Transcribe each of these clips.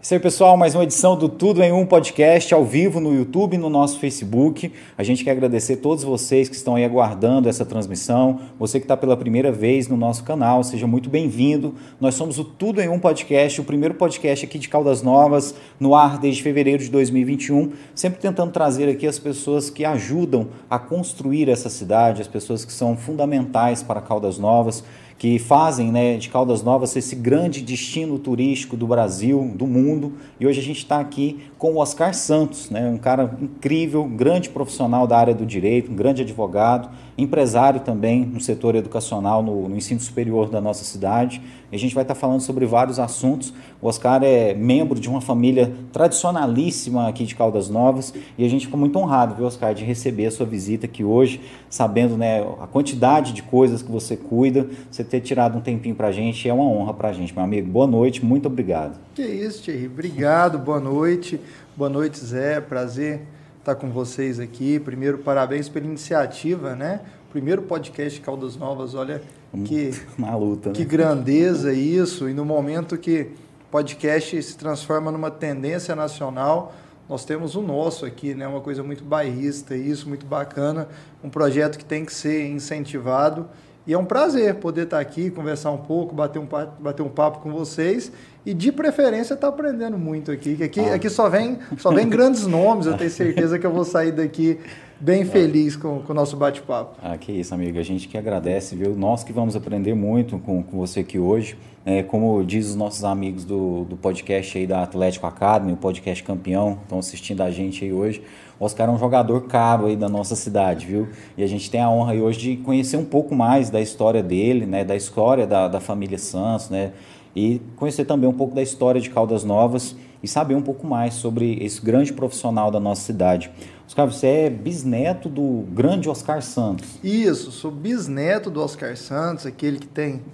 Isso aí, pessoal, mais uma edição do Tudo em Um Podcast ao vivo no YouTube e no nosso Facebook. A gente quer agradecer a todos vocês que estão aí aguardando essa transmissão. Você que está pela primeira vez no nosso canal, seja muito bem-vindo. Nós somos o Tudo em Um Podcast, o primeiro podcast aqui de Caldas Novas, no ar desde fevereiro de 2021, sempre tentando trazer aqui as pessoas que ajudam a construir essa cidade, as pessoas que são fundamentais para Caldas Novas que fazem né, de Caldas Novas esse grande destino turístico do Brasil, do mundo. E hoje a gente está aqui com o Oscar Santos, né, um cara incrível, grande profissional da área do direito, um grande advogado, empresário também no setor educacional, no, no ensino superior da nossa cidade. E a gente vai estar tá falando sobre vários assuntos. O Oscar é membro de uma família tradicionalíssima aqui de Caldas Novas e a gente ficou muito honrado, viu, Oscar, de receber a sua visita aqui hoje, sabendo né, a quantidade de coisas que você cuida. Você ter tirado um tempinho para a gente é uma honra para a gente, meu amigo. Boa noite, muito obrigado. Que isso, Thierry. Obrigado, boa noite. Boa noite, Zé. Prazer estar com vocês aqui. Primeiro, parabéns pela iniciativa, né? Primeiro podcast Caldas Novas, olha que, Na luta, né? que grandeza isso. E no momento que podcast se transforma numa tendência nacional, nós temos o nosso aqui, né? Uma coisa muito bairrista, isso, muito bacana. Um projeto que tem que ser incentivado e é um prazer poder estar aqui, conversar um pouco, bater um, bater um papo com vocês e de preferência estar aprendendo muito aqui. Que aqui, ah. aqui só vem só vem grandes nomes, eu tenho certeza que eu vou sair daqui bem feliz com, com o nosso bate-papo. Ah, que isso, amigo. A gente que agradece, viu? Nós que vamos aprender muito com, com você aqui hoje. É, como diz os nossos amigos do, do podcast aí da Atlético Academy, o podcast campeão, estão assistindo a gente aí hoje. O Oscar é um jogador caro aí da nossa cidade, viu? E a gente tem a honra aí hoje de conhecer um pouco mais da história dele, né? Da história da, da família Santos, né? E conhecer também um pouco da história de Caldas Novas e saber um pouco mais sobre esse grande profissional da nossa cidade. Oscar, você é bisneto do grande Oscar Santos. Isso, sou bisneto do Oscar Santos, aquele que tem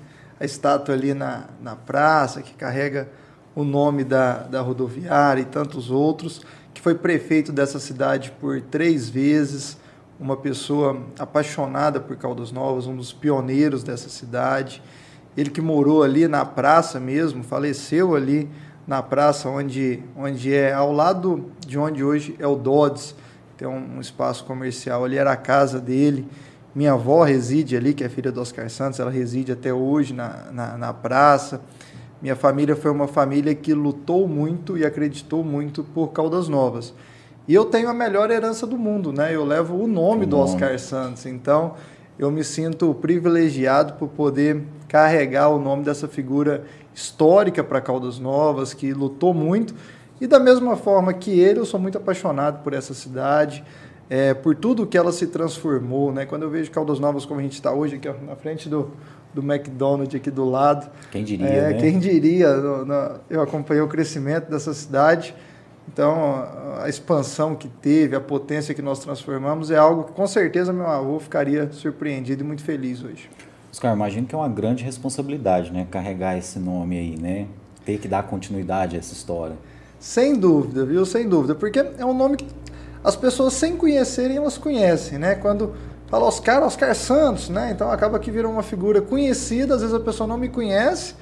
a estátua ali na, na praça, que carrega o nome da, da rodoviária e tantos outros, que foi prefeito dessa cidade por três vezes, uma pessoa apaixonada por Caldas Novas, um dos pioneiros dessa cidade. Ele que morou ali na praça mesmo, faleceu ali na praça onde, onde é ao lado de onde hoje é o Dodds, tem um, um espaço comercial ali, era a casa dele. Minha avó reside ali, que é filha do Oscar Santos, ela reside até hoje na, na, na praça. Minha família foi uma família que lutou muito e acreditou muito por Caldas Novas. E eu tenho a melhor herança do mundo, né? Eu levo o nome o do nome. Oscar Santos. Então, eu me sinto privilegiado por poder carregar o nome dessa figura histórica para Caldas Novas, que lutou muito e da mesma forma que ele, eu sou muito apaixonado por essa cidade, é, por tudo que ela se transformou. Né? Quando eu vejo Caldas Novas como a gente está hoje, aqui na frente do, do McDonald's aqui do lado. Quem diria, é, né? Quem diria, no, no, eu acompanhei o crescimento dessa cidade. Então, a expansão que teve, a potência que nós transformamos é algo que com certeza meu avô ficaria surpreendido e muito feliz hoje. Oscar, imagino que é uma grande responsabilidade, né? Carregar esse nome aí, né? Ter que dar continuidade a essa história. Sem dúvida, viu? Sem dúvida. Porque é um nome que as pessoas, sem conhecerem, elas conhecem, né? Quando fala Oscar, Oscar Santos, né? Então acaba que vira uma figura conhecida, às vezes a pessoa não me conhece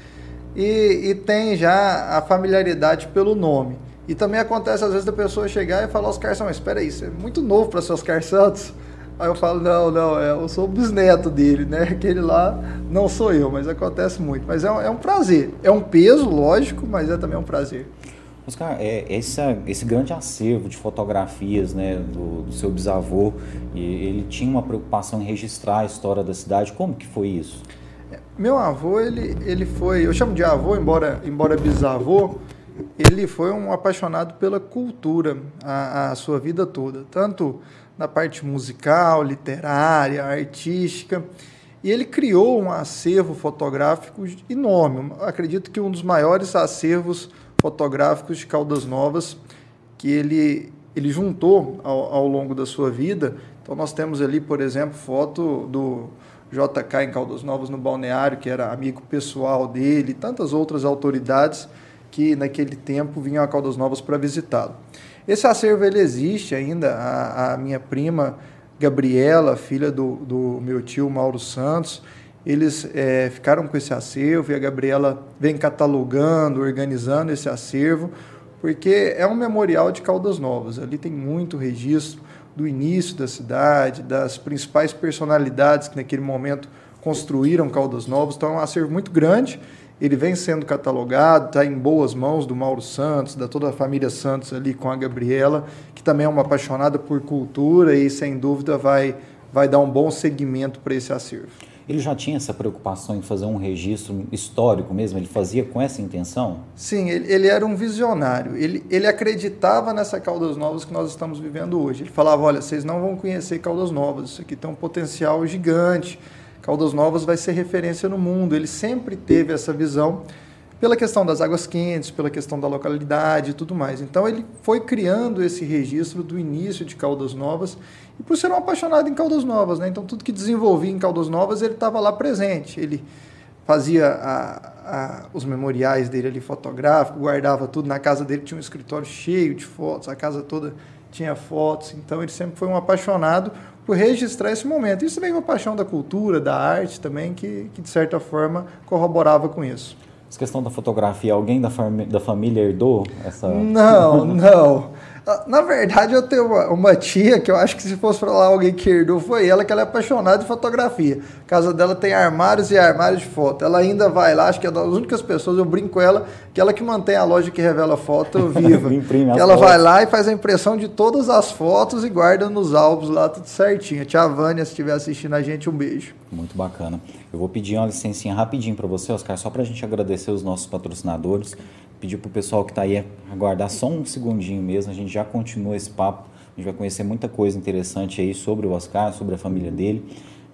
e, e tem já a familiaridade pelo nome. E também acontece, às vezes, da pessoa chegar e falar Oscar Santos, mas espera aí, você é muito novo para ser Oscar Santos. Aí eu falo, não, não, é, eu sou o bisneto dele, né? Aquele lá não sou eu, mas acontece muito. Mas é um, é um prazer. É um peso, lógico, mas é também um prazer. Oscar, é, esse, esse grande acervo de fotografias né, do, do, seu bisavô, ele tinha uma preocupação em registrar a história da cidade. Como que foi isso? Meu avô, ele, ele foi, eu chamo de avô, embora, embora bisavô, ele foi um apaixonado pela cultura a, a sua vida toda, tanto na parte musical, literária, artística. E ele criou um acervo fotográfico enorme. Acredito que um dos maiores acervos fotográficos de Caldas Novas que ele, ele juntou ao, ao longo da sua vida. Então nós temos ali, por exemplo, foto do JK em Caldas Novas no balneário, que era amigo pessoal dele, e tantas outras autoridades que naquele tempo vinham a Caldas Novas para visitá-lo. Esse acervo ele existe ainda. A, a, minha prima Gabriela, filha do, do meu tio Mauro Santos, eles é, ficaram com esse acervo e a Gabriela vem catalogando, organizando esse acervo. porque é um memorial de Caldas Novas. Ali tem muito registro do início da cidade, das principais personalidades que naquele momento construíram Caldas Novas. Então é um acervo muito grande. Ele vem sendo catalogado, está em boas mãos do Mauro Santos, da toda a família Santos ali com a Gabriela, que também é uma apaixonada por cultura e sem dúvida vai, vai dar um bom segmento para esse acervo. Ele já tinha essa preocupação em fazer um registro histórico mesmo? Ele fazia com essa intenção? Sim, ele, ele era um visionário. Ele, ele acreditava nessa Caldas Novas que nós estamos vivendo hoje. Ele falava: olha, vocês não vão conhecer Caldas Novas, isso aqui tem um potencial gigante. Caldas Novas vai ser referência no mundo. Ele sempre teve essa visão pela questão das águas quentes, pela questão da localidade e tudo mais. Então ele foi criando esse registro do início de Caldas Novas e por ser um apaixonado em Caldas Novas, né? Então tudo que desenvolvia em Caldas Novas ele estava lá presente. Ele fazia a, a, os memoriais dele ali fotográficos, guardava tudo na casa dele tinha um escritório cheio de fotos, a casa toda tinha fotos. Então ele sempre foi um apaixonado por registrar esse momento. Isso também é uma paixão da cultura, da arte também, que, que de certa forma corroborava com isso. Essa questão da fotografia, alguém da, da família herdou essa? Não, não. Ah, na verdade, eu tenho uma, uma, tia que eu acho que se fosse falar alguém que herdou foi ela, que ela é apaixonada de fotografia. A casa dela tem armários e armários de foto. Ela ainda vai lá, acho que é das únicas pessoas, eu brinco com ela, que ela que mantém a loja que revela foto viva. ela vai lá e faz a impressão de todas as fotos e guarda nos álbuns lá tudo certinho. Tia Vânia, se estiver assistindo a gente, um beijo. Muito bacana. Eu vou pedir uma licencinha rapidinho para você, Oscar, só para a gente agradecer os nossos patrocinadores pedir para o pessoal que está aí aguardar só um segundinho mesmo, a gente já continua esse papo, a gente vai conhecer muita coisa interessante aí sobre o Oscar, sobre a família dele.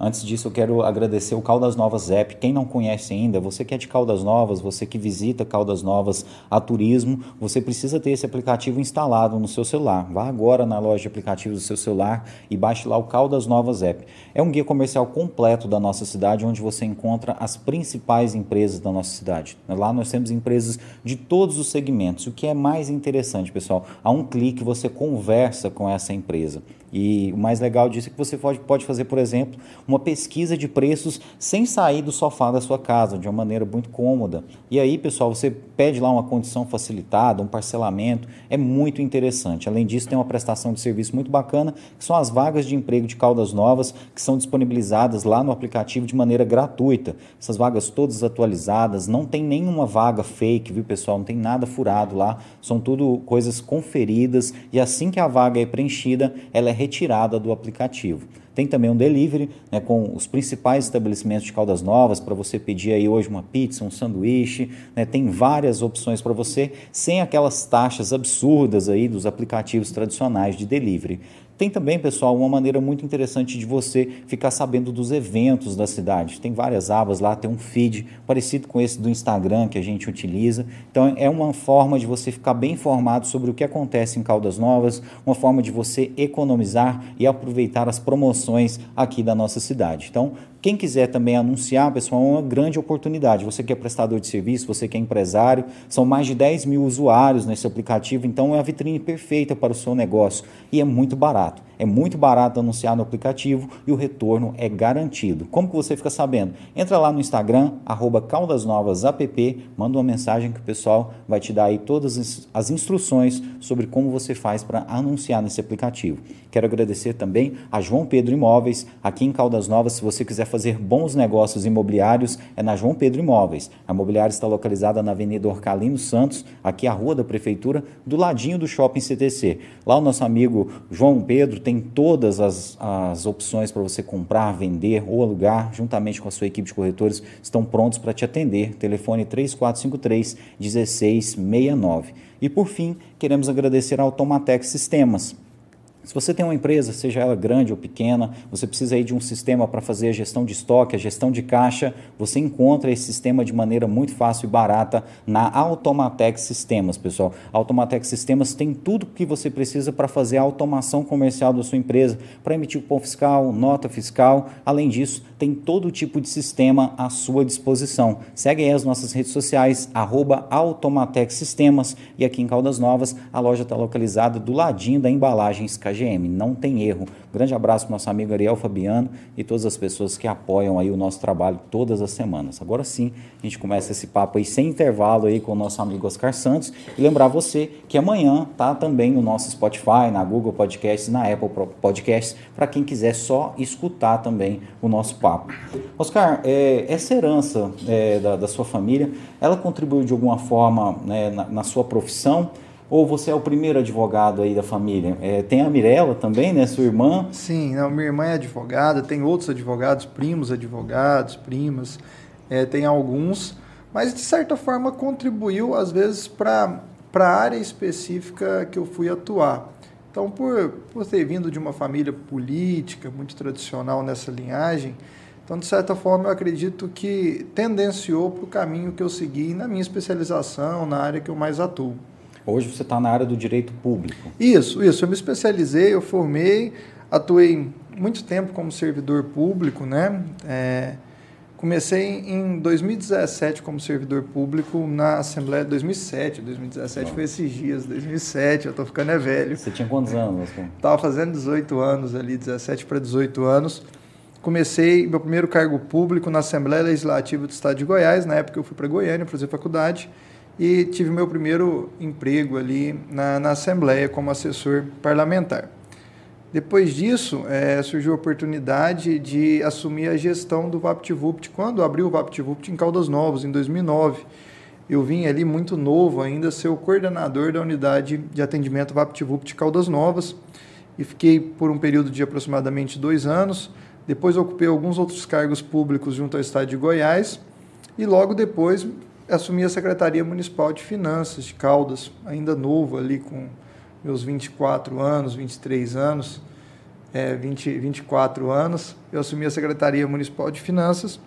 Antes disso, eu quero agradecer o Caldas Novas App. Quem não conhece ainda, você que é de Caldas Novas, você que visita Caldas Novas a turismo, você precisa ter esse aplicativo instalado no seu celular. Vá agora na loja de aplicativos do seu celular e baixe lá o Caldas Novas App. É um guia comercial completo da nossa cidade, onde você encontra as principais empresas da nossa cidade. Lá nós temos empresas de todos os segmentos. O que é mais interessante, pessoal, a um clique você conversa com essa empresa. E o mais legal disso é que você pode, pode fazer, por exemplo, uma pesquisa de preços sem sair do sofá da sua casa, de uma maneira muito cômoda. E aí, pessoal, você pede lá uma condição facilitada, um parcelamento, é muito interessante. Além disso, tem uma prestação de serviço muito bacana, que são as vagas de emprego de Caldas Novas, que são disponibilizadas lá no aplicativo de maneira gratuita. Essas vagas todas atualizadas, não tem nenhuma vaga fake, viu, pessoal? Não tem nada furado lá, são tudo coisas conferidas e assim que a vaga é preenchida, ela é retirada do aplicativo. Tem também um delivery né, com os principais estabelecimentos de Caldas Novas para você pedir aí hoje uma pizza, um sanduíche. Né, tem várias opções para você, sem aquelas taxas absurdas aí dos aplicativos tradicionais de delivery. Tem também, pessoal, uma maneira muito interessante de você ficar sabendo dos eventos da cidade. Tem várias abas lá, tem um feed parecido com esse do Instagram que a gente utiliza. Então, é uma forma de você ficar bem informado sobre o que acontece em Caldas Novas, uma forma de você economizar e aproveitar as promoções aqui da nossa cidade. Então, quem quiser também anunciar, pessoal, é uma grande oportunidade. Você que é prestador de serviço, você que é empresário, são mais de 10 mil usuários nesse aplicativo, então é a vitrine perfeita para o seu negócio e é muito barato. É muito barato anunciar no aplicativo e o retorno é garantido. Como que você fica sabendo? Entra lá no Instagram, arroba caldasnovasapp, manda uma mensagem que o pessoal vai te dar aí todas as instruções sobre como você faz para anunciar nesse aplicativo. Quero agradecer também a João Pedro Imóveis, aqui em Caldas Novas. Se você quiser fazer bons negócios imobiliários, é na João Pedro Imóveis. A imobiliária está localizada na Avenida Orcalino Santos, aqui a rua da Prefeitura, do ladinho do Shopping CTC. Lá o nosso amigo João Pedro tem todas as, as opções para você comprar, vender ou alugar, juntamente com a sua equipe de corretores, estão prontos para te atender. Telefone 3453 1669. E por fim, queremos agradecer a Automatex Sistemas se você tem uma empresa, seja ela grande ou pequena, você precisa aí de um sistema para fazer a gestão de estoque, a gestão de caixa, você encontra esse sistema de maneira muito fácil e barata na Automatex Sistemas, pessoal. A Automatex Sistemas tem tudo que você precisa para fazer a automação comercial da sua empresa, para emitir cupom fiscal, nota fiscal. Além disso, tem todo tipo de sistema à sua disposição. Segue aí as nossas redes sociais, arroba Automatex Sistemas, e aqui em Caldas Novas, a loja está localizada do ladinho da embalagens Cage AGM, não tem erro. Grande abraço para nosso amigo Ariel Fabiano e todas as pessoas que apoiam aí o nosso trabalho todas as semanas. Agora sim, a gente começa esse papo aí sem intervalo aí com o nosso amigo Oscar Santos e lembrar você que amanhã tá também no nosso Spotify, na Google Podcasts, na Apple Podcasts, para quem quiser só escutar também o nosso papo. Oscar, é, essa herança é, da, da, sua família, ela contribuiu de alguma forma né, na, na sua profissão? Ou você é o primeiro advogado aí da família? É, tem a Mirella também, né? Sua irmã? Sim, não, minha irmã é advogada, tem outros advogados, primos advogados, primas, é, tem alguns, mas de certa forma contribuiu, às vezes, para a área específica que eu fui atuar. Então, por, por ter vindo de uma família política muito tradicional nessa linhagem, então, de certa forma, eu acredito que tendenciou para o caminho que eu segui na minha especialização, na área que eu mais atuo. Hoje você está na área do direito público. Isso, isso. Eu me especializei, eu formei, atuei muito tempo como servidor público, né? É, comecei em 2017 como servidor público na Assembleia de 2007. 2017 Não. foi esses dias, 2007, eu estou ficando é velho. Você tinha quantos anos? Estava fazendo 18 anos ali, 17 para 18 anos. Comecei meu primeiro cargo público na Assembleia Legislativa do Estado de Goiás. Na época eu fui para Goiânia fazer faculdade e tive meu primeiro emprego ali na, na Assembleia como assessor parlamentar. Depois disso, é, surgiu a oportunidade de assumir a gestão do VaptVupt quando abriu o VaptVupt em Caldas Novas, em 2009. Eu vim ali muito novo ainda ser o coordenador da unidade de atendimento VaptVupt Caldas Novas e fiquei por um período de aproximadamente dois anos. Depois ocupei alguns outros cargos públicos junto ao Estado de Goiás e logo depois assumi a Secretaria Municipal de Finanças de Caldas, ainda novo ali com meus 24 anos, 23 anos, é, 20, 24 anos, eu assumi a Secretaria Municipal de Finanças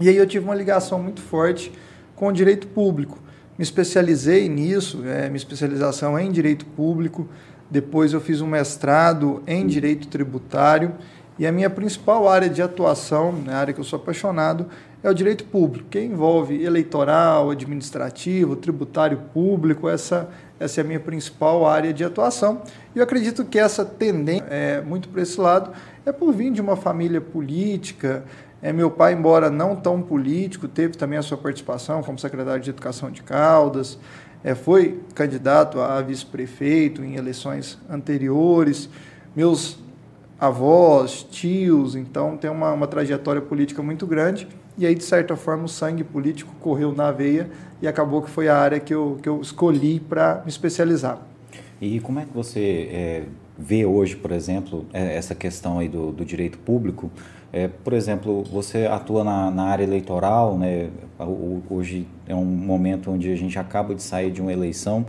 e aí eu tive uma ligação muito forte com o direito público. Me especializei nisso, é, minha especialização é em direito público, depois eu fiz um mestrado em direito tributário. E a minha principal área de atuação, né, a área que eu sou apaixonado, é o direito público, que envolve eleitoral, administrativo, tributário público, essa, essa é a minha principal área de atuação. E eu acredito que essa tendência, é, muito para esse lado, é por vir de uma família política. É, meu pai, embora não tão político, teve também a sua participação como secretário de Educação de Caldas, é, foi candidato a vice-prefeito em eleições anteriores. Meus avós, tios, então tem uma, uma trajetória política muito grande. E aí, de certa forma, o sangue político correu na veia e acabou que foi a área que eu, que eu escolhi para me especializar. E como é que você é, vê hoje, por exemplo, é, essa questão aí do, do direito público? É, por exemplo, você atua na, na, área eleitoral, né? hoje é um momento onde a gente acaba de sair de uma eleição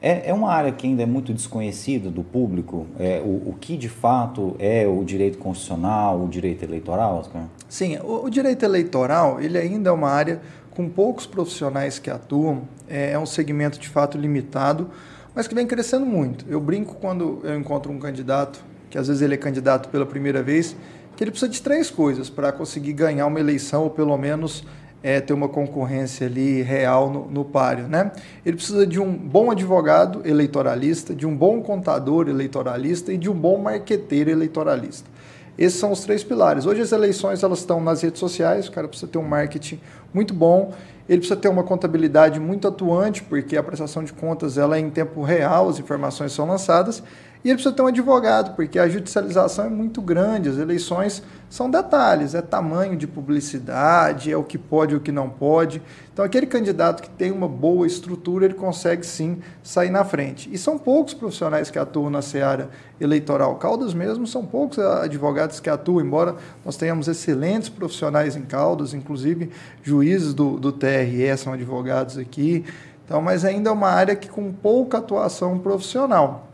é, é uma área que ainda é muito desconhecida do público, é, o, o que de fato é o direito constitucional, o direito eleitoral, Oscar? Sim, o, o direito eleitoral ele ainda é uma área com poucos profissionais que atuam, é, é um segmento de fato limitado, mas que vem crescendo muito. Eu brinco quando eu encontro um candidato, que às vezes ele é candidato pela primeira vez, que ele precisa de três coisas para conseguir ganhar uma eleição ou pelo menos é, ter uma concorrência ali real no, no páreo. Né? Ele precisa de um bom advogado eleitoralista, de um bom contador eleitoralista e de um bom marqueteiro eleitoralista. Esses são os três pilares. Hoje as eleições elas estão nas redes sociais, o cara precisa ter um marketing muito bom, ele precisa ter uma contabilidade muito atuante, porque a prestação de contas ela é em tempo real, as informações são lançadas, e ele precisa ter um advogado, porque a judicialização é muito grande, as eleições são detalhes, é tamanho de publicidade, é o que pode e o que não pode. Então, aquele candidato que tem uma boa estrutura, ele consegue sim sair na frente. E são poucos profissionais que atuam na seara eleitoral. Caldas mesmo são poucos advogados que atuam, embora nós tenhamos excelentes profissionais em Caldas, inclusive juízes do, do TRE são advogados aqui. Então, mas ainda é uma área que com pouca atuação profissional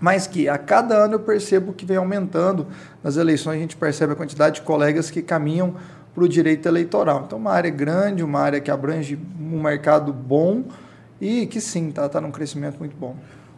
mas que a cada ano eu percebo que vem aumentando. Nas eleições a gente percebe a quantidade de colegas que caminham para o direito eleitoral. Então, uma área grande, uma área que abrange um mercado bom e que sim, está tá num crescimento muito bom.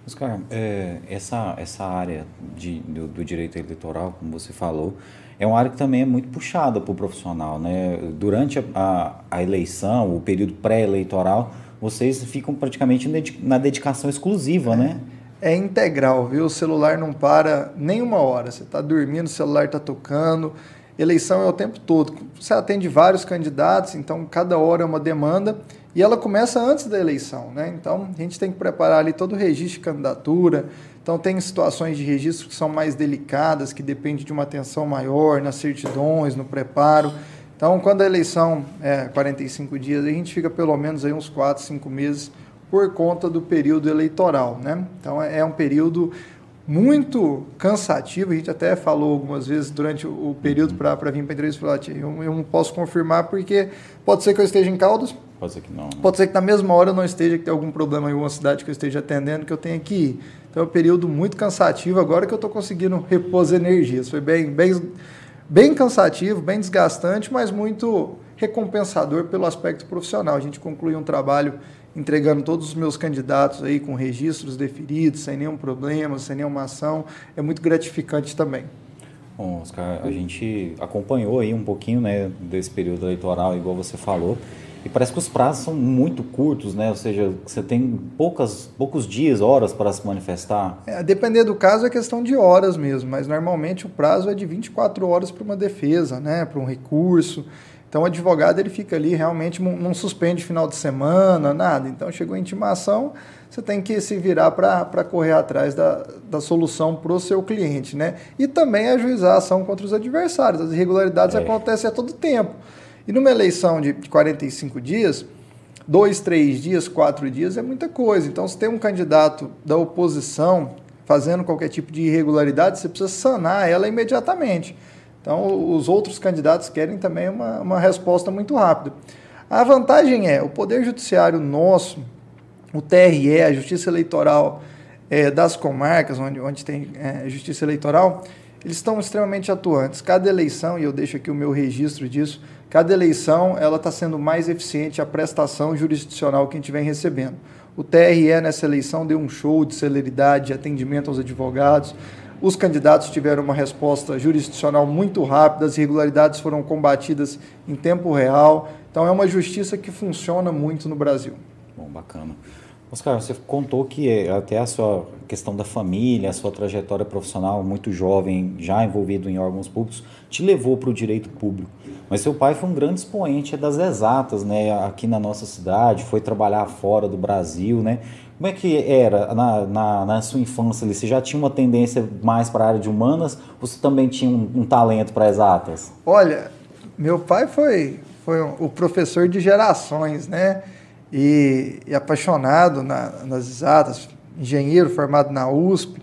Oscar, é, essa, essa área de, do, do, direito eleitoral, como você falou, é uma área que também é muito puxada para o profissional. Né? Durante a, a, a eleição, o período pré-eleitoral, vocês ficam praticamente na dedicação exclusiva, é. né? É integral, viu? O celular não para nem uma hora. Você está dormindo, o celular está tocando. Eleição é o tempo todo. Você atende vários candidatos, então cada hora é uma demanda e ela começa antes da eleição, né? Então a gente tem que preparar ali todo o registro de candidatura. Então tem situações de registro que são mais delicadas, que depende de uma atenção maior nas certidões, no preparo. Então quando a eleição é 45 dias, a gente fica pelo menos aí uns 4, 5 meses por conta do período eleitoral, né? Então é, é um período muito cansativo, a gente até falou algumas vezes durante o período para vir para a entrevista, falar, eu, eu não posso confirmar porque pode ser que eu esteja em Caldas, pode ser que não. Né? Pode ser que na mesma hora eu não esteja, que tem algum problema em alguma cidade que eu esteja atendendo, que eu tenha que ir. Então é um período muito cansativo, agora que eu estou conseguindo repor as energias. Foi bem, bem, bem cansativo, bem desgastante, mas muito recompensador pelo aspecto profissional. A gente conclui um trabalho entregando todos os meus candidatos aí com registros deferidos, sem nenhum problema, sem nenhuma ação, é muito gratificante também. Bom, Oscar, a gente acompanhou aí um pouquinho né, desse período eleitoral, igual você falou, e parece que os prazos são muito curtos, né? Ou seja, você tem poucas, poucos dias, horas para se manifestar. É, depender do caso é questão de horas mesmo, mas normalmente o prazo é de 24 horas para uma defesa, né? Para um recurso. Então o advogado ele fica ali realmente não suspende final de semana, nada. Então chegou a intimação, você tem que se virar para correr atrás da, da solução para o seu cliente, né? E também ajuizar a ação contra os adversários. As irregularidades é. acontecem a todo tempo. E numa eleição de 45 dias, dois, três dias, quatro dias é muita coisa. Então, se tem um candidato da oposição fazendo qualquer tipo de irregularidade, você precisa sanar ela imediatamente. Então, os outros candidatos querem também uma, uma resposta muito rápida. A vantagem é, o Poder Judiciário nosso, o TRE, a Justiça Eleitoral é, das comarcas, onde, onde tem é, Justiça Eleitoral, eles estão extremamente atuantes. Cada eleição, e eu deixo aqui o meu registro disso, cada eleição ela está sendo mais eficiente a prestação jurisdicional que a gente vem recebendo. O TRE nessa eleição deu um show de celeridade, de atendimento aos advogados, os candidatos tiveram uma resposta jurisdicional muito rápida, as irregularidades foram combatidas em tempo real. Então, é uma justiça que funciona muito no Brasil. Bom, bacana. Oscar, você contou que é, até a sua questão da família, a sua trajetória profissional muito jovem, já envolvido em órgãos públicos, te levou para o direito público. Mas seu pai foi um grande expoente das exatas, né, aqui na nossa cidade, foi trabalhar fora do Brasil, né? Como é que era na, na, na sua infância? Ali? Você já tinha uma tendência mais para a área de humanas ou você também tinha um, um talento para exatas? Olha, meu pai foi, foi o professor de gerações, né? E, e apaixonado na, nas exatas, engenheiro formado na USP.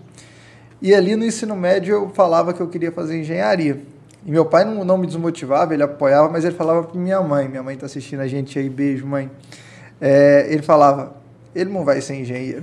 E ali no ensino médio eu falava que eu queria fazer engenharia. E meu pai não, não me desmotivava, ele apoiava, mas ele falava para minha mãe. Minha mãe está assistindo a gente aí, beijo, mãe. É, ele falava: ele não vai ser engenheiro.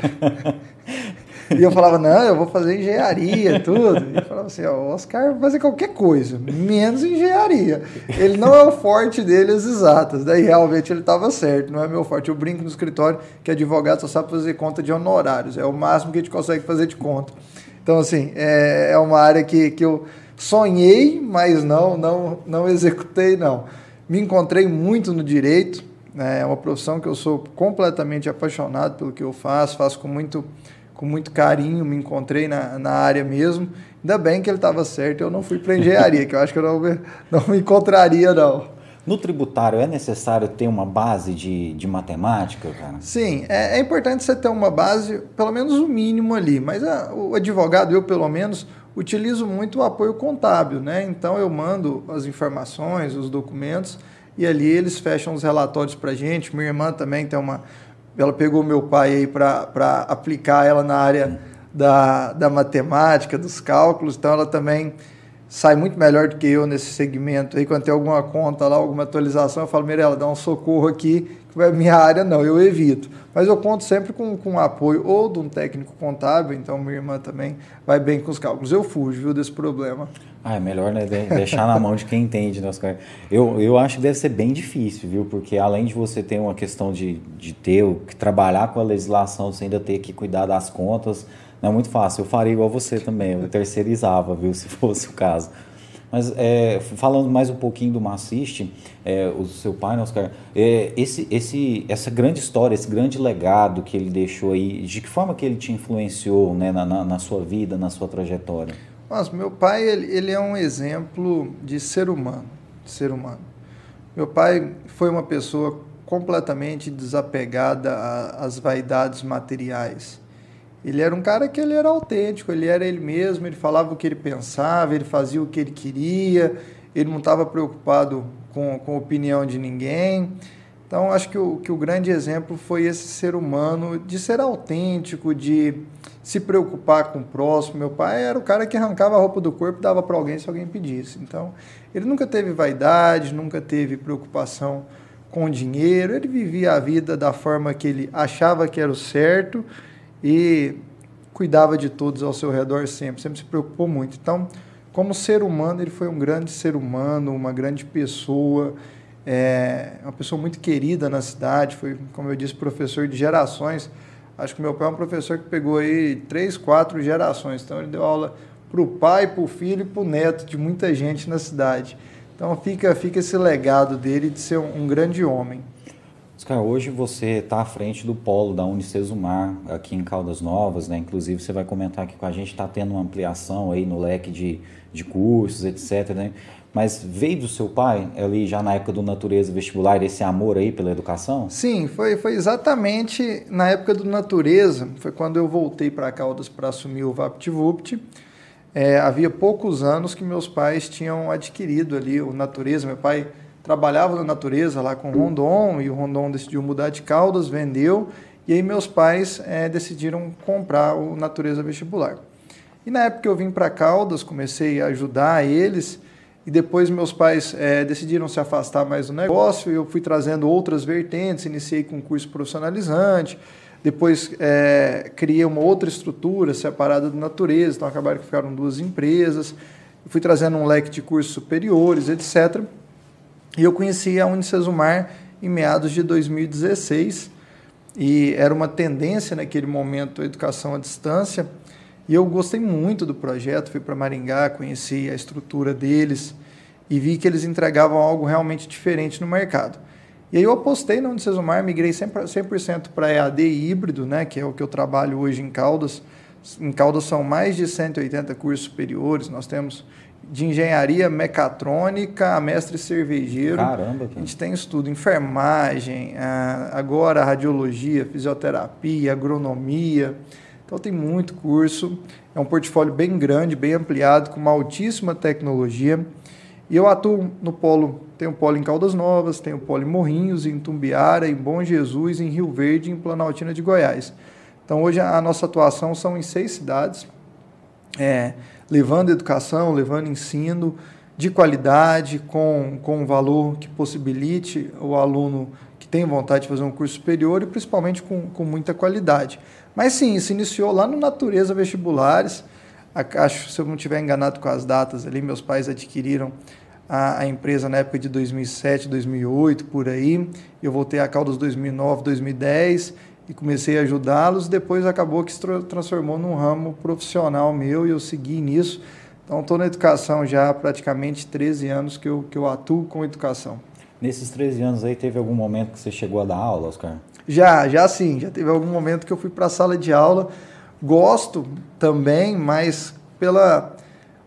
e eu falava, não, eu vou fazer engenharia, tudo. E ele falava assim, ó, o Oscar vai fazer qualquer coisa, menos engenharia. Ele não é o forte dele as exatas. Daí realmente ele estava certo, não é meu forte. Eu brinco no escritório que advogado só sabe fazer conta de honorários, é o máximo que a gente consegue fazer de conta. Então, assim, é, é uma área que, que eu sonhei, mas não, não, não executei, não. Me encontrei muito no direito, é uma profissão que eu sou completamente apaixonado pelo que eu faço, faço com muito, com muito carinho, me encontrei na, na área mesmo. Ainda bem que ele estava certo, eu não fui para engenharia, que eu acho que eu não, não me encontraria, não. No tributário é necessário ter uma base de, de matemática, cara? Sim, é, é importante você ter uma base, pelo menos o mínimo ali. Mas a, o advogado, eu pelo menos, utilizo muito o apoio contábil, né? Então eu mando as informações, os documentos e ali eles fecham os relatórios para a gente. Minha irmã também tem uma. Ela pegou meu pai aí para aplicar ela na área da, da matemática, dos cálculos, então ela também sai muito melhor do que eu nesse segmento. Aí quando tem alguma conta lá, alguma atualização, eu falo, Mirella, dá um socorro aqui, minha área não, eu evito. Mas eu conto sempre com, com o apoio ou de um técnico contábil, então minha irmã também vai bem com os cálculos. Eu fujo, viu, desse problema. Ah, é melhor né, deixar na mão de quem entende, né? Eu, eu acho que deve ser bem difícil, viu? Porque além de você ter uma questão de, de ter que trabalhar com a legislação, você ainda ter que cuidar das contas, não é muito fácil. Eu faria igual você também, eu terceirizava, viu, se fosse o caso. Mas é, falando mais um pouquinho do Massiste, é, o seu pai, né, Oscar, é, esse, esse, essa grande história, esse grande legado que ele deixou aí, de que forma que ele te influenciou né, na, na, na sua vida, na sua trajetória? Nossa, meu pai ele, ele é um exemplo de ser humano, de ser humano. Meu pai foi uma pessoa completamente desapegada às vaidades materiais. Ele era um cara que ele era autêntico, ele era ele mesmo, ele falava o que ele pensava, ele fazia o que ele queria, ele não estava preocupado com, com a opinião de ninguém. Então, acho que o, que o grande exemplo foi esse ser humano de ser autêntico, de se preocupar com o próximo. Meu pai era o cara que arrancava a roupa do corpo e dava para alguém se alguém pedisse. Então, ele nunca teve vaidade, nunca teve preocupação com dinheiro, ele vivia a vida da forma que ele achava que era o certo e cuidava de todos ao seu redor sempre, sempre se preocupou muito. Então, como ser humano, ele foi um grande ser humano, uma grande pessoa, é, uma pessoa muito querida na cidade, foi, como eu disse, professor de gerações. Acho que meu pai é um professor que pegou aí três, quatro gerações, então ele deu aula para o pai, para o filho e para o neto de muita gente na cidade. Então fica, fica esse legado dele de ser um, um grande homem. Oscar, hoje você está à frente do polo da Unicesumar aqui em Caldas Novas, né? Inclusive você vai comentar aqui com a gente, está tendo uma ampliação aí no leque de, de cursos, etc. Né? Mas veio do seu pai, ali já na época do Natureza Vestibular, esse amor aí pela educação? Sim, foi, foi exatamente na época do Natureza, foi quando eu voltei para Caldas para assumir o VaptVupt. É, havia poucos anos que meus pais tinham adquirido ali o Natureza. Meu pai trabalhava na natureza lá com o Rondon e o Rondon decidiu mudar de Caldas, vendeu e aí meus pais é, decidiram comprar o Natureza Vestibular. E na época que eu vim para Caldas, comecei a ajudar eles e depois meus pais é, decidiram se afastar mais do negócio e eu fui trazendo outras vertentes, iniciei com curso profissionalizante, depois é, criei uma outra estrutura separada do Natureza, então acabaram que ficaram duas empresas, fui trazendo um leque de cursos superiores, etc., e eu conheci a Unicesumar em meados de 2016 e era uma tendência naquele momento a educação à distância. E eu gostei muito do projeto, fui para Maringá, conheci a estrutura deles e vi que eles entregavam algo realmente diferente no mercado. E aí eu apostei na Unicesumar, migrei 100% para EAD híbrido, né, que é o que eu trabalho hoje em Caldas. Em Caldas são mais de 180 cursos superiores, nós temos de engenharia mecatrônica a mestre cervejeiro. Caramba! A gente tem estudo enfermagem, agora radiologia, fisioterapia, agronomia. Então tem muito curso. É um portfólio bem grande, bem ampliado, com uma altíssima tecnologia. E eu atuo no polo, tem o polo em Caldas Novas, tem o polo em Morrinhos, em Tumbiara, em Bom Jesus, em Rio Verde, em Planaltina de Goiás. Então hoje a nossa atuação são em seis cidades. É, levando educação, levando ensino de qualidade, com, com um valor que possibilite o aluno que tem vontade de fazer um curso superior e principalmente com, com muita qualidade. Mas sim, isso iniciou lá no Natureza Vestibulares. Acho, se eu não estiver enganado com as datas ali, meus pais adquiriram a, a, empresa na época de 2007, 2008, por aí. Eu voltei a Caldas 2009, 2010 e comecei a ajudá-los. Depois acabou que se transformou num ramo profissional meu e eu segui nisso. Então, estou na educação já há praticamente 13 anos que eu, que eu atuo com educação. Nesses 13 anos aí, teve algum momento que você chegou a dar aula, Oscar? Já, já sim. Já teve algum momento que eu fui para a sala de aula. Gosto também, mas pela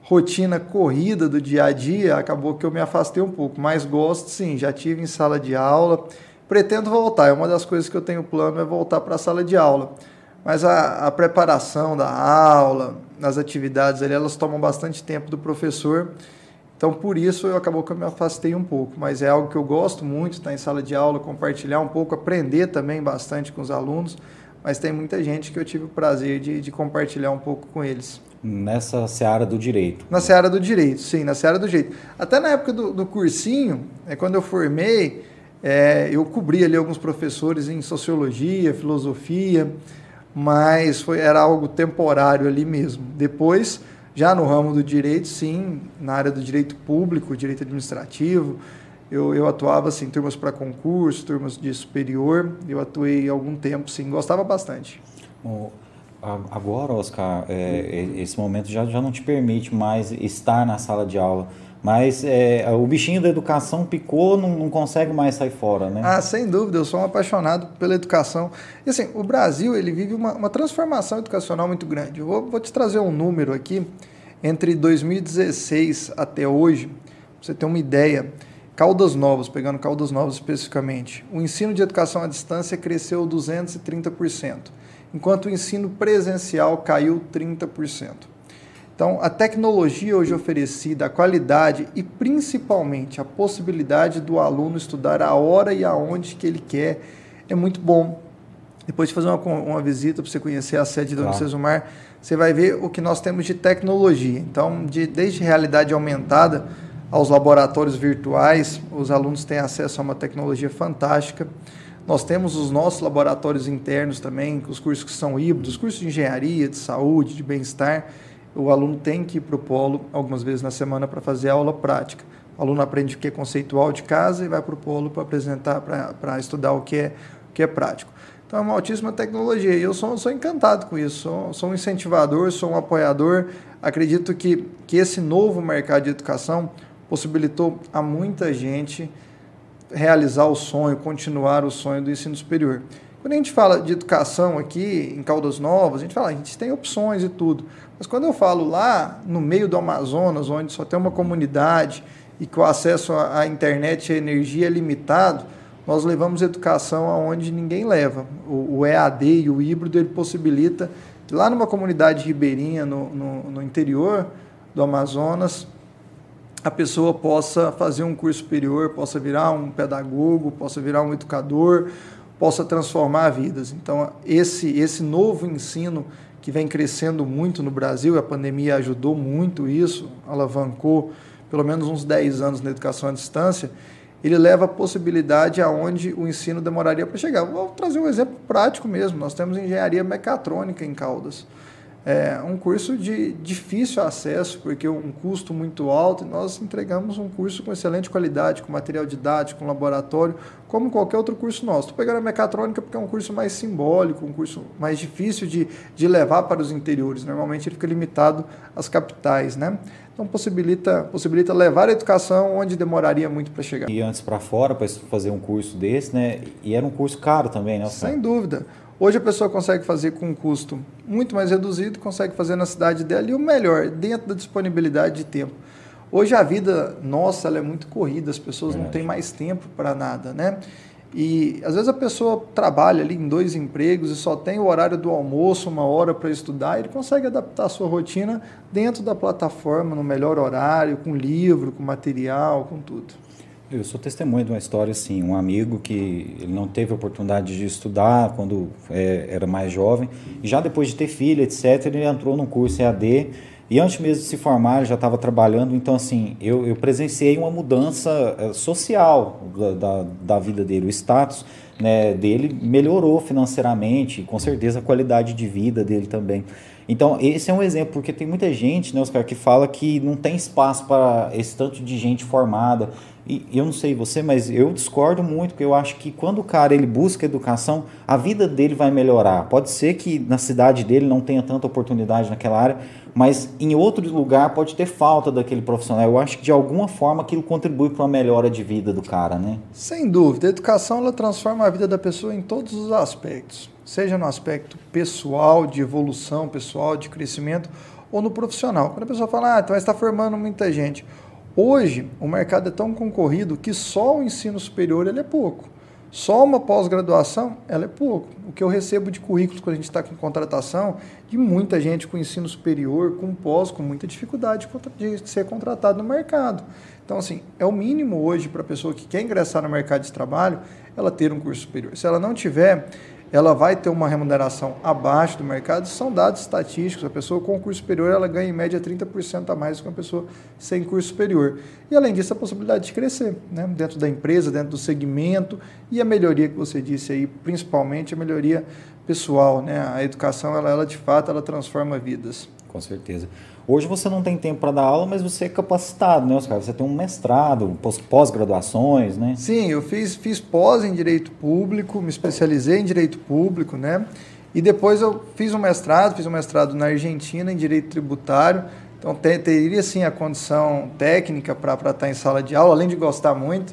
rotina corrida do dia a dia, acabou que eu me afastei um pouco. Mas gosto sim, já tive em sala de aula Pretendo voltar, é uma das coisas que eu tenho plano é voltar para a sala de aula. Mas a, a preparação da aula, as atividades ali, elas tomam bastante tempo do professor. Então, por isso, eu acabou que eu me afastei um pouco. Mas é algo que eu gosto muito, estar em sala de aula, compartilhar um pouco, aprender também bastante com os alunos. Mas tem muita gente que eu tive o prazer de, de compartilhar um pouco com eles. Nessa seara do direito. Na seara do direito, sim, na seara do direito. Até na época do, do cursinho, é, quando eu formei, é, eu cobri ali alguns professores em sociologia, filosofia, mas foi, era algo temporário ali mesmo. Depois, já no ramo do direito, sim, na área do direito público, direito administrativo, eu, eu atuava assim, turmas para concurso, turmas de superior, eu atuei algum tempo, sim, gostava bastante. Bom, agora, Oscar, é, esse momento já, já não te permite mais estar na sala de aula Mas é, o bichinho da educação picou, não, não, consegue mais sair fora, né? Ah, sem dúvida, eu sou um apaixonado pela educação. E assim, o Brasil, ele vive uma, uma transformação educacional muito grande. Eu vou, vou te trazer um número aqui, entre 2016 até hoje, pra você ter uma ideia, Caldas Novas, pegando Caldas Novas especificamente, o ensino de educação à distância cresceu 230%, enquanto o ensino presencial caiu 30%. Então, a tecnologia hoje oferecida, a qualidade e principalmente a possibilidade do aluno estudar a hora e aonde que ele quer é muito bom. Depois de fazer uma, uma visita para você conhecer a sede do claro. Unicesumar, você vai ver o que nós temos de tecnologia. Então, de, desde realidade aumentada aos laboratórios virtuais, os alunos têm acesso a uma tecnologia fantástica. Nós temos os nossos laboratórios internos também, os cursos que são híbridos, cursos de engenharia, de saúde, de bem-estar o aluno tem que ir para o polo algumas vezes na semana para fazer aula prática. O aluno aprende o que é conceitual de casa e vai para o polo para apresentar, para estudar o que, é, o que é prático. Então é uma altíssima tecnologia e eu sou, sou encantado com isso, sou, sou um incentivador, sou um apoiador. Acredito que, que esse novo mercado de educação possibilitou a muita gente realizar o sonho, continuar o sonho do ensino superior. Quando a gente fala de educação aqui em Caldas Novas, a gente fala, a gente tem opções e tudo. Mas quando eu falo lá no meio do Amazonas, onde só tem uma comunidade e que o acesso à internet e à energia é limitado, nós levamos educação aonde ninguém leva. O, o EAD e o híbrido ele possibilita que lá numa comunidade ribeirinha, no, no, no interior do Amazonas, a pessoa possa fazer um curso superior, possa virar um pedagogo, possa virar um educador, possa transformar vidas. Então, esse, esse novo ensino que vem crescendo muito no Brasil, a pandemia ajudou muito isso, alavancou pelo menos uns 10 anos na educação à distância, ele leva a possibilidade aonde o ensino demoraria para chegar. Vou trazer um exemplo prático mesmo. Nós temos engenharia mecatrônica em Caldas é um curso de difícil acesso, porque um custo muito alto, e nós entregamos um curso com excelente qualidade, com material didático, com laboratório, como qualquer outro curso nosso. Estou pegando a mecatrônica porque é um curso mais simbólico, um curso mais difícil de, de levar para os interiores. Normalmente ele fica limitado às capitais, né? Então possibilita, possibilita levar a educação onde demoraria muito para chegar. E antes para fora, para fazer um curso desse, né? E era um curso caro também, né? Sem dúvida. Hoje a pessoa consegue fazer com um custo muito mais reduzido, consegue fazer na cidade dela e o melhor, dentro da disponibilidade de tempo. Hoje a vida nossa é muito corrida, as pessoas não têm mais tempo para nada, né? E às vezes a pessoa trabalha ali em dois empregos e só tem o horário do almoço, uma hora para estudar, e ele consegue adaptar a sua rotina dentro da plataforma, no melhor horário, com livro, com material, com tudo. Eu sou testemunha de uma história assim, um amigo que ele não teve oportunidade de estudar quando é, era mais jovem, e já depois de ter filho, etc, ele entrou num curso EAD, e antes mesmo de se formar, ele já estava trabalhando, então assim, eu, eu presenciei uma mudança é, social da, da, da vida dele, o status né, dele melhorou financeiramente, com certeza a qualidade de vida dele também. Então, esse é um exemplo, porque tem muita gente, né, Oscar, que fala que não tem espaço para esse tanto de gente formada. E eu não sei você, mas eu discordo muito, porque eu acho que quando o cara ele busca educação, a vida dele vai melhorar. Pode ser que na cidade dele não tenha tanta oportunidade naquela área, mas em outro lugar pode ter falta daquele profissional. Eu acho que de alguma forma aquilo contribui para uma melhora de vida do cara, né? Sem dúvida. A educação ela transforma a vida da pessoa em todos os aspectos seja no aspecto pessoal, de evolução pessoal, de crescimento, ou no profissional. Quando a pessoa fala, ah, então está formando muita gente. Hoje, o mercado é tão concorrido que só o ensino superior ele é pouco. Só uma pós-graduação, ela é pouco. O que eu recebo de currículos quando a gente está com contratação, de muita gente com ensino superior, com pós, com muita dificuldade de ser contratado no mercado. Então, assim, é o mínimo hoje para a pessoa que quer ingressar no mercado de trabalho, ela ter um curso superior. Se ela não tiver, ela vai ter uma remuneração abaixo do mercado, são dados estatísticos. A pessoa com curso superior ela ganha em média 30% a mais do que uma pessoa sem curso superior. E além disso, a possibilidade de crescer né? dentro da empresa, dentro do segmento e a melhoria que você disse aí, principalmente a melhoria pessoal. Né? A educação, ela, ela de fato, ela transforma vidas. Com certeza. Hoje você não tem tempo para dar aula, mas você é capacitado, né, Oscar? Você tem um mestrado, pós-graduações, né? Sim, eu fiz, fiz pós em Direito Público, me especializei em Direito Público, né? E depois eu fiz um mestrado, fiz um mestrado na Argentina em Direito Tributário, Então te, teria sim a condição técnica para estar em sala de aula, além de gostar muito.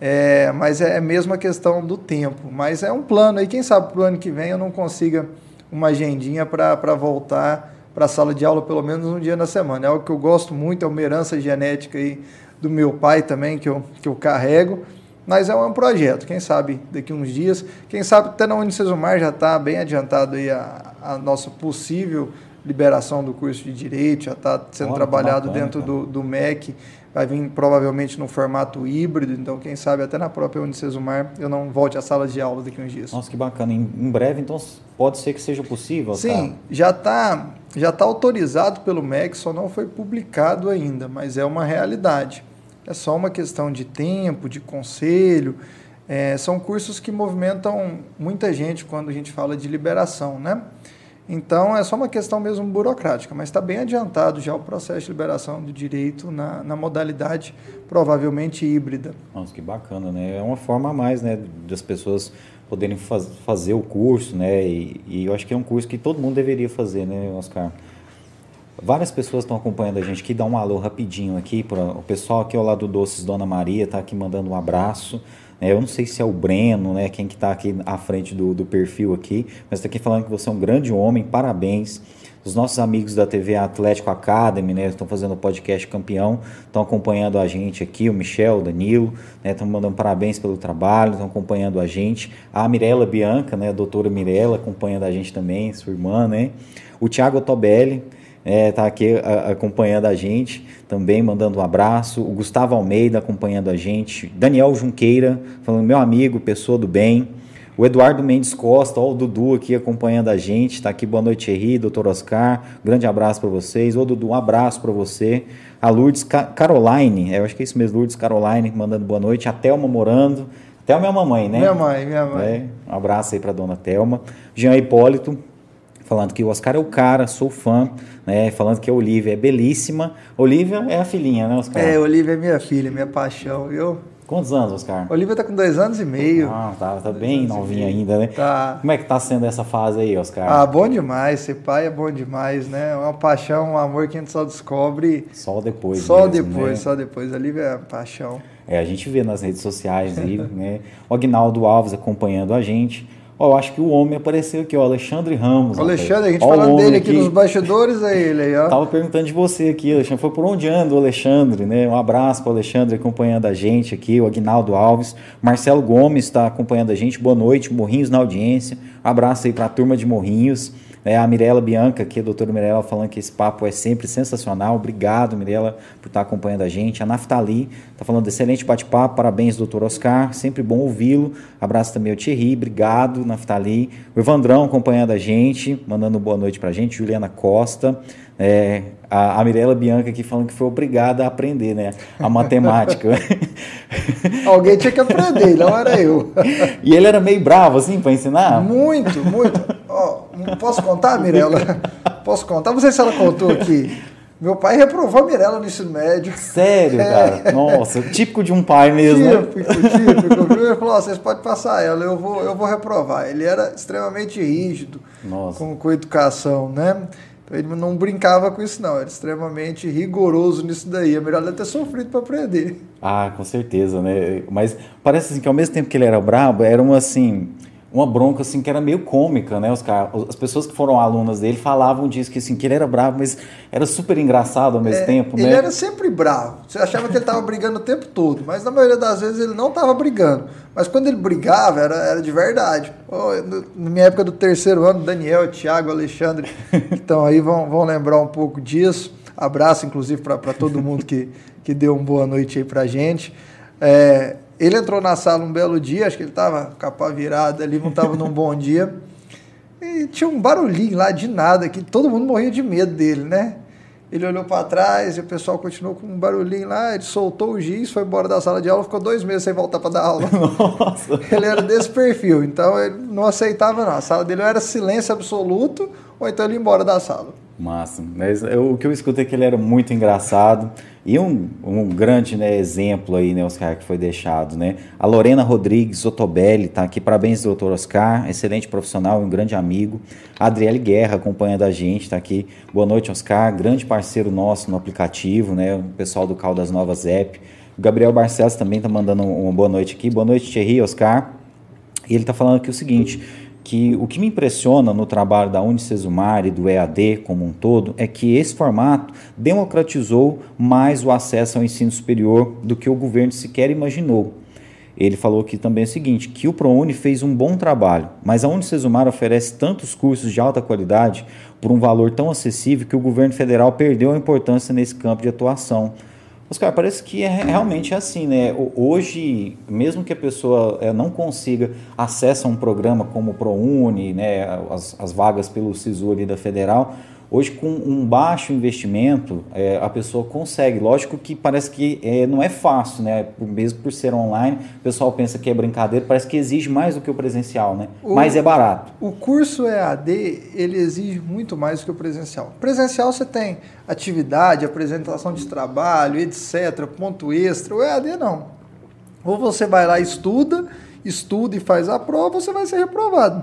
É, mas é mesmo a questão do tempo. Mas é um plano aí, quem sabe para o ano que vem eu não consiga uma agendinha para voltar para a sala de aula pelo menos um dia na semana. É algo que eu gosto muito, é uma herança genética aí do meu pai também que eu, que eu carrego. Mas é um projeto, quem sabe daqui uns dias, quem sabe até na Unicesumar já está bem adiantado aí a, a nossa possível liberação do curso de Direito, já está sendo Olha, trabalhado bacana, dentro do, do MEC, vai vir provavelmente no formato híbrido, então quem sabe até na própria Unicesumar eu não volte às salas de aula daqui uns dias. Nossa, que bacana. Em, em breve, então, pode ser que seja possível? Sim, tá? já está já tá autorizado pelo MEC, só não foi publicado ainda, mas é uma realidade. É só uma questão de tempo, de conselho. É, são cursos que movimentam muita gente quando a gente fala de liberação, né? Então é só uma questão mesmo burocrática, mas está bem adiantado já o processo de liberação do direito na, na modalidade provavelmente híbrida. Nossa, que bacana, né? É uma forma a mais, né, das pessoas poderem faz, fazer o curso, né? E, e, eu acho que é um curso que todo mundo deveria fazer, né, Oscar? Várias pessoas estão acompanhando a gente aqui, dá um alô rapidinho aqui para o pessoal aqui ao lado do Doces Dona Maria, tá aqui mandando um abraço. É, eu não sei se é o Breno, né, quem que está aqui à frente do, do perfil aqui, mas está aqui falando que você é um grande homem, parabéns. Os nossos amigos da TV Atlético Academy, né, estão fazendo o podcast campeão, estão acompanhando a gente aqui, o Michel, o Danilo, né, estão mandando parabéns pelo trabalho, estão acompanhando a gente. A Mirella Bianca, né, a doutora Mirella, acompanhando a gente também, sua irmã, né. O Thiago Tobelli, é, tá aqui a, acompanhando a gente, também mandando um abraço. O Gustavo Almeida acompanhando a gente. Daniel Junqueira, falando, meu amigo, pessoa do bem. O Eduardo Mendes Costa, ó, o Dudu aqui acompanhando a gente, tá aqui, boa noite, Henri, doutor Oscar, grande abraço para vocês. Ô, Dudu, um abraço para você. A Lourdes Caroline, é, eu acho que é isso mesmo, Lourdes Caroline, mandando boa noite. A Thelma Morando, Thelma é minha mamãe, né? Minha mãe, minha mãe. É, um abraço aí para dona Thelma. Jean Hipólito, falando que o Oscar é o cara, sou fã, né? Falando que a Olivia é belíssima. Olivia é a filhinha, né, Oscar? É, Olivia é minha filha, minha paixão, viu? Quantos anos, Oscar? Olivia tá com dois anos e meio. Ah, tá, tá bem novinha ainda, né? Tá. Como é que tá sendo essa fase aí, Oscar? Ah, bom demais. Ser pai é bom demais, né? É uma paixão, um amor que a gente só descobre. Só depois. Só mesmo, depois, né? só depois. A Olivia é paixão. É, a gente vê nas redes sociais aí, né? O Agnaldo Alves acompanhando a gente. Ó, eu acho que o homem apareceu aqui, ó, Alexandre Ramos. O Alexandre, a gente falando dele aqui, aqui nos bastidores, é ele aí, ó. Tava perguntando de você aqui, Alexandre. Foi por onde anda o Alexandre, né? Um abraço para o Alexandre acompanhando a gente aqui, o Agnaldo Alves. Marcelo Gomes está acompanhando a gente. Boa noite, Morrinhos na audiência. Abraço aí para a turma de Morrinhos. É, a Mirella Bianca aqui, a doutora Mirella, falando que esse papo é sempre sensacional. Obrigado, Mirella, por estar acompanhando a gente. A Naftali está falando excelente bate-papo. Parabéns, doutor Oscar. Sempre bom ouvi-lo. Abraço também ao Thierry. Obrigado, Naftali. O Evandrão acompanhando a gente, mandando boa noite para a gente. Juliana Costa. É, a, a Mirella Bianca aqui falando que foi obrigada a aprender, né? A matemática. Alguém tinha que aprender, não era eu. e ele era meio bravo, assim, para ensinar? Muito, muito. Oh, posso contar, Mirella? Posso contar? Não sei se ela contou aqui. Meu pai reprovou a Mirella no ensino médio. Sério, cara? É. Nossa, típico de um pai mesmo, típico, né? Típico. Ele falou, vocês podem passar ela, eu vou, eu vou reprovar. Ele era extremamente rígido com, com educação, né? Então ele não brincava com isso, não. Era extremamente rigoroso nisso daí. É melhor ele ter sofrido para aprender. Ah, com certeza, né? Mas parece assim que ao mesmo tempo que ele era brabo, era um assim uma bronca assim que era meio cômica, né? Os cara, as pessoas que foram alunas dele falavam disso que assim que ele era bravo, mas era super engraçado ao mesmo é, tempo, ele né? Ele era sempre bravo. Você achava que ele estava brigando o tempo todo, mas na maioria das vezes ele não estava brigando. Mas quando ele brigava era, era de verdade. Oh, na minha época do terceiro ano, Daniel, Thiago, Alexandre, então aí vão, vão lembrar um pouco disso. Abraço, inclusive, para todo mundo que, que deu uma boa noite aí pra gente. É, ele entrou na sala um belo dia, acho que ele estava capa virada ali, não estava num bom dia. E tinha um barulhinho lá de nada, que todo mundo morria de medo dele, né? Ele olhou para trás e o pessoal continuou com um barulhinho lá. Ele soltou o giz, foi embora da sala de aula, ficou dois meses sem voltar para dar aula. Nossa. Ele era desse perfil, então ele não aceitava, não. A sala dele era silêncio absoluto, ou então ele ia embora da sala. Massa. Mas eu, o que eu escuto é que ele era muito engraçado e um, um grande né, exemplo aí, né, Oscar, que foi deixado, né? A Lorena Rodrigues Otobelli tá aqui. Parabéns, doutor Oscar. Excelente profissional um grande amigo. A Adriele Guerra acompanhando a gente, tá aqui. Boa noite, Oscar. Grande parceiro nosso no aplicativo, né? O pessoal do Caldas Novas App. O Gabriel Barcelos também tá mandando uma boa noite aqui. Boa noite, Thierry, Oscar. E ele tá falando aqui o seguinte que o que me impressiona no trabalho da Unicesumar e do EAD como um todo é que esse formato democratizou mais o acesso ao ensino superior do que o governo sequer imaginou. Ele falou aqui também o seguinte, que o ProUni fez um bom trabalho, mas a Unicesumar oferece tantos cursos de alta qualidade por um valor tão acessível que o governo federal perdeu a importância nesse campo de atuação. Oscar, parece que é realmente assim, né? Hoje, mesmo que a pessoa é, não consiga acesso a um programa como o ProUni, né, as, as vagas pelo SISU ali da Federal, Hoje, com um baixo investimento, é, a pessoa consegue. Lógico que parece que é, não é fácil, né? Mesmo por ser online, o pessoal pensa que é brincadeira, parece que exige mais do que o presencial, né? O, Mas é barato. O curso EAD, ele exige muito mais do que o presencial. Presencial você tem atividade, apresentação de trabalho, etc., ponto extra. O EAD não. Ou você vai lá e estuda, estuda e faz a prova, ou você vai ser reprovado.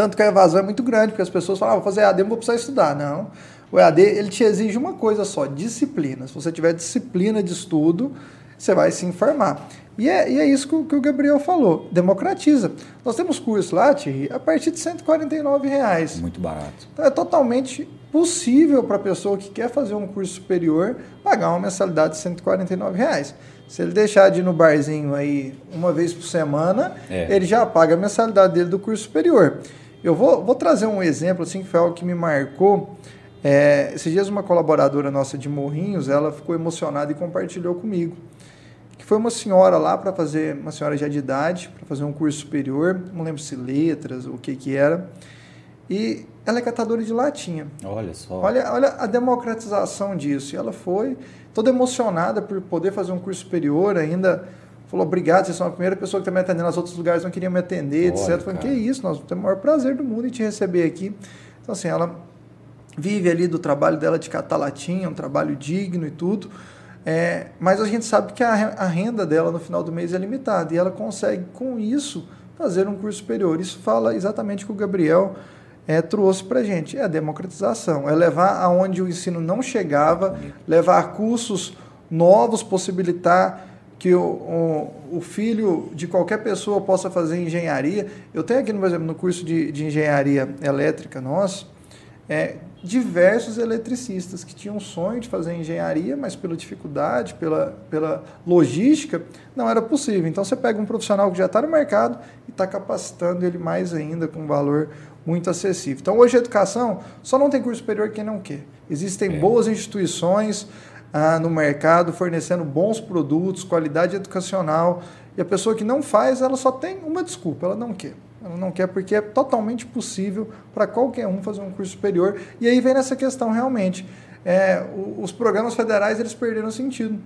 Tanto que a evasão é muito grande, porque as pessoas falam, ah, vou fazer EAD, não vou precisar estudar. Não. O EAD, ele te exige uma coisa só, disciplina. Se você tiver disciplina de estudo, você vai se informar. E é, e é isso que, que, o Gabriel falou, democratiza. Nós temos curso lá, Thierry, a partir de 149 reais. Muito barato. Então é totalmente possível para a pessoa que quer fazer um curso superior pagar uma mensalidade de 149 reais. Se ele deixar de ir no barzinho aí uma vez por semana, é. ele já paga a mensalidade dele do curso superior. Eu vou, vou trazer um exemplo assim que foi algo que me marcou. É, esses dias uma colaboradora nossa de Morrinhos, ela ficou emocionada e compartilhou comigo. Que foi uma senhora lá para fazer, uma senhora já de idade, para fazer um curso superior, não lembro se letras ou o que que era. E ela é catadora de latinha. Olha só. Olha, olha a democratização disso. E ela foi toda emocionada por poder fazer um curso superior, ainda falou, obrigado, vocês são a primeira pessoa que está me atendendo, nos outros lugares não queriam me atender, Olha, etc. Falei, que isso, nós temos o maior prazer do mundo em te receber aqui. Então, assim, ela vive ali do trabalho dela de catar latinha, um trabalho digno e tudo, é, mas a gente sabe que a, a renda dela no final do mês é limitada e ela consegue, com isso, fazer um curso superior. Isso fala exatamente o que o Gabriel é, trouxe para a gente. É a democratização, é levar aonde o ensino não chegava, levar cursos novos, possibilitar que o, o, o, filho de qualquer pessoa possa fazer engenharia. Eu tenho aqui, por exemplo, no curso de, de engenharia elétrica nosso, é, diversos eletricistas que tinham sonho de fazer engenharia, mas pela dificuldade, pela, pela logística, não era possível. Então você pega um profissional que já está no mercado e está capacitando ele mais ainda com um valor muito acessível. Então hoje a educação só não tem curso superior quem não quer. Existem é. boas instituições, ah, no mercado, fornecendo bons produtos, qualidade educacional. E a pessoa que não faz, ela só tem uma desculpa, ela não quer. Ela não quer porque é totalmente possível para qualquer um fazer um curso superior. E aí vem nessa questão realmente. É, os programas federais eles perderam sentido.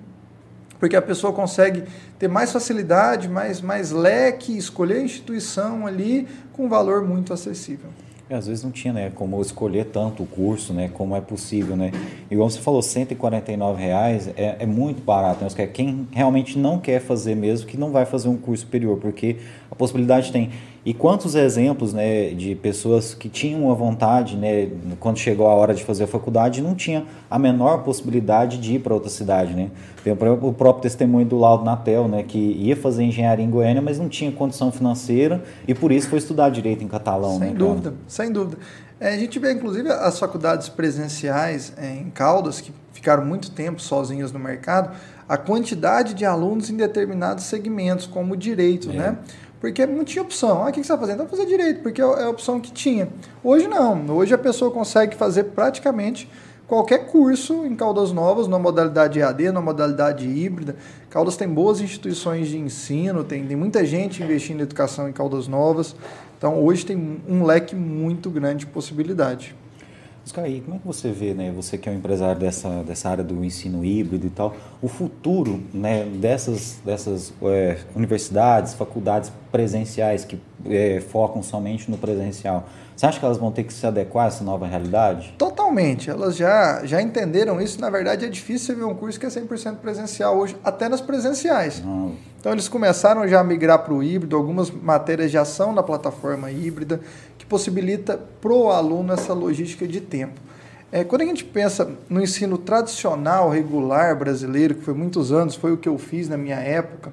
Porque a pessoa consegue ter mais facilidade, mais, mais leque, escolher a instituição ali com valor muito acessível. É, às vezes não tinha né, como escolher tanto o curso, né, como é possível. Né? Igual você falou, 149 reais é, é muito barato. Né? Quem realmente não quer fazer mesmo, que não vai fazer um curso superior, porque a possibilidade tem. E quantos exemplos né, de pessoas que tinham a vontade, né, quando chegou a hora de fazer a faculdade, não tinha a menor possibilidade de ir para outra cidade. Né? Tem o próprio testemunho do Laudo Natel, né, que ia fazer engenharia em Goiânia, mas não tinha condição financeira e por isso foi estudar direito em catalão. Sem né, dúvida, cara? sem dúvida. É, a gente vê, inclusive, as faculdades presenciais é, em Caldas, que ficaram muito tempo sozinhas no mercado, a quantidade de alunos em determinados segmentos, como o direito, é. né? Porque não tinha opção. Ah, o que você está fazendo? Está fazer direito, porque é, é a opção que tinha. Hoje não. Hoje a pessoa consegue fazer praticamente qualquer curso em Caldas Novas, na modalidade EAD, na modalidade híbrida. Caldas tem boas instituições de ensino, tem, tem muita gente investindo em educação em Caldas Novas. Então hoje tem um leque muito grande de possibilidade. Aí como é que você vê, né, você que é um empresário dessa, dessa área do ensino híbrido e tal, o futuro né, dessas, dessas é, universidades, faculdades presenciais que é, focam somente no presencial, você acha que elas vão ter que se adequar a essa nova realidade? Totalmente, elas já, já entenderam isso, na verdade é difícil você ver um curso que é 100% presencial hoje, até nas presenciais. Não. Então eles começaram já a migrar para o híbrido, algumas matérias já são na plataforma híbrida, que possibilita para o aluno essa logística de tempo. É, quando a gente pensa no ensino tradicional, regular brasileiro, que foi muitos anos, foi o que eu fiz na minha época,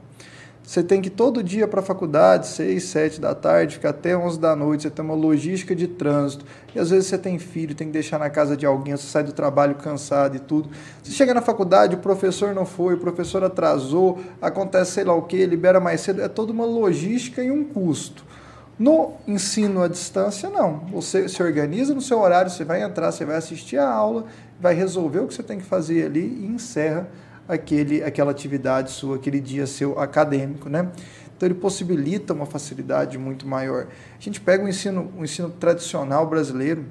você tem que ir todo dia para a faculdade, 6, 7 da tarde, ficar até 11 da noite, você tem uma logística de trânsito, e às vezes você tem filho, tem que deixar na casa de alguém, você sai do trabalho cansado e tudo. Você chega na faculdade, o professor não foi, o professor atrasou, acontece sei lá o que, libera mais cedo, é toda uma logística e um custo. No ensino à distância, não. Você se organiza no seu horário, você vai entrar, você vai assistir a aula, vai resolver o que você tem que fazer ali e encerra aquele, aquela atividade sua, aquele dia seu acadêmico, né? Então ele possibilita uma facilidade muito maior. A gente pega o ensino, o ensino tradicional brasileiro,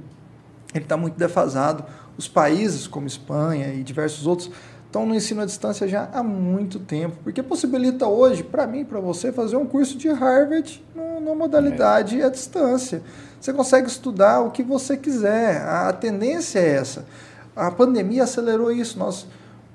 ele está muito defasado. Os países como Espanha e diversos outros estão no ensino à distância já há muito tempo, porque possibilita hoje, para mim, para você, fazer um curso de Harvard numa modalidade é. à distância. Você consegue estudar o que você quiser, a tendência é essa. A pandemia acelerou isso. Nós,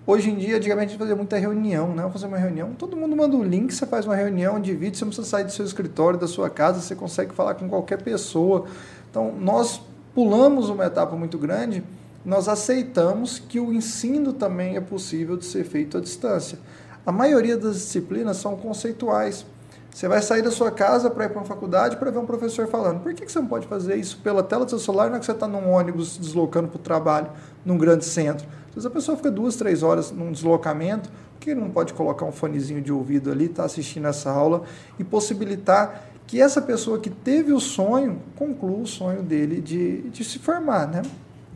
hoje em dia, antigamente a gente fazia muita reunião, né? Fazer uma reunião, todo mundo manda um link, você faz uma reunião, divide, você não precisa sair do seu escritório, da sua casa, você consegue falar com qualquer pessoa. Então, nós pulamos uma etapa muito grande nós aceitamos que o ensino também é possível de ser feito à distância. A maioria das disciplinas são conceituais. Você vai sair da sua casa para ir para uma faculdade para ver um professor falando. Por que você não pode fazer isso pela tela do seu celular não é que você está num ônibus deslocando para o trabalho, num grande centro? Às vezes a pessoa fica duas, três horas num deslocamento, por que não pode colocar um fonezinho de ouvido ali, estar tá assistindo essa aula e possibilitar que essa pessoa que teve o sonho conclua o sonho dele de, de se formar, né?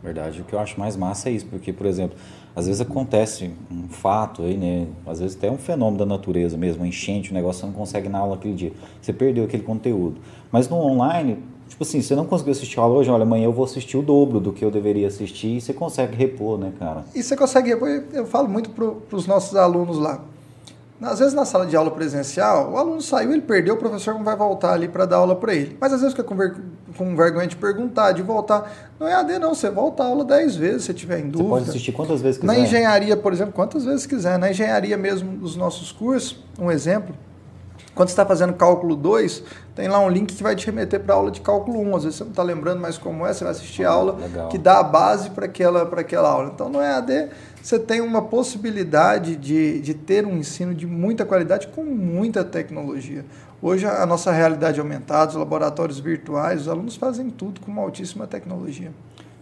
Verdade. O que eu acho mais massa é isso, porque, por exemplo, às vezes acontece um fato aí, né? Às vezes até um fenômeno da natureza mesmo, enchente, o negócio você não consegue na aula aquele dia. Você perdeu aquele conteúdo. Mas no online, tipo assim, você não conseguiu assistir a aula hoje, olha, amanhã eu vou assistir o dobro do que eu deveria assistir e você consegue repor, né, cara? E você consegue repor, eu falo muito para os nossos alunos lá. Às vezes na sala de aula presencial, o aluno saiu, ele perdeu, o professor não vai voltar ali para dar aula para ele. Mas às vezes fica com, ver, com vergonha de perguntar, de voltar. Não é AD não, você volta a aula 10 vezes se tiver em dúvida. Você pode assistir quantas vezes quiser. Na engenharia, por exemplo, quantas vezes quiser. Na engenharia mesmo dos nossos cursos, um exemplo, quando você está fazendo cálculo 2, tem lá um link que vai te remeter para a aula de cálculo 1. Às vezes você não está lembrando mais como é, você vai assistir a aula Legal. que dá a base para aquela, aquela aula. Então, no EAD, você tem uma possibilidade de, de ter um ensino de muita qualidade com muita tecnologia. Hoje, a nossa realidade aumentada, os laboratórios virtuais, os alunos fazem tudo com uma altíssima tecnologia.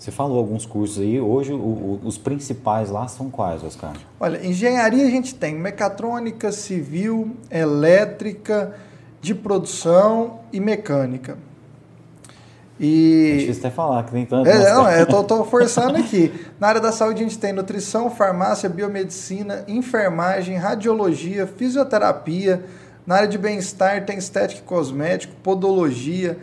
Você falou alguns cursos aí, hoje o, o, os principais lá são quais, Oscar? Olha, engenharia a gente tem mecatrônica, civil, elétrica, de produção e mecânica. E... É difícil até falar, que tem tanto. É, não, é, eu tô, forçando aqui. Na área da saúde a gente tem nutrição, farmácia, biomedicina, enfermagem, radiologia, fisioterapia. Na área de bem-estar tem estética e cosmético, podologia,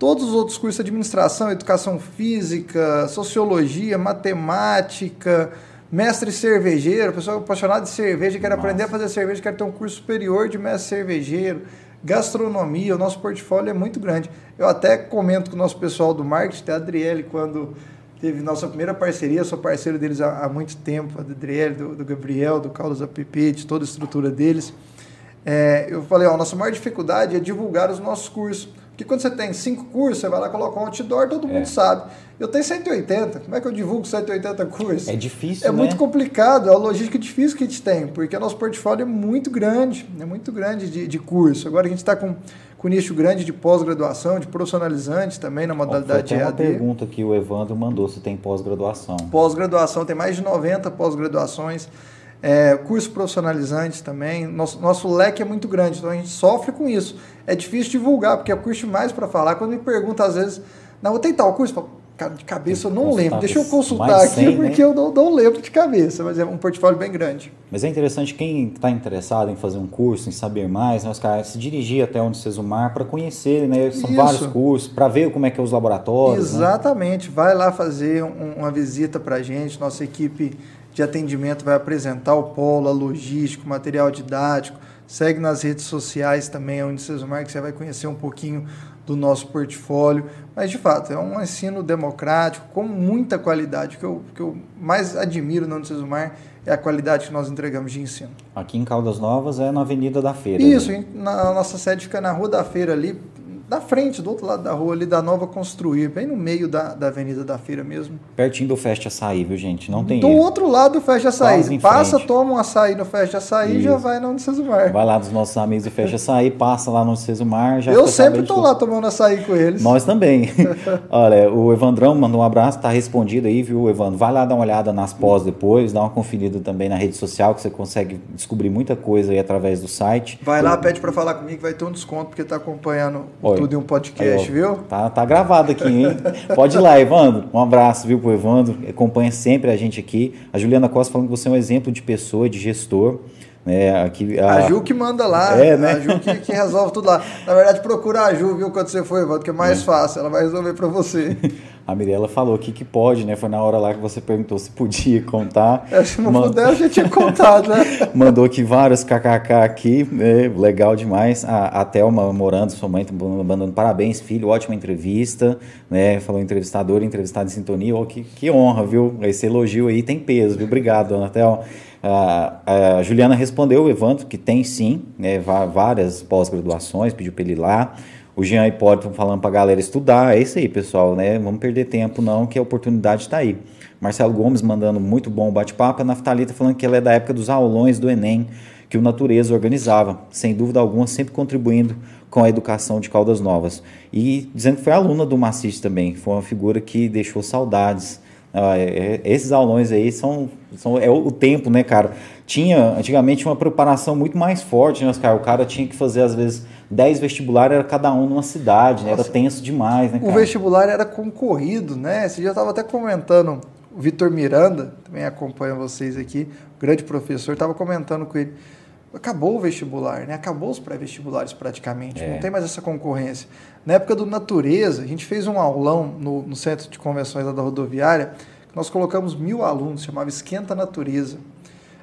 todos os outros cursos, administração, educação física, sociologia, matemática, mestre cervejeiro, pessoa apaixonada de cerveja, quer aprender a fazer cerveja, quer ter um curso superior de mestre cervejeiro gastronomia, o nosso portfólio é muito grande. Eu até comento com o nosso pessoal do marketing, a Adriele, quando teve nossa primeira parceria, sou parceiro deles há, há muito tempo, a Adriele, do, do, Gabriel, do Carlos App, de toda a estrutura deles. É, eu falei, ó, a nossa maior dificuldade é divulgar os nossos cursos. Porque quando você tem cinco cursos, você vai lá colocar um outdoor, todo mundo é. sabe. Eu tenho 180, como é que eu divulgo 180 cursos? É difícil, É né? muito complicado, é uma logística difícil que a gente tem, porque o nosso portfólio é muito grande, é muito grande de, de curso. Agora a gente está com, com nicho grande de pós-graduação, de profissionalizantes também na modalidade EAD. uma pergunta que o Evandro mandou se tem pós-graduação. Pós-graduação, tem mais de 90 pós-graduações. É, curso profissionalizantes também. Nosso, nosso leque é muito grande, então a gente sofre com isso. É difícil divulgar, porque é o curso mais para falar. Quando me pergunta, às vezes, não, tem tal curso? cara, de cabeça eu não lembro. Deixa eu consultar aqui, 100, porque né? eu não, não, lembro de cabeça, mas é um portfólio bem grande. Mas é interessante quem está interessado em fazer um curso, em saber mais, né, os caras se dirigir até onde Unicesumar para conhecer, né? São Isso. vários cursos, para ver como é que é os laboratórios. Né? Exatamente. Né? Vai lá fazer um, uma visita para a gente, nossa equipe de atendimento vai apresentar o polo, a logística, o material didático. Segue nas redes sociais também, a Unicesumar, que você vai conhecer um pouquinho do nosso portfólio. Mas, de fato, é um ensino democrático, com muita qualidade. O que eu, que eu mais admiro no Unicesumar é a qualidade que nós entregamos de ensino. Aqui em Caldas Novas é na Avenida da Feira. Isso, né? na, a nossa sede fica na Rua da Feira ali, na frente, do outro lado da rua ali da Nova Construir, bem no meio da, da Avenida da Feira mesmo. Pertinho do Festa Açaí, viu, gente? Não tem Do erro. outro lado do Festa Açaí. Passa, frente. toma um açaí no Festa Açaí e já vai no Unicesumar. Vai lá dos nossos amigos do Festa Açaí, passa lá no Unicesumar. Já Eu sempre estou lá tomando açaí com eles. Nós também. Olha, o Evandrão mandou um abraço, tá respondido aí, viu, Evandro? Vai lá dar uma olhada nas pós depois, dá uma conferida também na rede social, que você consegue descobrir muita coisa aí através do site. Vai lá, pede para falar comigo, vai ter um desconto, porque tá acompanhando Oi. Tudo em um podcast viu? Tá, tá gravado aqui, hein? Pode ir lá, Evandro. Um abraço, viu, pro Evandro. Acompanha sempre a gente aqui. A Juliana Costa falando que você é um exemplo de pessoa, de gestor. Né, aqui, a... a Ju que manda lá, é, né? a Ju que, que, resolve tudo lá. Na verdade, procura a Ju, viu, quando você for, Evandro, que é mais é. fácil, ela vai resolver para você. A Mirella falou aqui que pode, né? Foi na hora lá que você perguntou se podia contar. Se não puder, a gente tinha contado, né? Mandou aqui vários kkk aqui, né? legal demais. A, a Thelma Morando, sua mãe, tá mandando parabéns, filho, ótima entrevista, né? Falou entrevistador, entrevistado em sintonia. Oh, que, que honra, viu? Esse elogio aí tem peso, viu? Obrigado, dona Thelma. A, a Juliana respondeu, o Evandro, que tem sim, né? Várias pós-graduações, pediu para ele ir lá. O Jean Hipólito falando a galera estudar. É isso aí, pessoal, né? Vamos perder tempo não, que a oportunidade está aí. Marcelo Gomes mandando muito bom bate-papo. A Naftalita falando que ela é da época dos aulões do Enem, que o Natureza organizava. Sem dúvida alguma, sempre contribuindo com a educação de Caldas Novas. E dizendo que foi aluna do Macis também. Foi uma figura que deixou saudades. Ah, é, esses aulões aí são, são é o tempo, né, cara? Tinha antigamente uma preparação muito mais forte, né, cara? O cara tinha que fazer às vezes 10 vestibulares era cada um numa cidade, né? Era tenso demais, né, cara? O vestibular era concorrido, né? Esse dia eu estava até comentando, o Vitor Miranda, também acompanha vocês aqui, grande professor, estava comentando com ele. Acabou o vestibular, né? Acabou os pré-vestibulares praticamente, é. não tem mais essa concorrência. Na época do Natureza, a gente fez um aulão no, no Centro de Convenções da Rodoviária, nós colocamos mil alunos, chamava Esquenta Natureza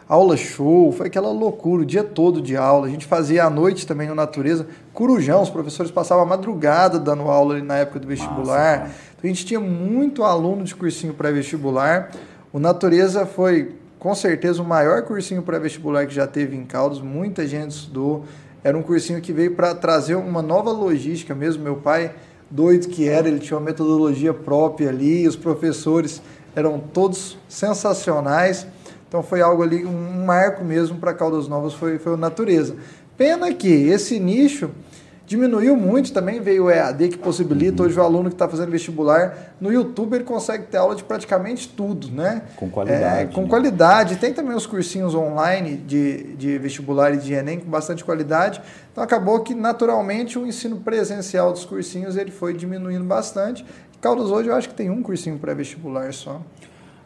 aula show, foi aquela loucura, o dia todo de aula. A gente fazia à noite também no Natureza, Corujão, os professores passavam a madrugada dando aula ali na época do vestibular. Nossa, então a gente tinha muito aluno de cursinho pré-vestibular. O Natureza foi com certeza o maior cursinho pré-vestibular que já teve em Caldas, muita gente estudou. Era um cursinho que veio para trazer uma nova logística mesmo. Meu pai, doido que era, ele tinha uma metodologia própria ali, os professores eram todos sensacionais. Então foi algo ali, um marco mesmo para Caldas Novas, foi, foi a natureza. Pena que esse nicho diminuiu muito também, veio o EAD que possibilita, hoje o aluno que está fazendo vestibular, no YouTube ele consegue ter aula de praticamente tudo, né? Com qualidade. É, com né? qualidade. Tem também os cursinhos online de, de vestibular e de Enem com bastante qualidade. Então acabou que naturalmente o ensino presencial dos cursinhos ele foi diminuindo bastante. Caldas hoje eu acho que tem um cursinho pré-vestibular só.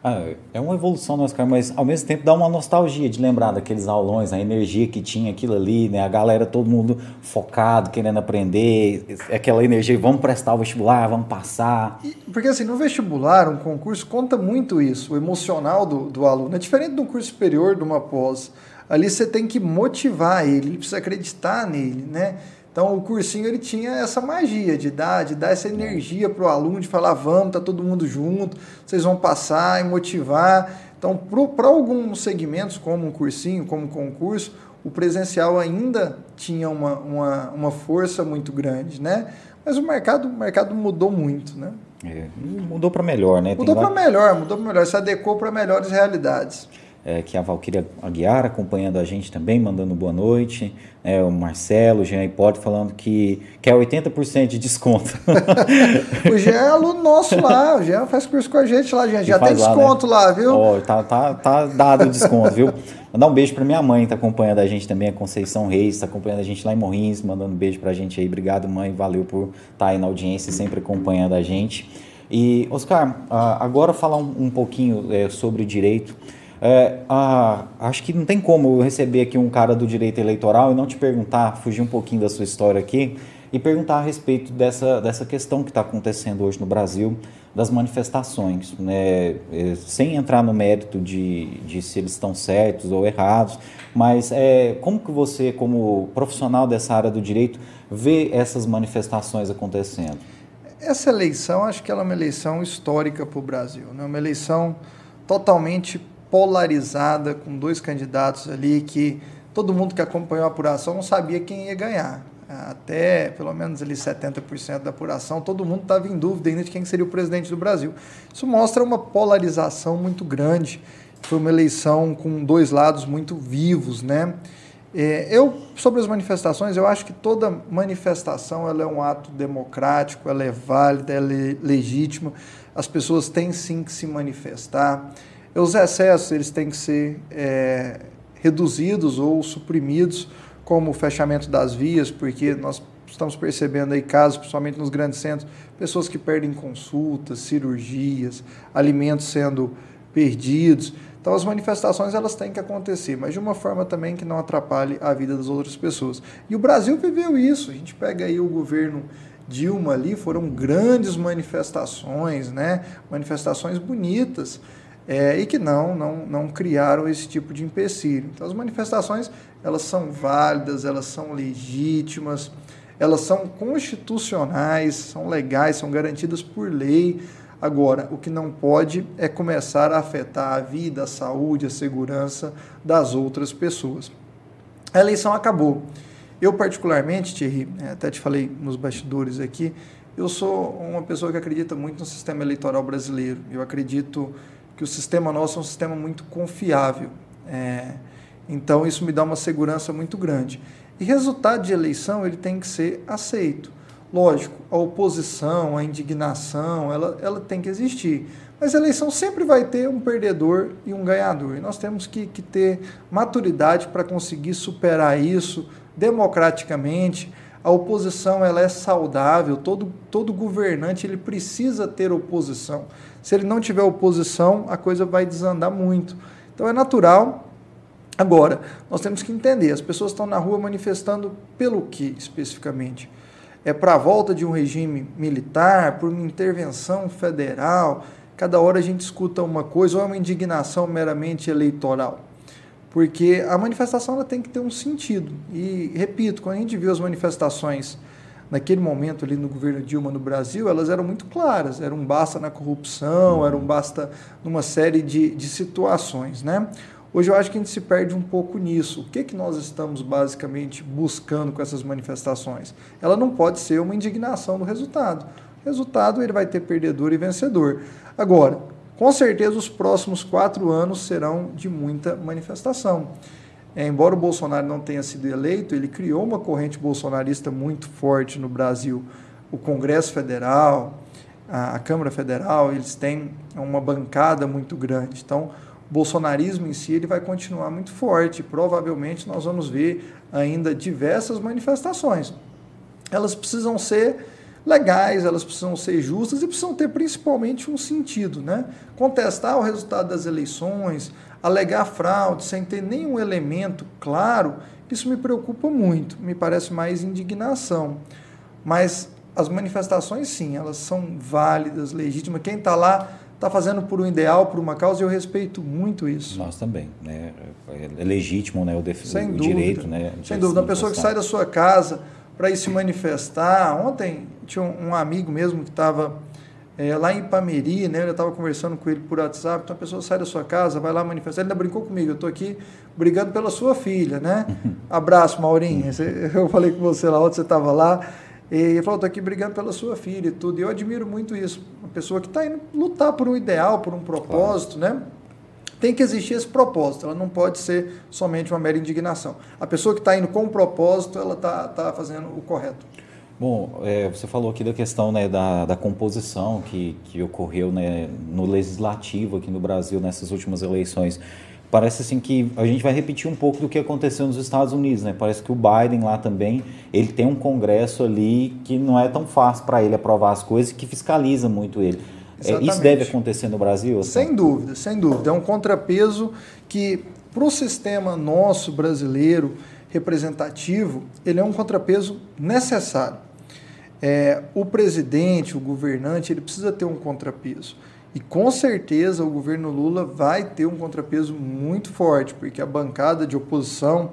Ah, é uma evolução nosso cara, mas ao mesmo tempo dá uma nostalgia de lembrar daqueles aulões, a energia que tinha aquilo ali, né? A galera, todo mundo focado, querendo aprender, aquela energia, vamos prestar o vestibular, vamos passar. Porque assim, no vestibular, um concurso conta muito isso, o emocional do, do aluno. É diferente de um curso superior, de uma pós. Ali você tem que motivar ele, ele precisa acreditar nele, né? Então o cursinho ele tinha essa magia de dar, de dar essa energia para o aluno, de falar, vamos, tá todo mundo junto, vocês vão passar e motivar. Então, para alguns segmentos, como um cursinho, como um concurso, o presencial ainda tinha uma, uma, uma força muito grande, né? Mas o mercado, o mercado mudou muito, né? É, mudou para melhor, né? Mudou para melhor, mudou para melhor, se adequou para melhores realidades é, que é a Valquíria Aguiar acompanhando a gente também, mandando boa noite. É, o Marcelo, o Jean Hipólito falando que quer 80% de desconto. o Jean é aluno nosso lá, o Jean faz curso com a gente lá, Jean. Já tem desconto lá, né? lá viu? Oh, tá, tá, tá dado o desconto, viu? Mandar um beijo para minha mãe, tá acompanhando a gente também, a Conceição Reis, tá acompanhando a gente lá em Morrins, mandando um beijo pra gente aí. Obrigado, mãe, valeu por estar tá aí na audiência, sempre acompanhando a gente. E, Oscar, agora falar um, um pouquinho é, sobre direito. É, acho que não tem como eu receber aqui um cara do direito eleitoral e não te perguntar, fugir um pouquinho da sua história aqui, e perguntar a respeito dessa, dessa questão que está acontecendo hoje no Brasil, das manifestações, né? É, sem entrar no mérito de, de se eles estão certos ou errados, mas é, como que você, como profissional dessa área do direito, vê essas manifestações acontecendo? Essa eleição, acho que ela é uma eleição histórica para o Brasil, né? uma eleição totalmente polarizada, com dois candidatos ali que todo mundo que acompanhou a apuração não sabia quem ia ganhar até pelo menos ali 70% da apuração, todo mundo estava em dúvida ainda de quem seria o presidente do Brasil. Isso mostra uma polarização muito grande. Foi uma eleição com dois lados muito vivos, né? É, eu, sobre as manifestações, eu acho que toda manifestação ela é um ato democrático, ela é válida, ela é legítima. As pessoas têm sim que se manifestar. Os excessos eles têm que ser é, reduzidos ou suprimidos como o fechamento das vias, porque nós estamos percebendo aí casos, principalmente nos grandes centros, pessoas que perdem consultas, cirurgias, alimentos sendo perdidos. Então as manifestações elas têm que acontecer, mas de uma forma também que não atrapalhe a vida das outras pessoas. E o Brasil viveu isso. A gente pega aí o governo Dilma ali, foram grandes manifestações, né? Manifestações bonitas é, e que não, não, não criaram esse tipo de empecilho. Então, as manifestações elas são válidas, elas são legítimas, elas são constitucionais, são legais, são garantidas por lei. Agora, o que não pode é começar a afetar a vida, a saúde, a segurança das outras pessoas. A eleição acabou. Eu, particularmente, Thierry, é, até te falei nos bastidores aqui, eu sou uma pessoa que acredita muito no sistema eleitoral brasileiro. Eu acredito que o sistema nosso é um sistema muito confiável. É, então isso me dá uma segurança muito grande. E resultado de eleição ele tem que ser aceito. Lógico, a oposição, a indignação, ela, ela tem que existir. Mas a eleição sempre vai ter um perdedor e um ganhador. E nós temos que, que ter maturidade para conseguir superar isso democraticamente. A oposição ela é saudável, todo, todo governante ele precisa ter oposição. Se ele não tiver oposição, a coisa vai desandar muito. Então é natural. Agora, nós temos que entender, as pessoas estão na rua manifestando pelo que especificamente? É para a volta de um regime militar, por uma intervenção federal? Cada hora a gente escuta uma coisa, ou é uma indignação meramente eleitoral? Porque a manifestação ela tem que ter um sentido. E, repito, quando a gente viu as manifestações naquele momento ali no governo Dilma no Brasil, elas eram muito claras, era um basta na corrupção, era um basta numa série de, de situações, né? Hoje eu acho que a gente se perde um pouco nisso. O que, que nós estamos basicamente buscando com essas manifestações? Ela não pode ser uma indignação do resultado. O resultado ele vai ter perdedor e vencedor. Agora, com certeza os próximos quatro anos serão de muita manifestação. É, embora o Bolsonaro não tenha sido eleito, ele criou uma corrente bolsonarista muito forte no Brasil. O Congresso Federal, a, a Câmara Federal, eles têm uma bancada muito grande. Então, o bolsonarismo em si ele vai continuar muito forte. Provavelmente nós vamos ver ainda diversas manifestações. Elas precisam ser legais, elas precisam ser justas e precisam ter principalmente um sentido, né? Contestar o resultado das eleições, alegar fraude sem ter nenhum elemento claro, isso me preocupa muito, me parece mais indignação. Mas as manifestações, sim, elas são válidas, legítimas. Quem está lá está fazendo por um ideal, por uma causa, e eu respeito muito isso. Nós também, né? É legítimo, né? O, def... O direito, né? Sem dúvida. Uma pessoa que sai da sua casa para ir se manifestar. Ontem tinha um amigo mesmo que estava é, lá em Ipameri, né? Eu estava conversando com ele por WhatsApp, então a pessoa sai da sua casa, vai lá manifestar, ele ainda brincou comigo, eu estou aqui brigando pela sua filha, né? Abraço, Maurinho, eu falei com você lá, onde você estava lá, e ele falou, estou aqui brigando pela sua filha e tudo, e eu admiro muito isso, uma pessoa que está indo lutar por um ideal, por um propósito, claro. né? Tem que existir esse propósito, ela não pode ser somente uma mera indignação. A pessoa que está indo com um propósito, ela está tá fazendo o correto. Bom, é, você falou aqui da questão né, da, da composição que, que ocorreu né, no legislativo aqui no Brasil nessas últimas eleições. parece assim que a gente vai repetir um pouco do que aconteceu nos Estados Unidos, né? Parece que o Biden lá também, ele tem um congresso ali que não é tão fácil para ele aprovar as coisas e que fiscaliza muito ele. É, isso deve acontecer no Brasil? Assim? Sem dúvida, sem dúvida. É um contrapeso que, para o sistema nosso brasileiro representativo, ele é um contrapeso necessário. É, o presidente, o governante, ele precisa ter um contrapeso. E com certeza o governo Lula vai ter um contrapeso muito forte, porque a bancada de oposição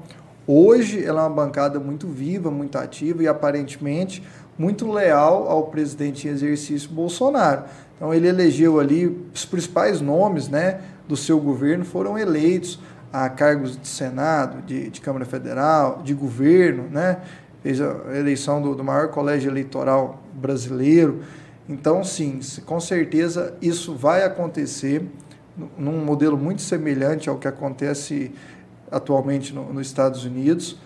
hoje ela é uma bancada muito viva, muito ativa e aparentemente muito leal ao presidente em exercício Bolsonaro. Então ele elegeu ali os principais nomes, né, do seu governo foram eleitos a cargos de Senado, de, de Câmara Federal, de governo, né? Fez a eleição do, do maior colégio eleitoral brasileiro. Então, sim, com certeza isso vai acontecer num modelo muito semelhante ao que acontece atualmente no, nos Estados Unidos.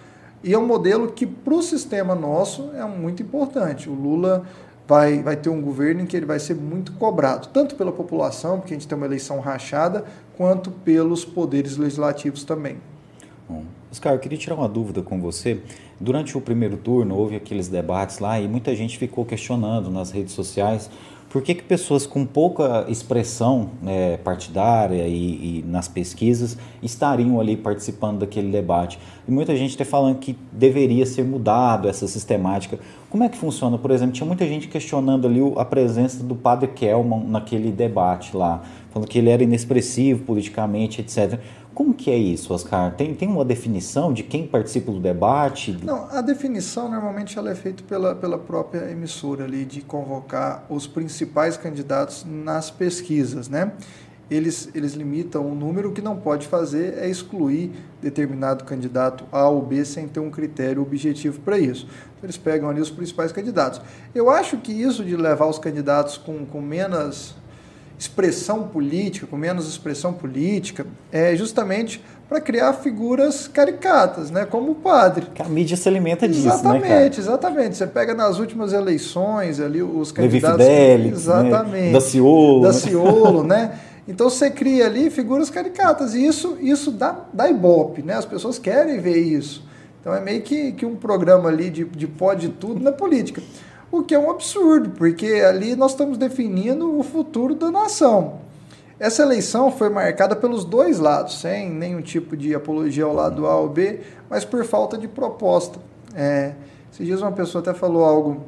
E é um modelo que, para o sistema nosso, é muito importante. O Lula vai, vai ter um governo em que ele vai ser muito cobrado, tanto pela população, porque a gente tem uma eleição rachada, quanto pelos poderes legislativos também. Bom, Oscar, eu queria tirar uma dúvida com você. Durante o primeiro turno, houve aqueles debates lá e muita gente ficou questionando nas redes sociais por que, que pessoas com pouca expressão né, partidária e, e, nas pesquisas estariam ali participando daquele debate? E muita gente está falando que deveria ser mudado essa sistemática. Como é que funciona? Por exemplo, tinha muita gente questionando ali a presença do padre Kelman naquele debate lá, falando que ele era inexpressivo politicamente, etc. Como que é isso, Oscar? Tem, tem uma definição de quem participa do debate? Não, a definição normalmente ela é feita pela, pela própria emissora ali, de convocar os principais candidatos nas pesquisas, né? Eles, eles limitam o número, o que não pode fazer é excluir determinado candidato A ou B sem ter um critério objetivo para isso. Eles pegam ali os principais candidatos. Eu acho que isso de levar os candidatos com, com menos expressão política, com menos expressão política, é justamente para criar figuras caricatas, né? Como o padre. Que a mídia se alimenta disso, exatamente, né, Exatamente, Você pega nas últimas eleições ali os candidatos... Levi Fidelix, né? exatamente. Né? Daciolo. Daciolo, né? Então você cria ali figuras caricatas e isso, isso dá, dá ibope, né? As pessoas querem ver isso. Então é meio que, que um programa ali de, de pode tudo na política o que é um absurdo, porque ali nós estamos definindo o futuro da nação. Essa eleição foi marcada pelos dois lados, sem nenhum tipo de apologia ao lado A ou B, mas por falta de proposta. É, esses dias uma pessoa até falou algo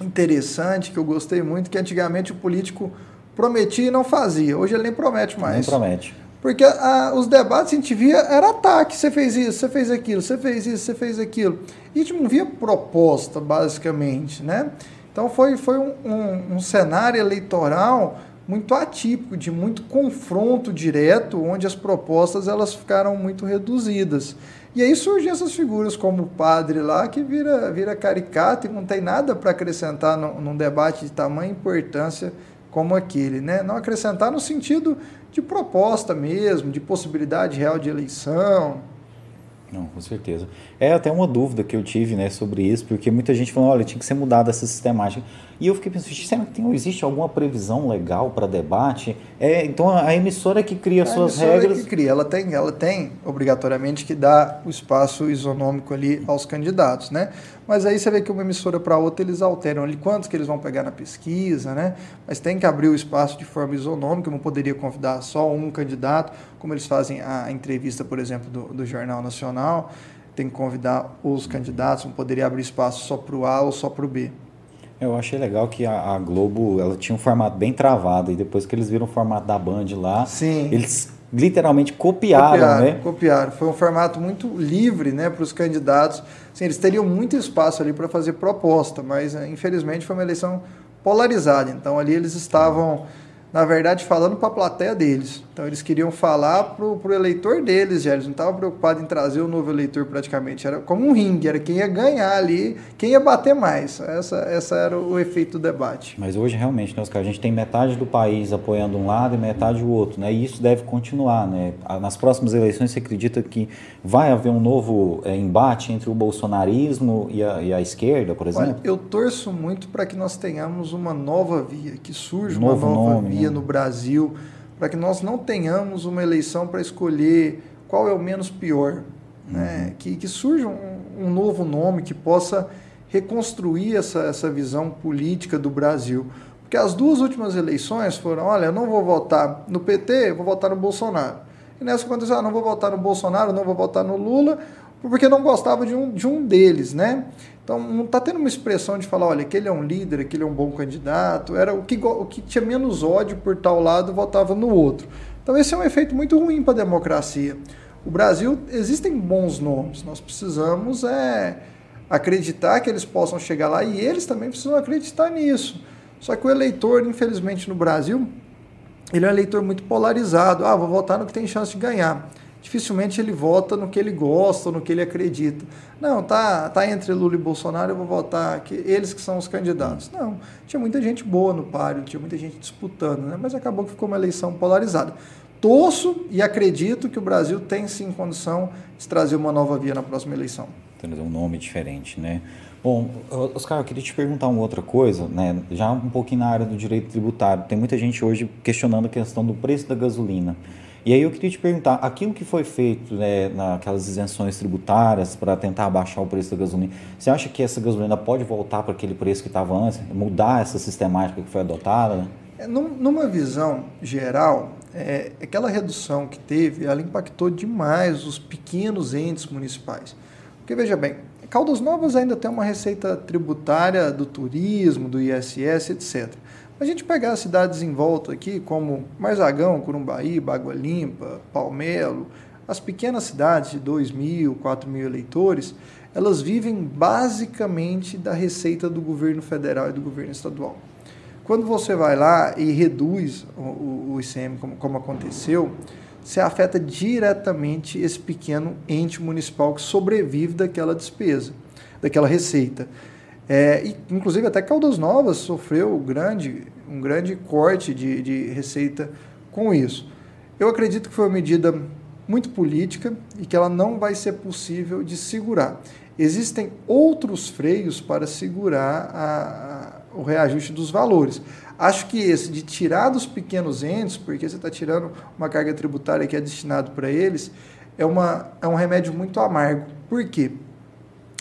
interessante que eu gostei muito, que antigamente o político prometia e não fazia. Hoje ele nem promete mais. Nem promete. Porque a, os debates a gente via era ataque, você fez isso, você fez aquilo, você fez isso, você fez aquilo. E a gente não via proposta, basicamente, né? Então foi, foi um, um, um cenário eleitoral muito atípico, de muito confronto direto, onde as propostas elas ficaram muito reduzidas. E aí surgem essas figuras como o padre lá, que vira, vira caricato e não tem nada para acrescentar no, num debate de tamanha importância como aquele. Né? Não acrescentar no sentido de proposta mesmo, de possibilidade real de eleição. Não, com certeza. É até uma dúvida que eu tive né, sobre isso, porque muita gente falou, olha, tinha que ser mudada essa sistemática. E eu fiquei pensando, será que tem, existe alguma previsão legal para debate? É, então a emissora que cria a suas regras. que cria, ela tem, ela tem obrigatoriamente que dar o espaço isonômico ali aos candidatos, né? Mas aí você vê que uma emissora para outra eles alteram ali quantos que eles vão pegar na pesquisa, né? Mas tem que abrir o espaço de forma isonômica, não poderia convidar só um candidato, como eles fazem a entrevista, por exemplo, do, do Jornal Nacional, tem que convidar os candidatos, não poderia abrir espaço só para o A ou só para o B. Eu achei legal que a, a, Globo ela tinha um formato bem travado e depois que eles viram o formato da Band lá, Sim. eles literalmente copiaram, copiaram, né? Copiaram. Foi um formato muito livre, né, para os candidatos. Sim, eles teriam muito espaço ali para fazer proposta, mas eh, infelizmente foi uma eleição polarizada. Então ali eles estavam na verdade, falando para a plateia deles. Então, eles queriam falar para o eleitor deles, já. Eles não estavam preocupados em trazer o novo eleitor praticamente. Era como um ringue, era quem ia ganhar ali, quem ia bater mais. Essa, essa era o efeito do debate. Mas hoje, realmente, né, Oscar, a gente tem metade do país apoiando um lado e metade o outro, né? E isso deve continuar, né? Nas próximas eleições, você acredita que vai haver um novo é, embate entre o bolsonarismo e a, e a esquerda, por exemplo? Olha, eu torço muito para que nós tenhamos uma nova via, que surja um uma nova nome, via no Brasil para que nós não tenhamos uma eleição para escolher qual é o menos pior, né? Uhum. que, que surja um, um, novo nome que possa reconstruir essa, essa visão política do Brasil. Porque as duas últimas eleições foram, olha, eu não vou votar no PT, vou votar no Bolsonaro. E nessa aconteceu, ah, não vou votar no Bolsonaro, não vou votar no Lula, porque não gostava de um, de um deles, né? Então não está tendo uma expressão de falar, olha, aquele é um líder, aquele é um bom candidato, era o que, o que tinha menos ódio por tal lado votava no outro. Então esse é um efeito muito ruim para a democracia. O Brasil existem bons nomes, nós precisamos é acreditar que eles possam chegar lá e eles também precisam acreditar nisso. Só que o eleitor, infelizmente no Brasil, ele é um eleitor muito polarizado. Ah, vou votar no que tem chance de ganhar dificilmente ele vota no que ele gosta, no que ele acredita. Não, tá, tá entre Lula e Bolsonaro, eu vou votar que eles que são os candidatos. Não, tinha muita gente boa no páreo, tinha muita gente disputando, né? mas acabou que ficou uma eleição polarizada. Torço e acredito que o Brasil tem sim condição de trazer uma nova via na próxima eleição. Trazer um nome diferente, né? Bom, Oscar, eu queria te perguntar uma outra coisa, né? Já um pouquinho na área do direito tributário. Tem muita gente hoje questionando a questão do preço da gasolina. E aí eu queria te perguntar, aquilo que foi feito né, naquelas isenções tributárias para tentar abaixar o preço da gasolina, você acha que essa gasolina pode voltar para aquele preço que estava antes, mudar essa sistemática que foi adotada? É, numa visão geral, é, aquela redução que teve, ela impactou demais os pequenos entes municipais. Porque veja bem, Caldas Novas ainda tem uma receita tributária do turismo, do ISS, etc. A gente pegar as cidades em volta aqui, como Marzagão, Curumbaí, Bagua Limpa, Palmelo, as pequenas cidades de 2 mil, 4 mil eleitores, elas vivem basicamente da receita do governo federal e do governo estadual. Quando você vai lá e reduz o, ICM, como, como aconteceu, você afeta diretamente esse pequeno ente municipal que sobrevive daquela despesa, daquela receita. É, e, inclusive até Caldas Novas sofreu grande, um grande corte de, de receita com isso. Eu acredito que foi uma medida muito política e que ela não vai ser possível de segurar. Existem outros freios para segurar a, a, o reajuste dos valores. Acho que esse de tirar dos pequenos entes, porque você está tirando uma carga tributária que é destinado para eles, é, uma, é um remédio muito amargo. Por quê?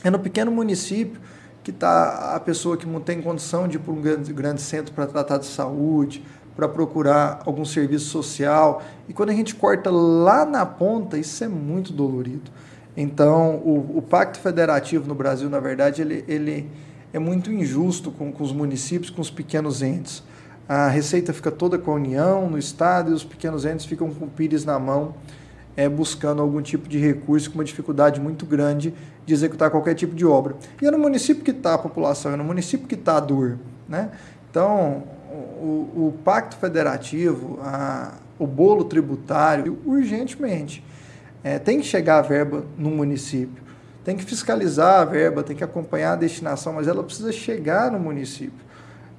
É no pequeno município que está a pessoa que não tem condição de ir para um grande, grande centro para tratar de saúde, para procurar algum serviço social. E quando a gente corta lá na ponta, isso é muito dolorido. Então, o, o Pacto Federativo no Brasil, na verdade, ele, ele é muito injusto com, com os municípios, com os pequenos entes. A receita fica toda com a União, no Estado, e os pequenos entes ficam com o pires na mão é, buscando algum tipo de recurso com uma dificuldade muito grande de executar qualquer tipo de obra. E é no município que está a população, é no município que está a dor. Né? Então, o, o pacto federativo, a, o bolo tributário, urgentemente, é, tem que chegar a verba no município. Tem que fiscalizar a verba, tem que acompanhar a destinação, mas ela precisa chegar no município.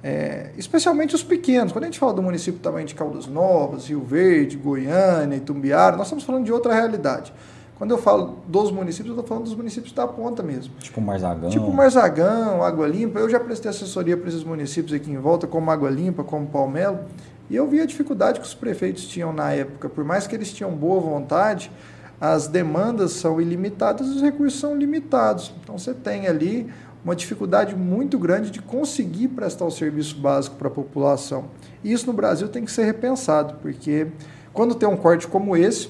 É, especialmente os pequenos. Quando a gente fala do município também de Caldas Novas, Rio Verde, Goiânia, Itumbiara, nós estamos falando de outra realidade. Quando eu falo dos municípios, eu estou falando dos municípios da ponta mesmo. Tipo Marzagão. Tipo Marzagão, Água Limpa. Eu já prestei assessoria para esses municípios aqui em volta, como Água Limpa, como Palmelo, e eu vi a dificuldade que os prefeitos tinham na época. Por mais que eles tinham boa vontade, as demandas são ilimitadas e os recursos são limitados. Então você tem ali uma dificuldade muito grande de conseguir prestar o serviço básico para a população. E isso no Brasil tem que ser repensado, porque quando tem um corte como esse,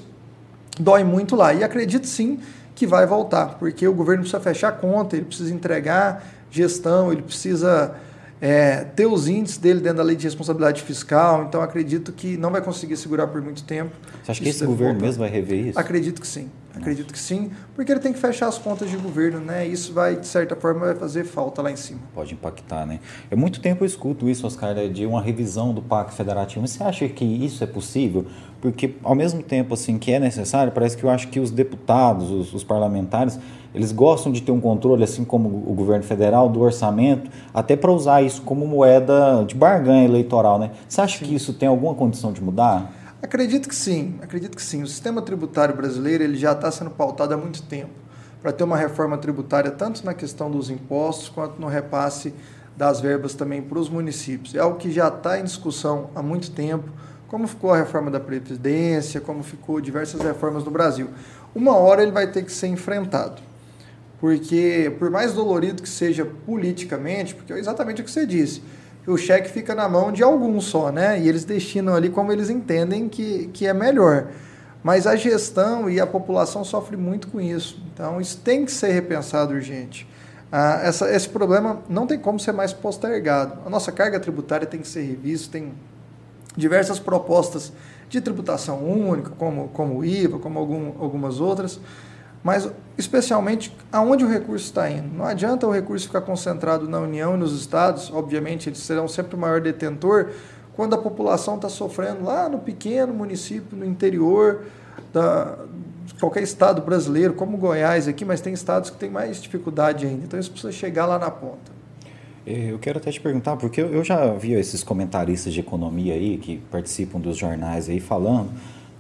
dói muito lá. E acredito sim que vai voltar, porque o governo precisa fechar conta, ele precisa entregar gestão, ele precisa é, ter os índices dele dentro da lei de responsabilidade fiscal, então acredito que não vai conseguir segurar por muito tempo. Você acha que esse governo voltar. mesmo vai rever isso? Acredito que sim. Acredito que sim, porque ele tem que fechar as contas de governo, né? Isso vai, de certa forma, vai fazer falta lá em cima. Pode impactar, né? É muito tempo eu escuto isso, Oscar, né, de uma revisão do Pacto Federativo. Você acha que isso é possível? Porque, ao mesmo tempo assim que é necessário, parece que eu acho que os deputados, os, os parlamentares, eles gostam de ter um controle, assim como o governo federal, do orçamento, até para usar isso como moeda de barganha eleitoral, né? Você acha sim. que isso tem alguma condição de mudar? Acredito que sim, acredito que sim. O sistema tributário brasileiro ele já está sendo pautado há muito tempo para ter uma reforma tributária tanto na questão dos impostos quanto no repasse das verbas também para os municípios. É algo que já está em discussão há muito tempo. como ficou a reforma da Previdência, como ficou diversas reformas no Brasil. Uma hora ele vai ter que ser enfrentado. Porque, por mais dolorido que seja politicamente, porque é exatamente o que você disse, o cheque fica na mão de alguns só, né? E eles destinam ali como eles entendem que, que é melhor. Mas a gestão e a população sofrem muito com isso. Então, isso tem que ser repensado urgente. Ah, essa, esse problema não tem como ser mais postergado. A nossa carga tributária tem que ser revista, tem diversas propostas de tributação única, como, como o IVA, como algum, algumas outras, mas especialmente aonde o recurso está indo. Não adianta o recurso ficar concentrado na União e nos estados, obviamente eles serão sempre o maior detentor, quando a população está sofrendo lá no pequeno município, no interior da, de qualquer estado brasileiro, como Goiás aqui, mas tem estados que têm mais dificuldade ainda. Então isso precisa chegar lá na ponta. É, eu quero até te perguntar, porque eu já vi esses comentaristas de economia aí, que participam dos jornais aí, falando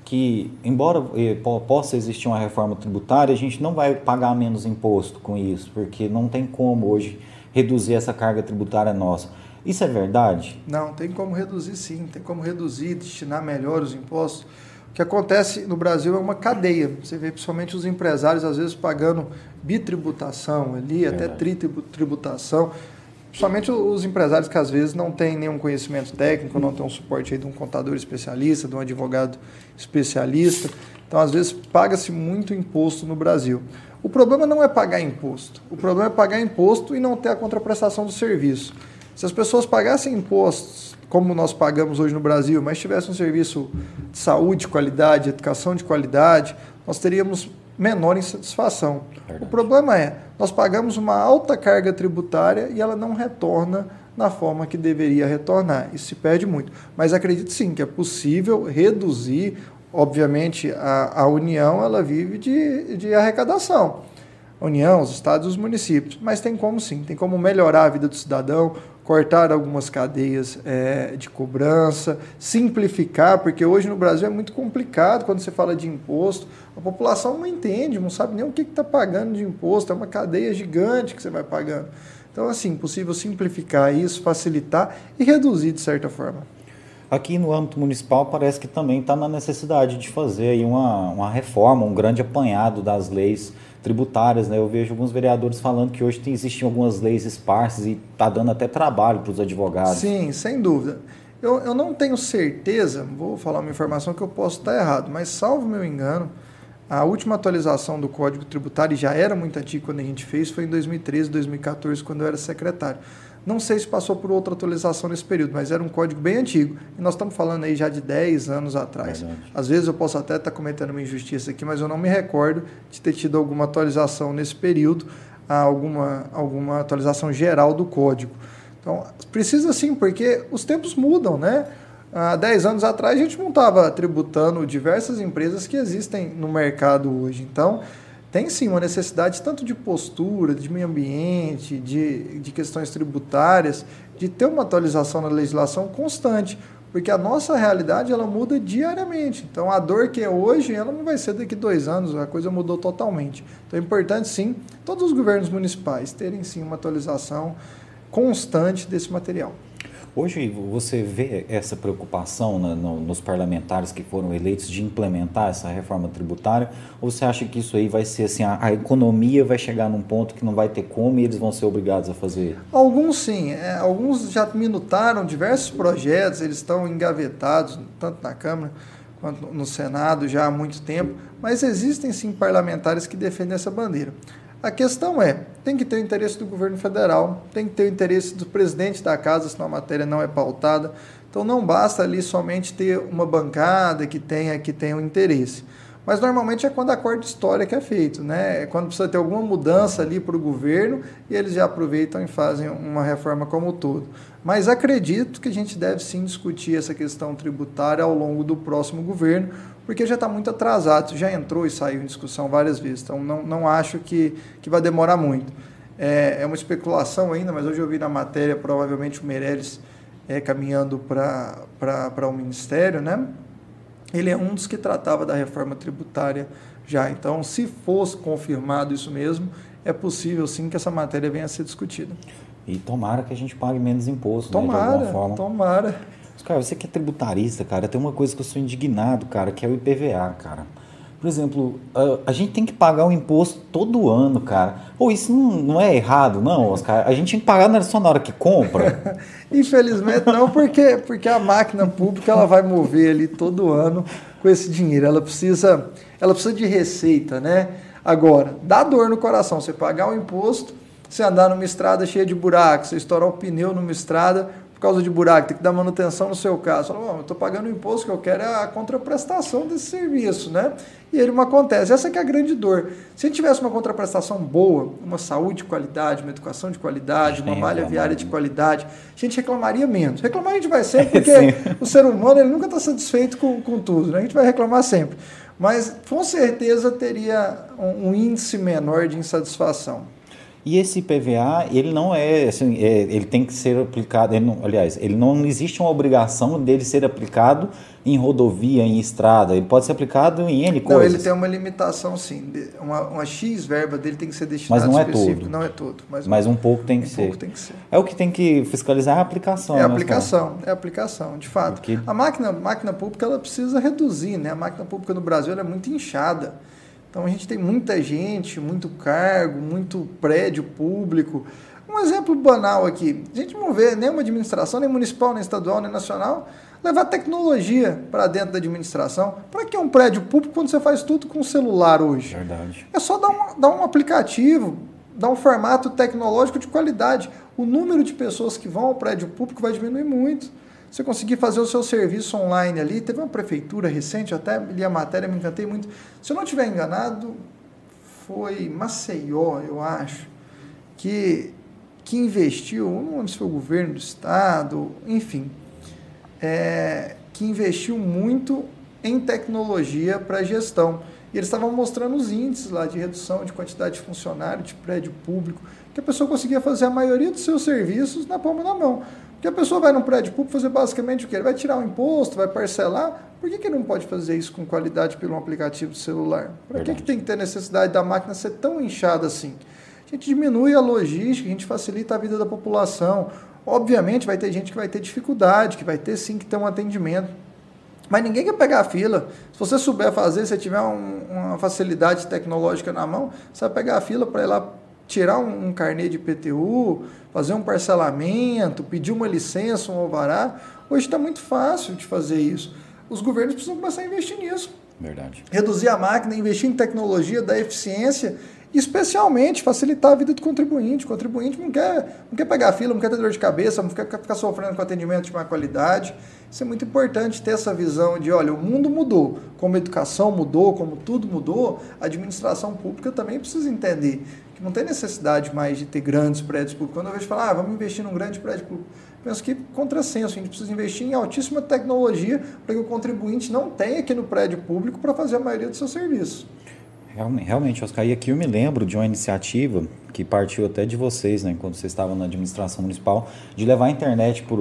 que, embora eh, possa existir uma reforma tributária, a gente não vai pagar menos imposto com isso, porque não tem como hoje reduzir essa carga tributária nossa. Isso é verdade? Não, tem como reduzir sim, tem como reduzir, destinar melhor os impostos. O que acontece no Brasil é uma cadeia. Você vê principalmente os empresários às vezes pagando bitributação ali, verdade. até tritributação. Principalmente os empresários que às vezes não têm nenhum conhecimento técnico, não têm um suporte aí de um contador especialista, de um advogado especialista. Então, às vezes, paga-se muito imposto no Brasil. O problema não é pagar imposto. O problema é pagar imposto e não ter a contraprestação do serviço. Se as pessoas pagassem impostos como nós pagamos hoje no Brasil, mas tivesse um serviço de saúde de qualidade, educação de qualidade, nós teríamos menor insatisfação. Verdade. O problema é, nós pagamos uma alta carga tributária e ela não retorna na forma que deveria retornar. Isso se perde muito. Mas acredito sim que é possível reduzir, obviamente, a, a União ela vive de, de arrecadação. A União, os estados e os municípios. Mas tem como sim, tem como melhorar a vida do cidadão, cortar algumas cadeias é, de cobrança, simplificar, porque hoje no Brasil é muito complicado quando você fala de imposto. A população não entende, não sabe nem o que está pagando de imposto, é uma cadeia gigante que você vai pagando. Então, assim, possível simplificar isso, facilitar e reduzir de certa forma. Aqui no âmbito municipal parece que também está na necessidade de fazer aí uma, uma reforma, um grande apanhado das leis tributárias. Né? Eu vejo alguns vereadores falando que hoje tem, existem algumas leis esparsas e está dando até trabalho para os advogados. Sim, sem dúvida. Eu, eu não tenho certeza, vou falar uma informação que eu posso estar errado, mas salvo meu engano, a última atualização do Código Tributário, e já era muito antigo quando a gente fez, foi em 2013, 2014, quando eu era secretário. Não sei se passou por outra atualização nesse período, mas era um código bem antigo. E nós estamos falando aí já de 10 anos atrás. Verdade. Às vezes eu posso até estar cometendo uma injustiça aqui, mas eu não me recordo de ter tido alguma atualização nesse período, alguma, alguma atualização geral do código. Então, precisa sim, porque os tempos mudam, né? Há 10 anos atrás a gente não estava tributando diversas empresas que existem no mercado hoje. Então, tem sim uma necessidade tanto de postura, de meio ambiente, de, de questões tributárias, de ter uma atualização na legislação constante, porque a nossa realidade ela muda diariamente. Então a dor que é hoje, ela não vai ser daqui dois anos, a coisa mudou totalmente. Então é importante sim todos os governos municipais terem sim uma atualização constante desse material. Hoje você vê essa preocupação no, nos parlamentares que foram eleitos de implementar essa reforma tributária? Ou você acha que isso aí vai ser assim, a, a economia vai chegar num ponto que não vai ter como e eles vão ser obrigados a fazer? Alguns sim, é, alguns já minutaram diversos projetos, eles estão engavetados, tanto na Câmara quanto no Senado já há muito tempo, mas existem sim parlamentares que defendem essa bandeira. A questão é, tem que ter o interesse do governo federal, tem que ter o interesse do presidente da casa, senão a matéria não é pautada. Então não basta ali somente ter uma bancada que tenha que tenha um interesse. Mas normalmente é quando a história que é feito, né? É quando precisa ter alguma mudança ali para o governo e eles já aproveitam e fazem uma reforma como um todo. Mas acredito que a gente deve sim discutir essa questão tributária ao longo do próximo governo, porque já está muito atrasado, já entrou e saiu em discussão várias vezes, então não, não acho que, que vai demorar muito. É, é uma especulação ainda, mas hoje eu vi na matéria, provavelmente o Meirelles é, caminhando para o Ministério, né? Ele é um dos que tratava da reforma tributária já. Então, se fosse confirmado isso mesmo, é possível sim que essa matéria venha a ser discutida. E tomara que a gente pague menos imposto, tomara, né, de alguma forma. Tomara. Cara, você que é tributarista, cara, tem uma coisa que eu sou indignado, cara, que é o IPVA, cara. Por exemplo, a, a gente tem que pagar o imposto todo ano, cara. Ou isso não, não é errado, não, Oscar? A gente tem que pagar é só na hora que compra. Infelizmente não, porque, porque a máquina pública ela vai mover ali todo ano com esse dinheiro. Ela precisa, ela precisa de receita, né? Agora, dá dor no coração você pagar o imposto, você andar numa estrada cheia de buracos, você estourar o pneu numa estrada por causa de buraco, tem que dar manutenção no seu carro. Você fala, eu estou pagando o imposto que eu quero é a contraprestação desse serviço, né? E ele não acontece. Essa que é a grande dor. Se a gente tivesse uma contraprestação boa, uma saúde de qualidade, uma educação de qualidade, uma malha viária de qualidade, a gente reclamaria menos. Reclamar a gente vai sempre, porque o ser humano ele nunca está satisfeito com, com tudo, né? A gente vai reclamar sempre. Mas com certeza teria um, um índice menor de insatisfação. E esse IPVA, ele não é, assim, é, ele tem que ser aplicado, ele não, aliás, ele não existe uma obrigação dele ser aplicado em rodovia, em estrada, ele pode ser aplicado em N coisas. Não, ele tem uma limitação sim, uma, uma X verba dele tem que ser destinada mas não é todo. não é todo. Mas, mas um, pouco tem que um ser. Pouco tem que ser. É o que tem que fiscalizar a aplicação. É a né, aplicação, é a aplicação, de fato. Porque... A máquina, máquina pública ela precisa reduzir, né? A máquina pública no Brasil é muito inchada. Então a gente tem muita gente, muito cargo, muito prédio público. Um exemplo banal aqui: a gente não vê nenhuma administração, nem municipal, nem estadual, nem nacional, levar tecnologia para dentro da administração. Para que um prédio público quando você faz tudo com celular hoje? Verdade. É só dar um, dar um aplicativo, dar um formato tecnológico de qualidade. O número de pessoas que vão ao prédio público vai diminuir muito você conseguir fazer o seu serviço online ali. Teve uma prefeitura recente, até li a matéria, me encantei muito. Se eu não estiver enganado, foi Maceió, eu acho, que, que investiu, não lembro se foi o governo do estado, enfim, é, que investiu muito em tecnologia para gestão. E eles estavam mostrando os índices lá de redução de quantidade de funcionário, de prédio público, que a pessoa conseguia fazer a maioria dos seus serviços na palma da mão. Porque a pessoa vai num prédio público fazer basicamente o quê? Ele vai tirar o imposto, vai parcelar. Por que, que não pode fazer isso com qualidade pelo aplicativo celular? Para que, que tem que ter necessidade da máquina ser tão inchada assim? A gente diminui a logística, a gente facilita a vida da população. Obviamente vai ter gente que vai ter dificuldade, que vai ter sim que ter um atendimento. Mas ninguém quer pegar a fila. Se você souber fazer, se tiver um, uma facilidade tecnológica na mão, você vai pegar a fila para ir lá tirar um, um carnê de PTU, fazer um parcelamento, pedir uma licença, um alvará. Hoje está muito fácil de fazer isso. Os governos precisam começar a investir nisso. Verdade. Reduzir a máquina, investir em tecnologia, da eficiência, especialmente facilitar a vida do contribuinte. O contribuinte não quer, não quer pegar fila, não quer ter dor de cabeça, não quer ficar sofrendo com atendimento de má qualidade. Isso é muito importante ter essa visão de, olha, o mundo mudou, como a educação mudou, como tudo mudou, a administração pública também precisa entender que não tem necessidade mais de ter grandes prédios públicos. Quando eu vejo falar, ah, vamos investir num grande prédio público, penso que contrassenso, a gente precisa investir em altíssima tecnologia para que o contribuinte não tenha aqui no prédio público para fazer a maioria dos seus serviços. Realmente, Oscar, e aqui eu me lembro de uma iniciativa que partiu até de vocês, né, quando vocês estavam na administração municipal, de levar a internet para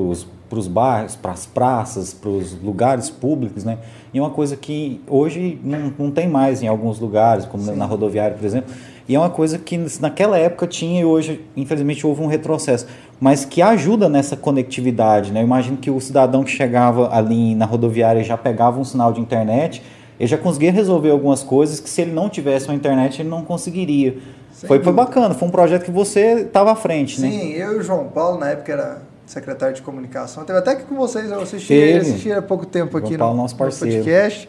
os bairros, para as praças, para os lugares públicos, né? E uma coisa que hoje não, não tem mais em alguns lugares, como Sim. na rodoviária, por exemplo, e é uma coisa que naquela época tinha e hoje, infelizmente, houve um retrocesso, mas que ajuda nessa conectividade, né? Eu imagino que o cidadão que chegava ali na rodoviária já pegava um sinal de internet ele já conseguia resolver algumas coisas que se ele não tivesse uma internet ele não conseguiria. foi, foi bacana, foi um projeto que você estava à frente, Sim, né? Sim, eu e o João Paulo, na época era secretário de comunicação, teve até que com vocês, eu assisti, assisti há pouco tempo aqui Paulo, no, nosso parceiro. no podcast.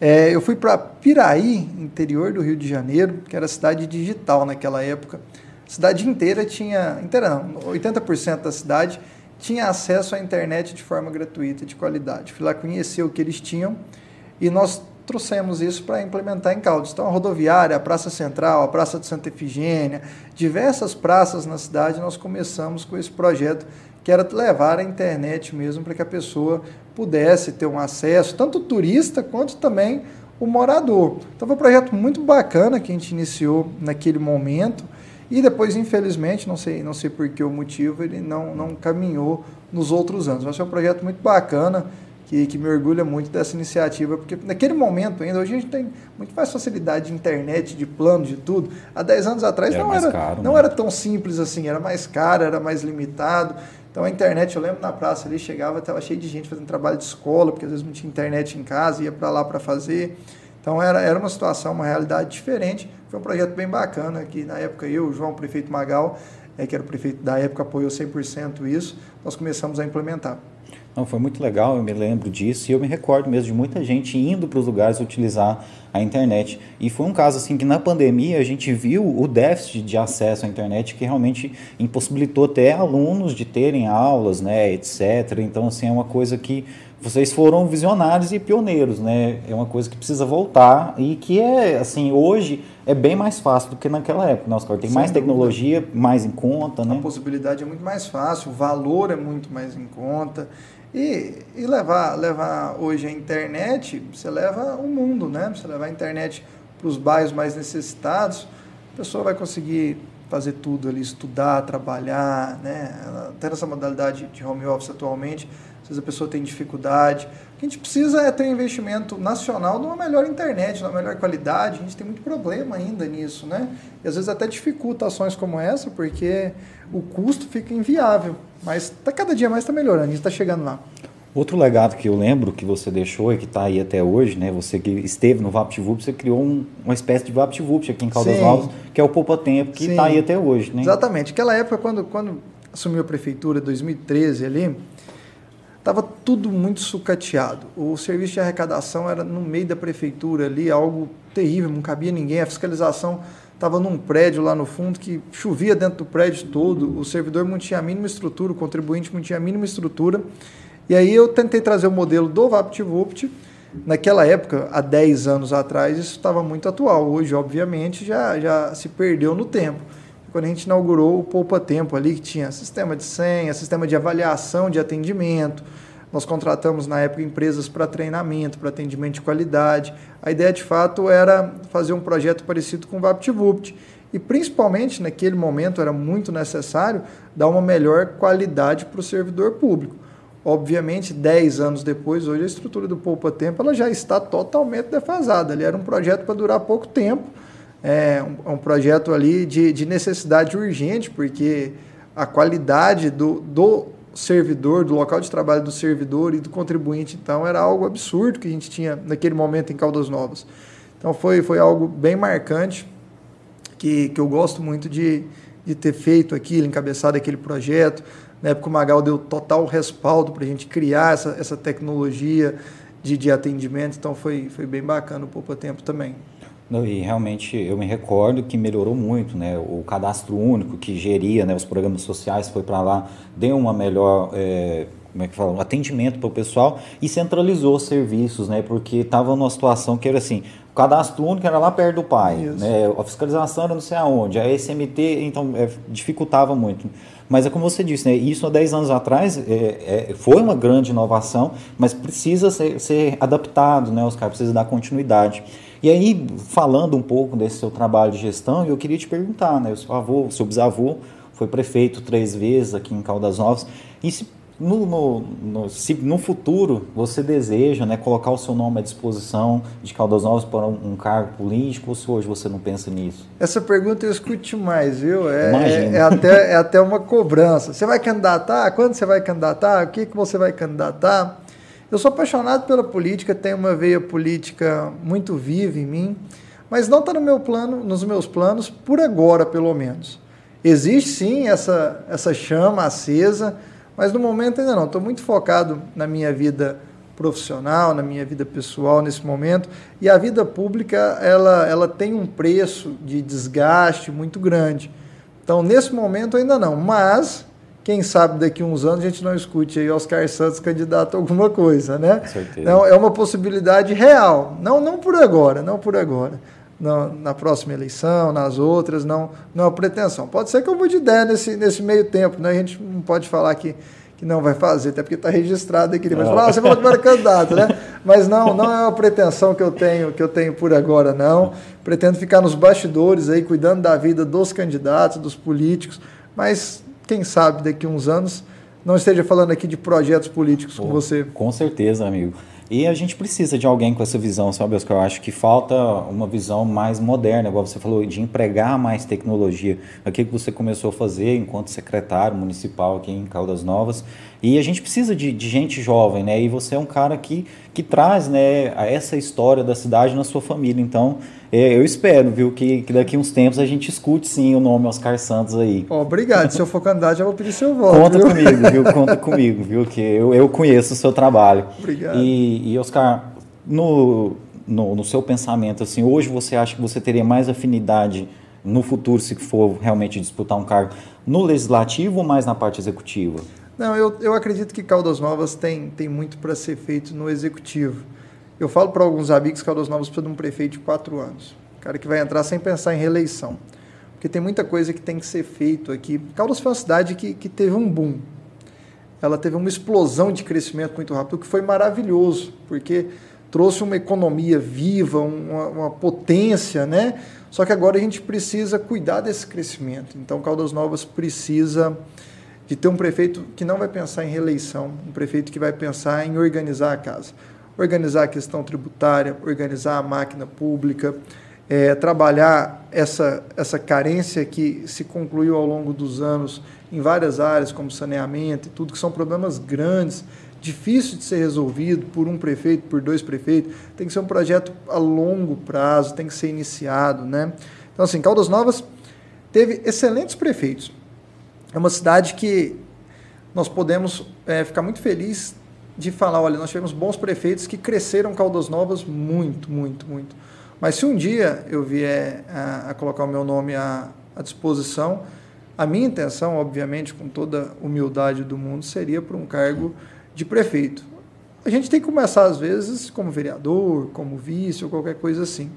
É, eu fui para Piraí, interior do Rio de Janeiro, que era cidade digital naquela época. A cidade inteira tinha, inteira não, 80% da cidade tinha acesso à internet de forma gratuita, de qualidade. Fui lá conhecer o que eles tinham e nós trouxemos isso para implementar em Caldas. Então, a rodoviária, a Praça Central, a Praça de Santa Efigênia, diversas praças na cidade, nós começamos com esse projeto que era levar a internet mesmo para que a pessoa pudesse ter um acesso, tanto o turista quanto também o morador. Então, foi um projeto muito bacana que a gente iniciou naquele momento e depois, infelizmente, não sei, não sei por que o motivo, ele não, não caminhou nos outros anos. Mas foi um projeto muito bacana que, que me orgulha muito dessa iniciativa, porque naquele momento ainda, hoje a gente tem muito mais facilidade de internet, de plano, de tudo. Há 10 anos atrás Era não, era, caro, não né? era tão simples assim, era mais caro, era mais limitado. Então a internet, eu lembro na praça ali, chegava, estava cheio de gente fazendo trabalho de escola, porque às vezes não tinha internet em casa, ia para lá para fazer. Então era, era uma situação, uma realidade diferente. Foi um projeto bem bacana, que na época eu, o João, o prefeito Magal, é, que era o prefeito da época, apoiou 100% isso, nós começamos a implementar. Não, foi muito legal, eu me lembro disso e eu me recordo mesmo de muita gente indo para os lugares utilizar a internet. E foi um caso assim que na pandemia a gente viu o déficit de acesso à internet que realmente impossibilitou até alunos de terem aulas, né, etc. Então assim é uma coisa que vocês foram visionários e pioneiros, né? É uma coisa que precisa voltar e que é assim hoje é bem mais fácil do que naquela época, né, Oscar? Tem Sem mais dúvida. tecnologia, mais em conta, A né? possibilidade é muito mais fácil, o valor é muito mais em conta. E, e levar, levar hoje a internet, você leva o mundo, né? Você levar a internet para os bairros mais necessitados, a pessoa vai conseguir fazer tudo ali, estudar, trabalhar, né? Até nessa modalidade de home office atualmente, às vezes a pessoa tem dificuldade. O que a gente precisa é ter um investimento nacional numa melhor internet, numa melhor qualidade. A gente tem muito problema ainda nisso, né? E às vezes até dificulta ações como essa, porque o custo fica inviável. Mas tá, cada dia mais está melhorando, a gente está chegando lá. Outro legado que eu lembro que você deixou e que está aí até hoje, né? Você que esteve no VaptVupt, você criou um- uma espécie de VaptVupt aqui em Caldas Sim. Novas, que é o Poupa Tempo, que está aí até hoje, né? Exatamente. Aquela época, quando, quando assumiu a prefeitura, 2013 ali, estava tudo muito sucateado. O serviço de arrecadação era no meio da prefeitura ali, algo terrível, não cabia ninguém. A fiscalização estava num prédio lá no fundo que chovia dentro do prédio todo, o servidor não tinha a mínima estrutura, o contribuinte não tinha a mínima estrutura. E aí eu tentei trazer o modelo do VaptVupt. Naquela época, há 10 anos atrás, isso estava muito atual. Hoje, obviamente, já, já se perdeu no tempo quando a gente inaugurou o Poupa Tempo ali, que tinha sistema de senha, sistema de avaliação de atendimento. Nós contratamos na época empresas para treinamento, para atendimento de qualidade. A ideia de fato era fazer um projeto parecido com o VaptVupt. E principalmente naquele momento era muito necessário dar uma melhor qualidade para o servidor público. Obviamente, 10 anos depois, hoje a estrutura do Poupa Tempo ela já está totalmente defasada. Ali era um projeto para durar pouco tempo, é um, um projeto ali de, de necessidade urgente, porque a qualidade do, do servidor, do local de trabalho do servidor e do contribuinte, então, era algo absurdo que a gente tinha naquele momento em Caldas Novas. Então, foi, foi algo bem marcante, que, que eu gosto muito de, de ter feito aquilo, encabeçado aquele projeto. Na época, o Magal deu total respaldo para a gente criar essa, essa tecnologia de, de atendimento, então foi, foi bem bacana o Poupa Tempo também. Não, E realmente eu me recordo que melhorou muito, né? O cadastro único que geria né, os programas sociais foi para lá, deu uma melhor, é, como é que fala, um atendimento para o pessoal e centralizou os serviços, né? Porque estava numa situação que era assim, o cadastro único era lá perto do pai, Isso. né? A fiscalização era não sei aonde, a SMT então é, dificultava muito. Mas é como você disse, né? Isso há 10 anos atrás é, é, foi uma grande inovação, mas precisa ser, ser adaptado, né? Os caras precisam dar continuidade. E aí, falando um pouco desse seu trabalho de gestão, eu queria te perguntar, né? O seu avô, o seu bisavô foi prefeito três vezes aqui em Caldas Novas. E se no, no, no, se no futuro você deseja né, colocar o seu nome à disposição de Caldas Novas para um, um cargo político, ou se hoje você não pensa nisso? Essa pergunta eu escute mais, viu? É, é, é até, é até uma cobrança. Você vai candidatar? Quando você vai candidatar? O que, que você vai candidatar? Eu sou apaixonado pela política, tenho uma veia política muito viva em mim, mas não está no meu plano, nos meus planos por agora, pelo menos. Existe sim essa, essa chama acesa, mas no momento ainda não. Estou muito focado na minha vida profissional, na minha vida pessoal nesse momento. E a vida pública, ela, ela tem um preço de desgaste muito grande. Então, nesse momento ainda não. Mas, quem sabe daqui a uns anos a gente não escute aí Oscar Santos candidato a alguma coisa, né? Com certeza. Então, é uma possibilidade real. Não, não por agora, não por agora. Na, na próxima eleição, nas outras, não, não é pretensão. Pode ser que eu mude de ideia nesse, nesse meio tempo, né? A gente não pode falar que, que não vai fazer, até porque está registrado aqui. Mas falar, ah, você falou que não era candidato, né? Mas não, não é uma pretensão que eu tenho, que eu tenho por agora, não. Pretendo ficar nos bastidores aí, cuidando da vida dos candidatos, dos políticos, mas quem sabe daqui a uns anos não esteja falando aqui de projetos políticos Pô, com você. Com certeza, amigo. E a gente precisa de alguém com essa visão, sabe, Oscar? Eu acho que falta uma visão mais moderna, igual você falou, de empregar mais tecnologia. Aquilo que você começou a fazer enquanto secretário municipal aqui em Caldas Novas. E a gente precisa de, de gente jovem, né? E você é um cara que, que traz né, essa história da cidade na sua família. Então, é, eu espero, viu, que, que daqui uns tempos a gente escute sim o nome Oscar Santos aí. Obrigado. Se eu for candidato, já vou pedir seu voto. Conta viu? comigo, viu? Conta comigo, viu? Que eu, eu conheço o seu trabalho. Obrigado. E, e Oscar, no, no, no seu pensamento, assim, hoje você acha que você teria mais afinidade no futuro, se for realmente disputar um cargo, no legislativo ou mais na parte executiva? Não, eu, eu acredito que Caldas Novas tem, tem muito para ser feito no executivo. Eu falo para alguns amigos que Caldas Novas precisa de um prefeito de quatro anos. Cara que vai entrar sem pensar em reeleição. Porque tem muita coisa que tem que ser feito aqui. Caldas foi uma cidade que, que teve um boom. Ela teve uma explosão de crescimento muito rápido, que foi maravilhoso, porque trouxe uma economia viva, uma, uma potência, né? Só que agora a gente precisa cuidar desse crescimento. Então, Caldas Novas precisa de ter um prefeito que não vai pensar em reeleição, um prefeito que vai pensar em organizar a casa, organizar a questão tributária, organizar a máquina pública, é, trabalhar essa, essa carência que se concluiu ao longo dos anos em várias áreas, como saneamento e tudo, que são problemas grandes, difícil de ser resolvido por um prefeito, por dois prefeitos, tem que ser um projeto a longo prazo, tem que ser iniciado, né? Então, assim, Caldas Novas teve excelentes prefeitos. É uma cidade que nós podemos é, ficar muito felizes de falar, olha, nós tivemos bons prefeitos que cresceram Caldas Novas muito, muito, muito. Mas se um dia eu vier a, a colocar o meu nome à, à disposição, a minha intenção, obviamente, com toda a humildade do mundo, seria para um cargo de prefeito. A gente tem que começar, às vezes, como vereador, como vice ou qualquer coisa assim.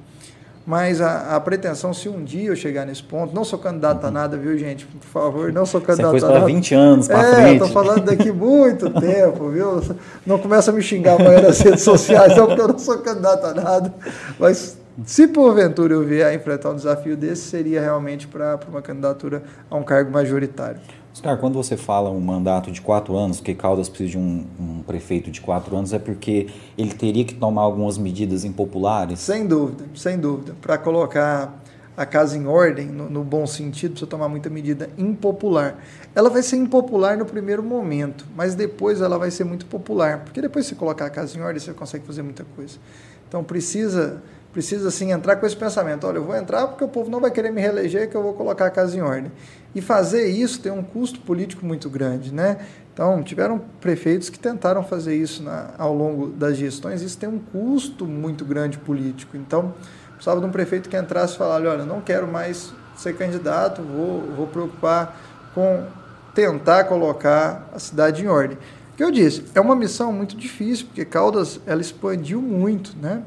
Mas a, a, pretensão, se um dia eu chegar nesse ponto, não sou candidato a nada, viu, gente? Por favor, não sou candidato Você a nada. 20 anos para é, frente. Estou falando daqui muito tempo, viu? Não começa a me xingar amanhã nas redes sociais, não, porque eu não sou candidato a nada. Mas se porventura eu vier a enfrentar um desafio desse, seria realmente para uma candidatura a um cargo majoritário. Oscar, quando você fala um mandato de quatro anos, que Caldas precisa de um, um, prefeito de quatro anos, é porque ele teria que tomar algumas medidas impopulares? Sem dúvida, sem dúvida. Para colocar a casa em ordem, no, no, bom sentido, precisa tomar muita medida impopular. Ela vai ser impopular no primeiro momento, mas depois ela vai ser muito popular, porque depois você colocar a casa em ordem, você consegue fazer muita coisa. Então precisa precisa assim entrar com esse pensamento, olha, eu vou entrar porque o povo não vai querer me reeleger, que eu vou colocar a casa em ordem. E fazer isso tem um custo político muito grande, né? Então, tiveram prefeitos que tentaram fazer isso na, ao longo das gestões, isso tem um custo muito grande político. Então, precisava de um prefeito que entrasse e falasse, olha, não quero mais ser candidato, vou, vou preocupar com tentar colocar a cidade em ordem. O que eu disse, é uma missão muito difícil, porque Caldas, ela expandiu muito, né?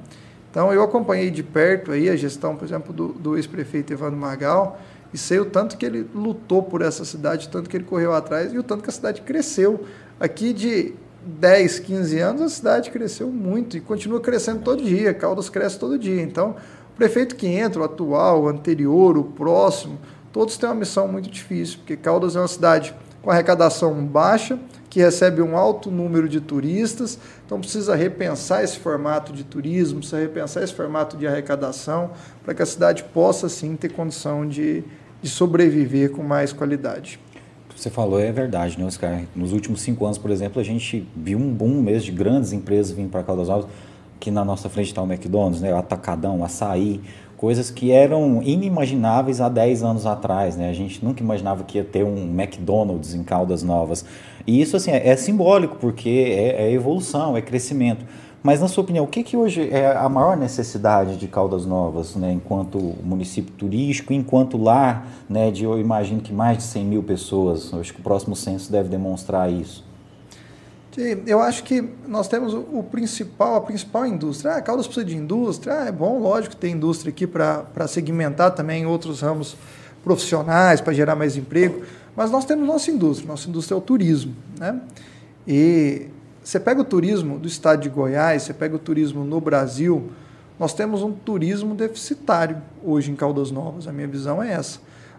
Então, eu acompanhei de perto aí a gestão, por exemplo, do, do ex-prefeito Evandro Margal, e sei o tanto que ele lutou por essa cidade, o tanto que ele correu atrás e o tanto que a cidade cresceu. Aqui de 10, 15 anos, a cidade cresceu muito e continua crescendo todo dia, Caldas cresce todo dia. Então, o prefeito que entra, o atual, o anterior, o próximo, todos têm uma missão muito difícil, porque Caldas é uma cidade com arrecadação baixa, que recebe um alto número de turistas, então precisa repensar esse formato de turismo, precisa repensar esse formato de arrecadação, para que a cidade possa sim ter condição de, de sobreviver com mais qualidade. Você falou é verdade, né, Oscar? Nos últimos cinco anos, por exemplo, a gente viu um boom mesmo de grandes empresas vindo para Caldas Novas, que na nossa frente está o McDonald's, né, o Atacadão, o Açaí, coisas que eram inimagináveis há 10 anos atrás, né? A gente nunca imaginava que ia ter um McDonald's em Caldas Novas. E isso, assim, é, é simbólico, porque é, é, evolução, é crescimento. Mas, na sua opinião, o que, que hoje é a maior necessidade de Caldas Novas, né, enquanto município turístico, enquanto lar, né, de, eu imagino que mais de 100 mil pessoas, acho que o próximo censo deve demonstrar isso. Eu acho que nós temos o principal, a principal indústria. Ah, Caldas precisa de indústria. Ah, é bom, lógico, ter indústria aqui para segmentar também outros ramos profissionais, para gerar mais emprego. Mas nós temos nossa indústria. Nossa indústria é o turismo. Né? E você pega o turismo do estado de Goiás, você pega o turismo no Brasil, nós temos um turismo deficitário hoje em Caldas Novas. A minha visão é essa.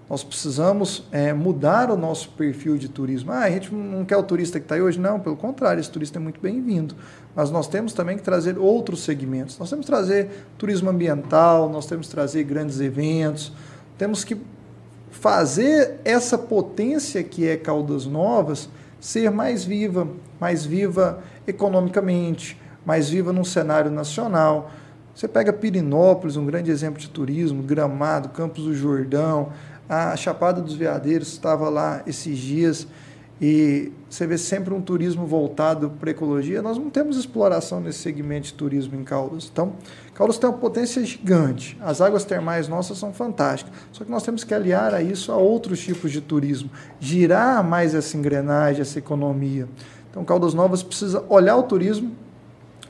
Nós precisamos é, mudar o nosso perfil de turismo. Ah, a gente não quer o turista que está aí hoje? Não, pelo contrário, esse turista é muito bem-vindo. Mas nós temos também que trazer outros segmentos. Nós temos que trazer turismo ambiental, nós temos que trazer grandes eventos, temos que fazer essa potência que é Caldas Novas ser mais viva, mais viva economicamente, mais viva num cenário nacional. Você pega Pirinópolis, um grande exemplo de turismo, Gramado, Campos do Jordão, a Chapada dos Veadeiros estava lá esses dias e você vê sempre um turismo voltado para ecologia. Nós não temos exploração nesse segmento de turismo em Caldas. Então, Caldas tem uma potência gigante. As águas termais nossas são fantásticas. Só que nós temos que aliar a isso a outros tipos de turismo, girar mais essa engrenagem, essa economia. Então, Caldas Novas precisa olhar o turismo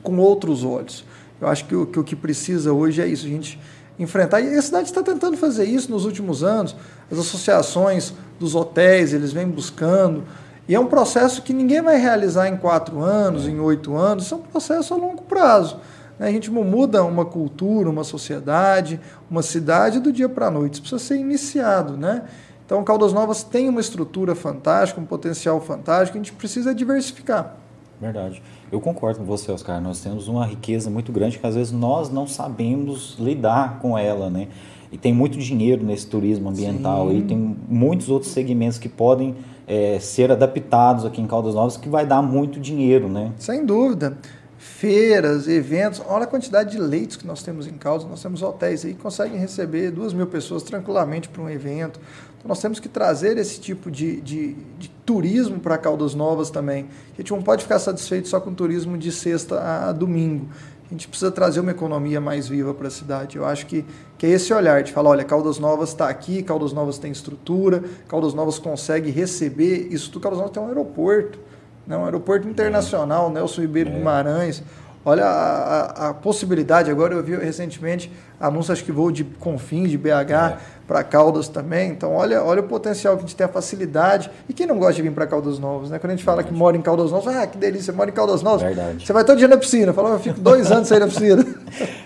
com outros olhos. Eu acho que o que, o que precisa hoje é isso, a gente enfrentar. E a cidade está tentando fazer isso nos últimos anos. As associações dos hotéis, eles vêm buscando. E é um processo que ninguém vai realizar em quatro anos, em oito anos. Isso é um processo a longo prazo. Né? A gente muda uma cultura, uma sociedade, uma cidade do dia para a noite. Isso precisa ser iniciado. Né? Então, Caldas Novas tem uma estrutura fantástica, um potencial fantástico. A gente precisa diversificar. Verdade. Eu concordo com você, Oscar. Nós temos uma riqueza muito grande que às vezes nós não sabemos lidar com ela, né? E tem muito dinheiro nesse turismo ambiental Sim. e tem muitos outros segmentos que podem é, ser adaptados aqui em Caldas Novas que vai dar muito dinheiro, né? Sem dúvida. Feiras, eventos, olha a quantidade de leitos que nós temos em Caldas. Nós temos hotéis aí que conseguem receber duas mil pessoas tranquilamente para um evento. Então nós temos que trazer esse tipo de, de, de turismo para Caldas Novas também. A gente não pode ficar satisfeito só com turismo de sexta a domingo. A gente precisa trazer uma economia mais viva para a cidade. Eu acho que, que é esse olhar de falar, olha, Caldas Novas está aqui, Caldas Novas tem estrutura, Caldas Novas consegue receber isso tudo. Caldas Novas tem um aeroporto, né? um aeroporto internacional, Nelson Ribeiro é. Guimarães. Olha a, a, a, possibilidade. Agora eu vi recentemente anúncio, acho que voo de Confins, de BH. É para Caldas também. Então, olha, olha o potencial que a gente tem, a facilidade. E quem não gosta de vir para Caldas Novas, né? Quando a gente fala Verdade. que mora em Caldas Novas, ah, que delícia, mora em Caldas Novas. Verdade. Você vai todo dia na piscina. Fala, eu fico dois anos sem ir na piscina.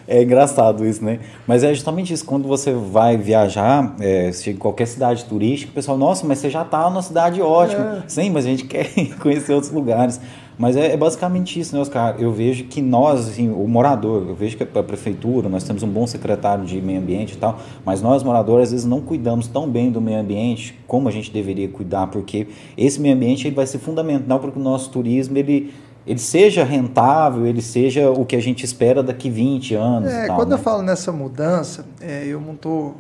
É engraçado isso, né? Mas é justamente isso. Quando você vai viajar, é, em qualquer cidade turística, o pessoal, nossa, mas você já está numa cidade ótima. É. Sim, mas a gente quer conhecer outros lugares. Mas é, é, basicamente isso, né, Oscar? Eu vejo que nós, assim, o morador, eu vejo que a prefeitura, nós temos um bom secretário de meio ambiente e tal, mas nós, moradores, às vezes não cuidamos tão bem do meio ambiente como a gente deveria cuidar, porque esse meio ambiente ele vai ser fundamental para que o nosso turismo ele, ele seja rentável, ele seja o que a gente espera daqui 20 anos. É, tal, quando né? eu falo nessa mudança, é, eu não estou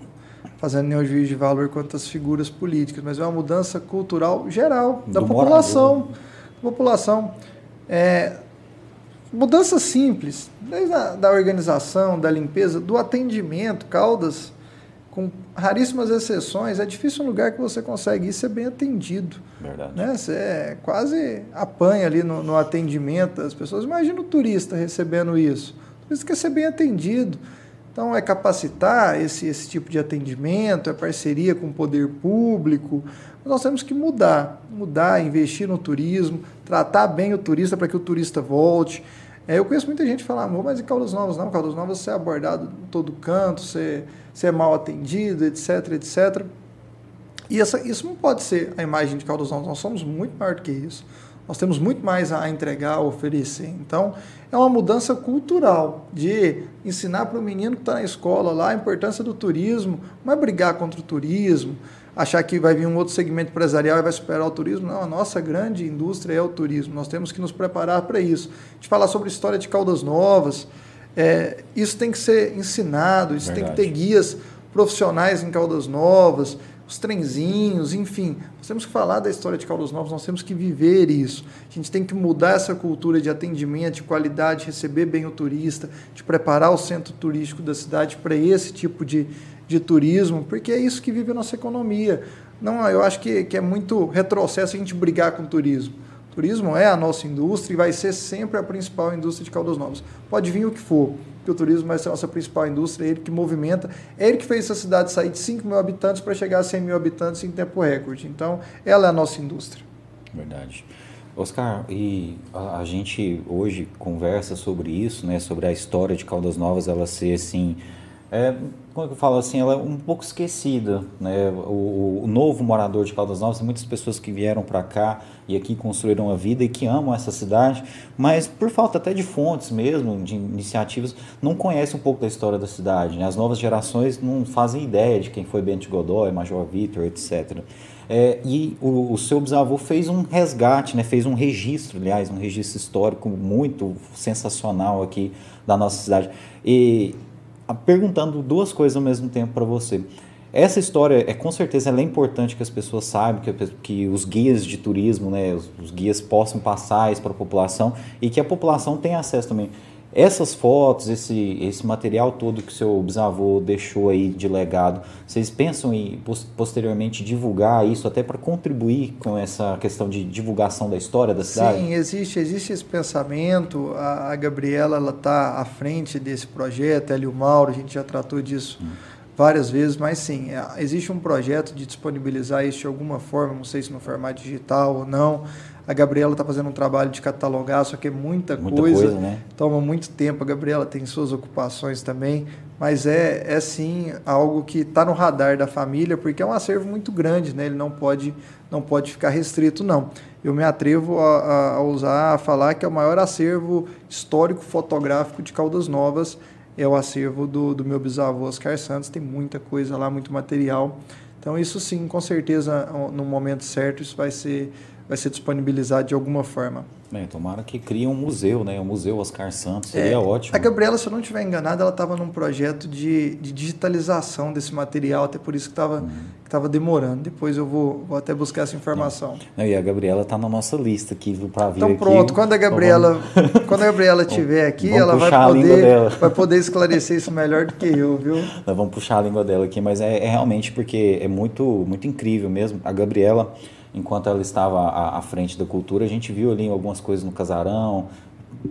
fazendo nenhum juízo de valor quanto às figuras políticas, mas é uma mudança cultural geral da do população. Morador população. É, mudança simples, desde a da organização, da limpeza, do atendimento, Caldas, com raríssimas exceções, é difícil um lugar que você consegue ir ser bem atendido. Verdade. Né? Você quase apanha ali no, no atendimento das pessoas. Imagina o turista recebendo isso. O turista quer ser bem atendido. Então, é capacitar esse, esse tipo de atendimento, é parceria com o poder público. Nós temos que mudar, mudar, investir no turismo, tratar bem o turista para que o turista volte. É, eu conheço muita gente que fala, amor, mas em Caldas Novas não, Caldas Novas você é abordado em todo canto, você, você é mal atendido, etc, etc. E essa, isso não pode ser a imagem de Caldas Novas, nós somos muito maior do que isso. Nós temos muito mais a entregar, a oferecer. Então, é uma mudança cultural de ensinar para o menino que está na escola lá a importância do turismo, não é brigar contra o turismo, achar que vai vir um outro segmento empresarial e vai superar o turismo. Não, a nossa grande indústria é o turismo. Nós temos que nos preparar para isso. A gente falar sobre história de Caldas Novas, é, isso tem que ser ensinado, isso Verdade. tem que ter guias profissionais em Caldas Novas, os trenzinhos, enfim. Nós temos que falar da história de Caldas Novas, nós temos que viver isso. A gente tem que mudar essa cultura de atendimento, de qualidade, receber bem o turista, de preparar o centro turístico da cidade para esse tipo de, de turismo, porque é isso que vive a nossa economia. Não, eu acho que, que é muito retrocesso a gente brigar com o turismo. O turismo é a nossa indústria e vai ser sempre a principal indústria de Caldas Novas. Pode vir o que for, que o turismo vai ser a nossa principal indústria, é ele que movimenta, é ele que fez essa cidade sair de 5 mil habitantes para chegar a 100 mil habitantes em tempo recorde. Então, ela é a nossa indústria. Verdade. Oscar, e a, a gente hoje conversa sobre isso, né, sobre a história de Caldas Novas, ela ser assim é, como é que eu falo assim, ela é um pouco esquecida, né? O, o novo morador de Caldas Novas, muitas pessoas que vieram para cá e aqui construíram a vida e que amam essa cidade, mas por falta até de fontes mesmo, de iniciativas, não conhecem um pouco da história da cidade. Né? As novas gerações não fazem ideia de quem foi Bento Godoy, Major Vitor, etc. É, e o, o, seu bisavô fez um resgate, né? fez um registro, aliás, um registro histórico muito sensacional aqui da nossa cidade. E perguntando duas coisas ao mesmo tempo para você. Essa história é com certeza é importante que as pessoas saibam, que, que os guias de turismo, né, os, os guias possam passar isso para a população e que a população tenha acesso também. Essas fotos, esse, esse material todo que seu bisavô deixou aí de legado, vocês pensam em posteriormente divulgar isso até para contribuir com essa questão de divulgação da história da cidade? Sim, existe, existe esse pensamento. A, a Gabriela ela está à frente desse projeto, ela e o Mauro, a gente já tratou disso. Hum várias vezes, mas sim, é, existe um projeto de disponibilizar isso de alguma forma, não sei se no formato digital ou não. A Gabriela está fazendo um trabalho de catalogar, só que é muita, muita coisa, coisa né? toma muito tempo. A Gabriela tem suas ocupações também, mas é, é sim algo que está no radar da família, porque é um acervo muito grande, né? ele não pode, não pode ficar restrito, não. Eu me atrevo a, a usar, a falar que é o maior acervo histórico fotográfico de Caldas Novas, é o acervo do, do meu bisavô Oscar Santos, tem muita coisa lá, muito material. Então isso sim, com certeza, no momento certo, isso vai ser, vai ser disponibilizado de alguma forma. Bem, tomara que crie um museu, né? O Museu Oscar Santos, seria é, ótimo. A Gabriela, se eu não estiver enganado, ela estava num projeto de, de, digitalização desse material, até por isso que estava uhum. demorando. Depois eu vou, vou até buscar essa informação. Não, e a Gabriela está na nossa lista aqui para vir Então pronto, aqui. quando a Gabriela, vamos... quando a Gabriela estiver aqui, ela vai poder, vai poder esclarecer isso melhor do que eu, viu? Nós vamos puxar a língua dela aqui, mas é, é realmente porque é muito, muito incrível mesmo. A Gabriela enquanto ela estava à, à, frente da cultura, a gente viu ali algumas coisas no casarão,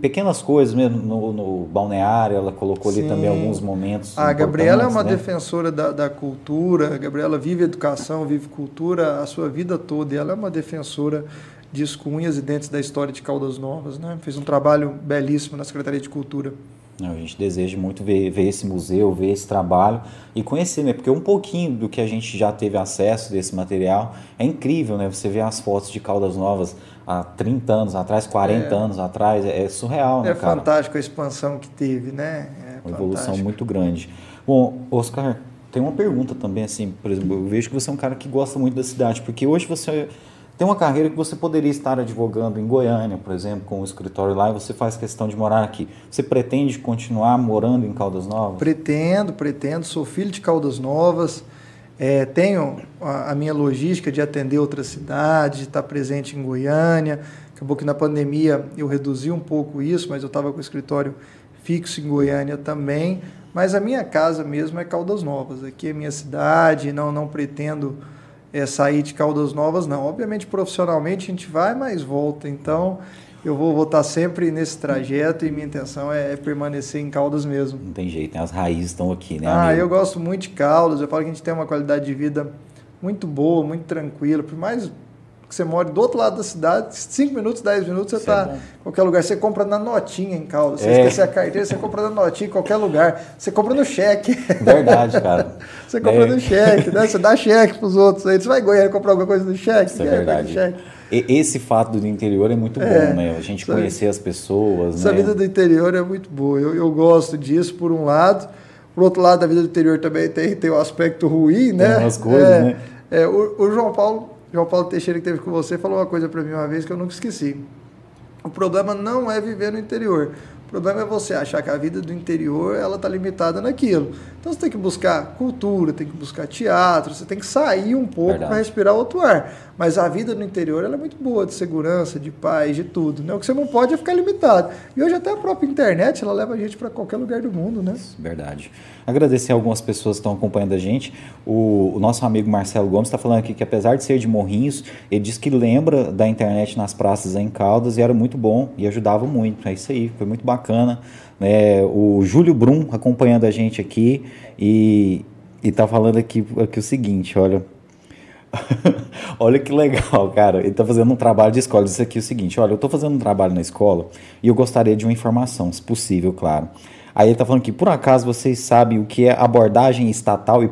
pequenas coisas mesmo no, no balneário, ela colocou Sim. ali também alguns momentos. A Gabriela é uma né? defensora da, da cultura, a Gabriela vive educação, vive cultura a sua vida toda, e ela é uma defensora disso com unhas e dentes da história de Caldas Novas, né? Fez um trabalho belíssimo na Secretaria de Cultura. A gente deseja muito ver, ver esse museu, ver esse trabalho e conhecer, né? Porque um pouquinho do que a gente já teve acesso desse material é incrível, né? Você vê as fotos de Caldas Novas há 30 anos atrás, 40 é. anos atrás, é surreal, né, É cara? fantástico a expansão que teve, né? É uma evolução muito grande. Bom, Oscar, tem uma pergunta também, assim, por exemplo, eu vejo que você é um cara que gosta muito da cidade, porque hoje você tem uma carreira que você poderia estar advogando em Goiânia, por exemplo, com um escritório lá, e você faz questão de morar aqui. Você pretende continuar morando em Caldas Novas? Pretendo, pretendo. Sou filho de Caldas Novas. É, tenho a, a, minha logística de atender outras cidades, de estar presente em Goiânia. Acabou que na pandemia eu reduzi um pouco isso, mas eu estava com o escritório fixo em Goiânia também. Mas a minha casa mesmo é Caldas Novas. Aqui é minha cidade, não, não pretendo é, sair de Caldas Novas, não. Obviamente, profissionalmente, a gente vai, mas volta. Então, eu vou voltar sempre nesse trajeto e minha intenção é, é, permanecer em Caldas mesmo. Não tem jeito, né? as raízes estão aqui, né? Ah, amigo? eu gosto muito de Caldas. Eu falo que a gente tem uma qualidade de vida muito boa, muito tranquila. Por mais que você mora do outro lado da cidade, 5 minutos, 10 minutos, você está é em qualquer lugar. Você compra na notinha em Caldas. Você é. esquecer a carteira, você compra na notinha em qualquer lugar. Você compra no cheque. Verdade, cara. você compra é. no cheque, né? Você dá cheque para os outros. Aí você vai Goiânia comprar alguma coisa no cheque. Isso é verdade. Esse fato do interior é muito é, bom, né? A gente sabe, conhecer as pessoas. Essa né? vida do interior é muito boa. Eu, eu gosto disso, por um lado. Por outro lado, a vida do interior também tem, tem o um aspecto ruim, né? Tem umas coisas, é, né? É, o, o João Paulo João Paulo Teixeira, que teve com você, falou uma coisa para mim uma vez que eu nunca esqueci. O problema não é viver no interior. O problema é você achar que a vida do interior ela está limitada naquilo. Então você tem que buscar cultura, tem que buscar teatro, você tem que sair um pouco para respirar outro ar. Mas a vida no interior é muito boa, de segurança, de paz, de tudo. Né? O que você não pode é ficar limitado. E hoje até a própria internet ela leva a gente para qualquer lugar do mundo, né? Verdade. Agradecer a algumas pessoas que estão acompanhando a gente. O, o nosso amigo Marcelo Gomes está falando aqui que apesar de ser de Morrinhos, ele diz que lembra da internet nas praças em Caldas e era muito bom e ajudava muito. É isso aí, foi muito bacana. É, o Júlio Brum acompanhando a gente aqui e está falando aqui, aqui o seguinte, olha. olha que legal, cara. Ele está fazendo um trabalho de escola. Diz aqui o seguinte: olha, eu estou fazendo um trabalho na escola e eu gostaria de uma informação, se possível, claro. Aí ele tá falando que, por acaso, vocês sabem o que é abordagem estatal e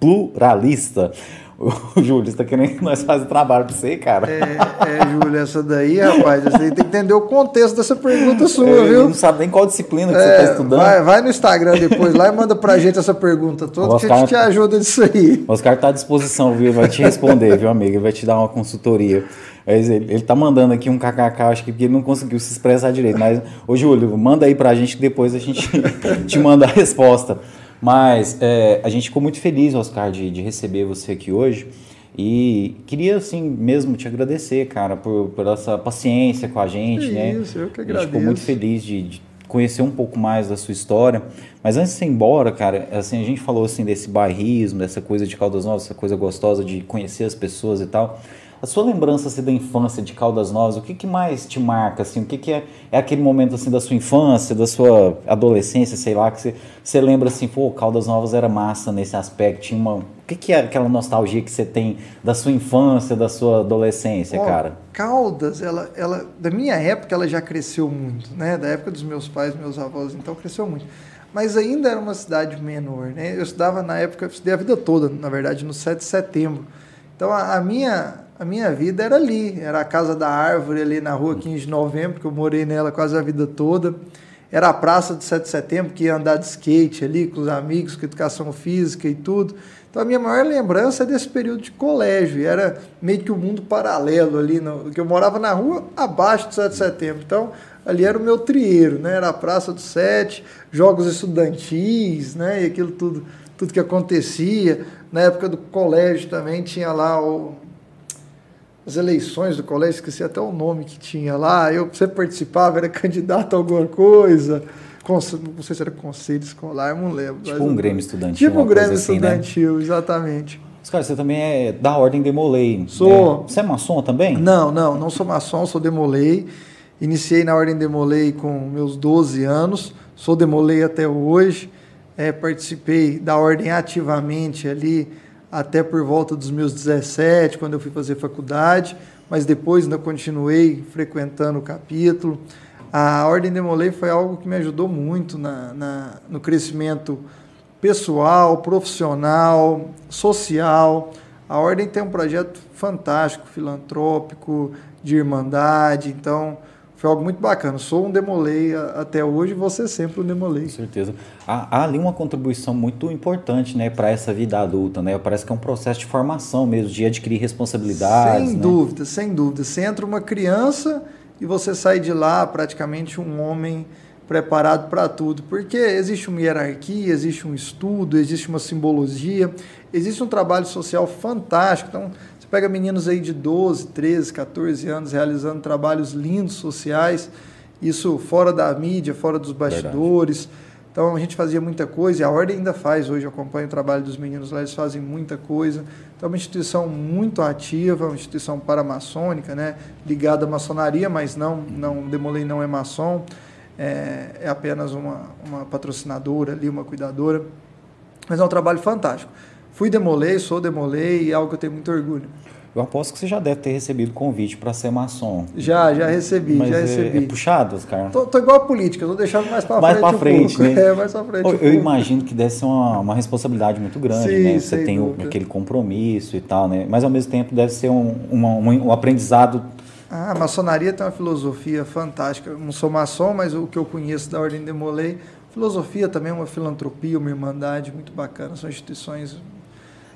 pluralista? O Júlio está querendo que nós façamos trabalho para você, cara. É, é, Júlio, essa daí, rapaz, você tem que entender o contexto dessa pergunta sua, é, viu? não sabe nem qual disciplina que é, você está estudando. Vai, vai, no Instagram depois lá e manda pra gente essa pergunta toda, Oscar, que a gente te ajuda nisso aí. O Oscar tá à disposição, viu? Ele vai te responder, viu, amigo? Ele vai te dar uma consultoria. Ele, ele tá mandando aqui um kkk, acho que porque ele não conseguiu se expressar direito. Mas, ô Júlio, manda aí pra gente que depois a gente te manda a resposta. Mas é, a gente ficou muito feliz, Oscar, de, de receber você aqui hoje. E queria, assim, mesmo te agradecer, cara, por, por essa paciência com a gente, que né? Isso, eu que agradeço. A gente ficou muito feliz de, de, conhecer um pouco mais da sua história. Mas antes de ir embora, cara, assim, a gente falou, assim, desse bairrismo, dessa coisa de Caldas Novas, essa coisa gostosa de conhecer as pessoas e tal. A sua lembrança assim, da infância de Caldas Novas, o que, que mais te marca? Assim, o que, que é, é aquele momento assim, da sua infância, da sua adolescência, sei lá, que você, você lembra assim, pô, Caldas Novas era massa nesse aspecto, tinha uma... O que, que é aquela nostalgia que você tem da sua infância, da sua adolescência, cara? Caldas, ela, ela, da minha época, ela já cresceu muito, né? Da época dos meus pais, meus avós, então cresceu muito mas ainda era uma cidade menor. Né? Eu estudava na época, eu estudei a vida toda, na verdade, no 7 de setembro. Então a, a, minha, a minha vida era ali, era a casa da árvore ali na rua 15 de novembro, que eu morei nela quase a vida toda. Era a praça do 7 de setembro, que ia andar de skate ali com os amigos, com educação física e tudo. Então a minha maior lembrança é desse período de colégio, era meio que o um mundo paralelo ali, no, que eu morava na rua abaixo do 7 de setembro. Então ali era o meu trieiro, né? Era a Praça do Sete, jogos estudantis, né? E aquilo tudo, tudo que acontecia. Na época do colégio também tinha lá o, as eleições do colégio, esqueci até o nome que tinha lá. Eu você participava, era candidato a alguma coisa. não sei se era conselho escolar, não lembro. Tipo um Grêmio Estudantil. Tipo um Grêmio assim, né? Estudantil, né? exatamente. Cara, você também é da Ordem Demolei. Sou. Né? Você é maçom também? Não, não, não sou maçom, sou Demolei. Iniciei na Ordem Demolei com meus 12 anos, sou Demolei até hoje. É, participei da Ordem ativamente ali até por volta dos meus 17, quando eu fui fazer faculdade, mas depois ainda continuei frequentando o capítulo. A Ordem Demolei foi algo que me ajudou muito na, na, no crescimento pessoal, profissional, social. A Ordem tem um projeto fantástico, filantrópico, de irmandade, então foi algo muito bacana. Sou um Demolei até hoje você sempre um Demolei. Com certeza. Há, há ali uma contribuição muito importante né, para essa vida adulta. Né? Parece que é um processo de formação mesmo, de adquirir responsabilidades. Sem né? dúvida, sem dúvida. Você entra uma criança e você sai de lá praticamente um homem preparado para tudo, porque existe uma hierarquia, existe um estudo, existe uma simbologia, existe um trabalho social fantástico. Então, pega meninos aí de 12, 13, 14 anos realizando trabalhos lindos sociais, isso fora da mídia, fora dos bastidores. Verdade. Então a gente fazia muita coisa e a Ordem ainda faz hoje, eu acompanho o trabalho dos meninos lá, eles fazem muita coisa. Então é uma instituição muito ativa, uma instituição paramaçônica, né? ligada à maçonaria, mas não, não Demolei não é maçom, é, é apenas uma, uma patrocinadora ali, uma cuidadora. Mas é um trabalho fantástico. Fui Demolei, sou Demolei e é algo que eu tenho muito orgulho. Eu aposto que você já deve ter recebido convite para ser maçom. Já, já recebi, Mas já é, recebi. É puxado, Oscar? Tô, tô igual a política, tô deixando mais para frente. Mais para frente, um né? É, mais para frente. Eu, um eu imagino que deve ser uma, uma responsabilidade muito grande, Sim, né? Você tem aquele compromisso e tal, né? Mas ao mesmo tempo deve ser um, uma, um, um aprendizado. Ah, a maçonaria tem uma filosofia fantástica. Eu não sou maçom, mas o que eu conheço da Ordem de Molay, filosofia também é uma filantropia, uma irmandade muito bacana. São instituições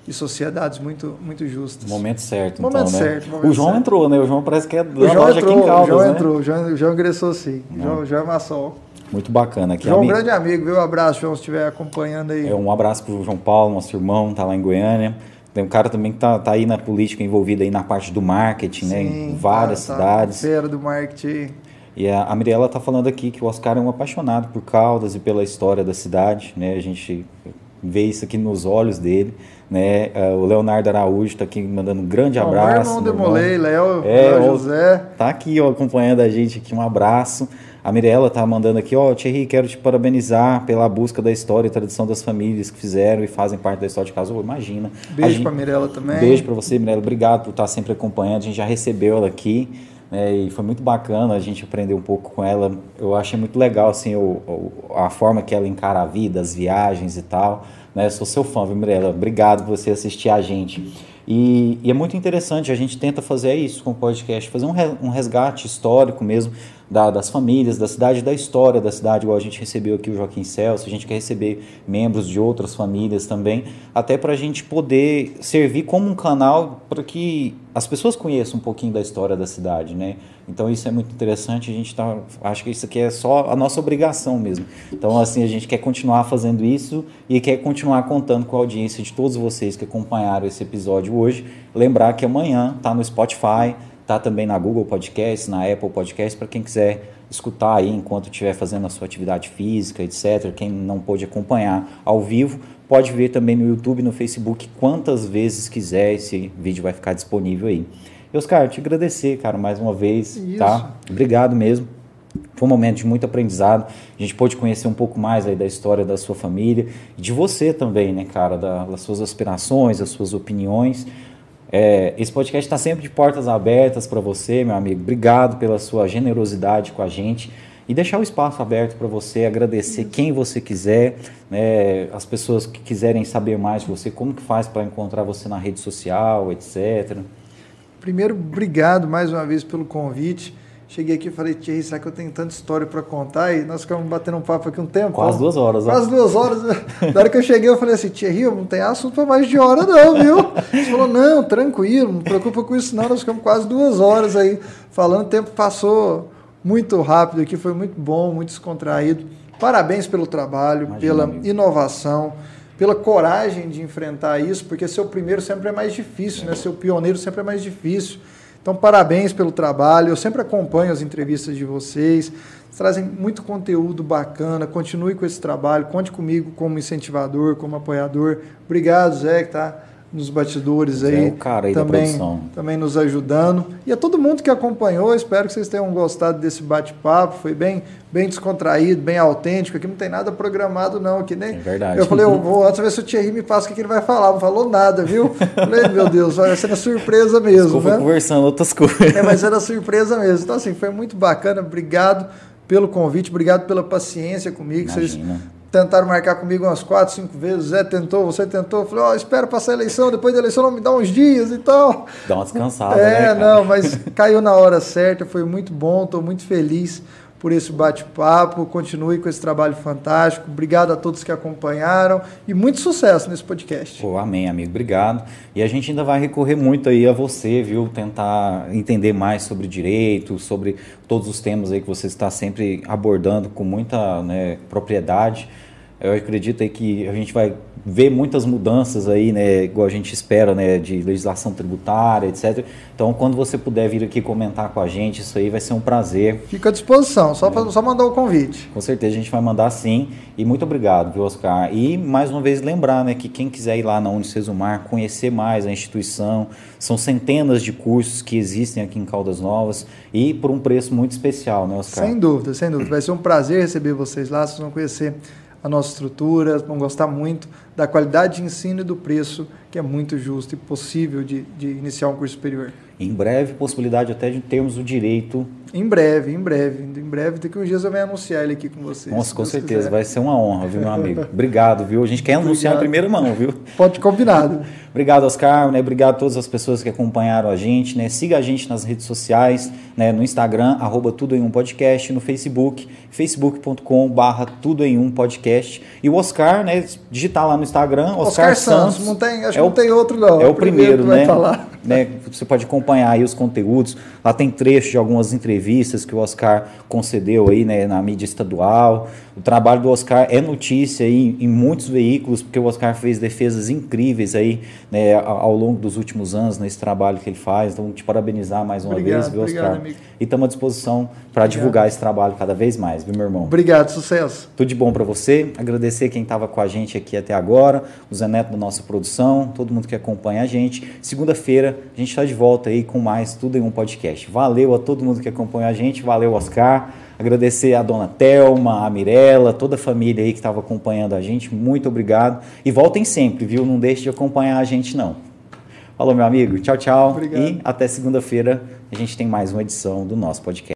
e sociedades muito, muito justas. Momento certo, momento então, certo, né? Momento o João certo. entrou, né? O João parece que é da João loja entrou, aqui em Caldas, O João né? entrou, o João, o João ingressou sim. O João, João é maçom. Muito bacana. Aqui João é um grande amigo, viu? Um abraço, João, se estiver acompanhando aí. É, um abraço para o João Paulo, nosso irmão, tá lá em Goiânia. Tem um cara também que tá, tá aí na política, envolvido aí na parte do marketing, sim, né? Em várias tá, cidades. Tá, feira do marketing. E a, a Mirella tá falando aqui que o Oscar é um apaixonado por Caldas e pela história da cidade, né? A gente vê isso aqui nos olhos dele. Né? Uh, o Leonardo Araújo está aqui mandando um grande oh, abraço. Irmão Demolei, Léo, é, Léo José. Tá aqui ó, acompanhando a gente aqui, um abraço. A Mirella tá mandando aqui, ó, Thierry, quero te parabenizar pela busca da história e tradição das famílias que fizeram e fazem parte da história de casa. Oh, imagina. Beijo para Mirella também. Beijo para você, Mirella. Obrigado por estar sempre acompanhando. A gente já recebeu ela aqui. Né, e foi muito bacana a gente aprender um pouco com ela. Eu achei muito legal assim, o, o, a forma que ela encara a vida, as viagens e tal. Né? Sou seu fã, viu, Mirella? Obrigado por você assistir a gente. E, e, é muito interessante, a gente tenta fazer isso com o podcast, fazer um, resgate histórico mesmo da, das famílias, da cidade, da história da cidade, igual a gente recebeu aqui o Joaquim Celso, a gente quer receber membros de outras famílias também, até para a gente poder servir como um canal para que as pessoas conheçam um pouquinho da história da cidade, né? Então isso é muito interessante, a gente tá, acho que isso aqui é só a nossa obrigação mesmo. Então assim, a gente quer continuar fazendo isso e quer continuar contando com a audiência de todos vocês que acompanharam esse episódio hoje. Lembrar que amanhã tá no Spotify, tá também na Google Podcast, na Apple Podcast, para quem quiser escutar aí enquanto estiver fazendo a sua atividade física, etc. Quem não pôde acompanhar ao vivo, pode ver também no YouTube, no Facebook, quantas vezes quiser, esse vídeo vai ficar disponível aí. E Oscar, te agradecer, cara, mais uma vez, Isso. tá? Obrigado mesmo. Foi um momento de muito aprendizado. A gente pôde conhecer um pouco mais aí da história da sua família e de você também, né, cara, das suas aspirações, das suas opiniões. É, esse podcast está sempre de portas abertas para você, meu amigo. Obrigado pela sua generosidade com a gente e deixar o espaço aberto para você agradecer quem você quiser, né, as pessoas que quiserem saber mais de você, como que faz para encontrar você na rede social, etc. Primeiro, obrigado mais uma vez pelo convite. Cheguei aqui e falei, Thierry, será que eu tenho tanta história para contar? E nós ficamos batendo um papo aqui um tempo. Quase duas horas. Quase né? duas horas. Na hora que eu cheguei, eu falei assim, Thierry, eu não tem assunto para mais de hora não, viu? Ele falou, não, tranquilo, não preocupa com isso não. Nós ficamos quase duas horas aí falando. O tempo passou muito rápido aqui, foi muito bom, muito descontraído. Parabéns pelo trabalho, Imagina, pela amigo. inovação pela coragem de enfrentar isso, porque ser o primeiro sempre é mais difícil, né? Ser o pioneiro sempre é mais difícil. Então, parabéns pelo trabalho. Eu sempre acompanho as entrevistas de vocês. Trazem muito conteúdo bacana. Continue com esse trabalho. Conte comigo como incentivador, como apoiador. Obrigado, Zé, que está nos bastidores aí, é o cara aí também, também nos ajudando. E a todo mundo que acompanhou, espero que vocês tenham gostado desse bate-papo. Foi bem, bem descontraído, bem autêntico. Aqui não tem nada programado, não. Aqui nem. É verdade. Eu falei, eu vou antes ver se o Thierry me passa o que ele vai falar. Não falou nada, viu? Falei, meu Deus, vai ser uma surpresa mesmo. Desculpa, né? conversando outras coisas. É, mas era surpresa mesmo. Então, assim, foi muito bacana. Obrigado pelo convite, obrigado pela paciência comigo. Imagina. Vocês tentaram marcar comigo umas quatro, cinco vezes. Zé tentou, você tentou. Eu falei, ó, oh, espera passar a eleição, depois da eleição não me dá uns dias e tal. Dá uma descansada, é, né? Não, mas caiu na hora certa, foi muito bom, estou muito feliz por esse bate-papo. Continue com esse trabalho fantástico. Obrigado a todos que acompanharam e muito sucesso nesse podcast. Pô, amém, amigo. Obrigado. E a gente ainda vai recorrer muito aí a você, viu? Tentar entender mais sobre direito, sobre todos os temas aí que você está sempre abordando com muita né, propriedade. Eu acredito aí que a gente vai ver muitas mudanças aí, né, igual a gente espera, né, de legislação tributária, etc. Então, quando você puder vir aqui comentar com a gente, isso aí vai ser um prazer. Fica à disposição, só, é. só mandar o convite. Com certeza a gente vai mandar sim. E muito obrigado, viu, Oscar? E mais uma vez lembrar, né, que quem quiser ir lá na Unicesumar, conhecer mais a instituição, são centenas de cursos que existem aqui em Caldas Novas e por um preço muito especial, né, Oscar? Sem dúvida, sem dúvida. Vai ser um prazer receber vocês lá, vocês vão conhecer a nossa estrutura, vão gostar muito da qualidade de ensino e do preço, que é muito justo e possível de, de iniciar um curso superior. Em breve, possibilidade até de termos o direito. Em breve, em breve. Em breve, daqui uns dias eu venho anunciar ele aqui com vocês. Nossa, com certeza, quiser. vai ser uma honra, viu, meu amigo? Obrigado, viu? A gente quer anunciar Obrigado. em primeira mão, viu? Pode combinado. Obrigado, Oscar, né? Obrigado a todas as pessoas que acompanharam a gente, né? Siga a gente nas redes sociais, né? No Instagram, arroba Tudo em Um Podcast, no Facebook, facebook.com barra Tudo em Um Podcast. E o Oscar, né? Digitar lá no Instagram, Oscar, Oscar Santos. Santos. Não tem, acho é que não tem outro, não. É o, o primeiro, primeiro né? Tá lá. Né? Você pode acompanhar aí os conteúdos. Lá tem trechos de algumas entrevistas que o Oscar concedeu aí, né, na mídia estadual. O trabalho do Oscar é notícia aí em muitos veículos, porque o Oscar fez defesas incríveis aí, né, ao longo dos últimos anos nesse trabalho que ele faz. Então, te parabenizar mais uma obrigado, vez, viu, Oscar? Obrigado, amigo. E estamos à disposição para divulgar esse trabalho cada vez mais, viu, meu irmão? Obrigado, sucesso. Tudo de bom para você. Agradecer quem estava com a gente aqui até agora, o Zé Neto da nossa produção, todo mundo que acompanha a gente. Segunda-feira a gente está de volta aí com mais Tudo em um Podcast. Valeu a todo mundo que acompanha a gente, valeu, Oscar. Agradecer a dona Telma, a Mirella, toda a família aí que estava acompanhando a gente. Muito obrigado. E voltem sempre, viu? Não deixe de acompanhar a gente, não. Falou, meu amigo. Tchau, tchau. Obrigado. E até segunda-feira a gente tem mais uma edição do nosso podcast.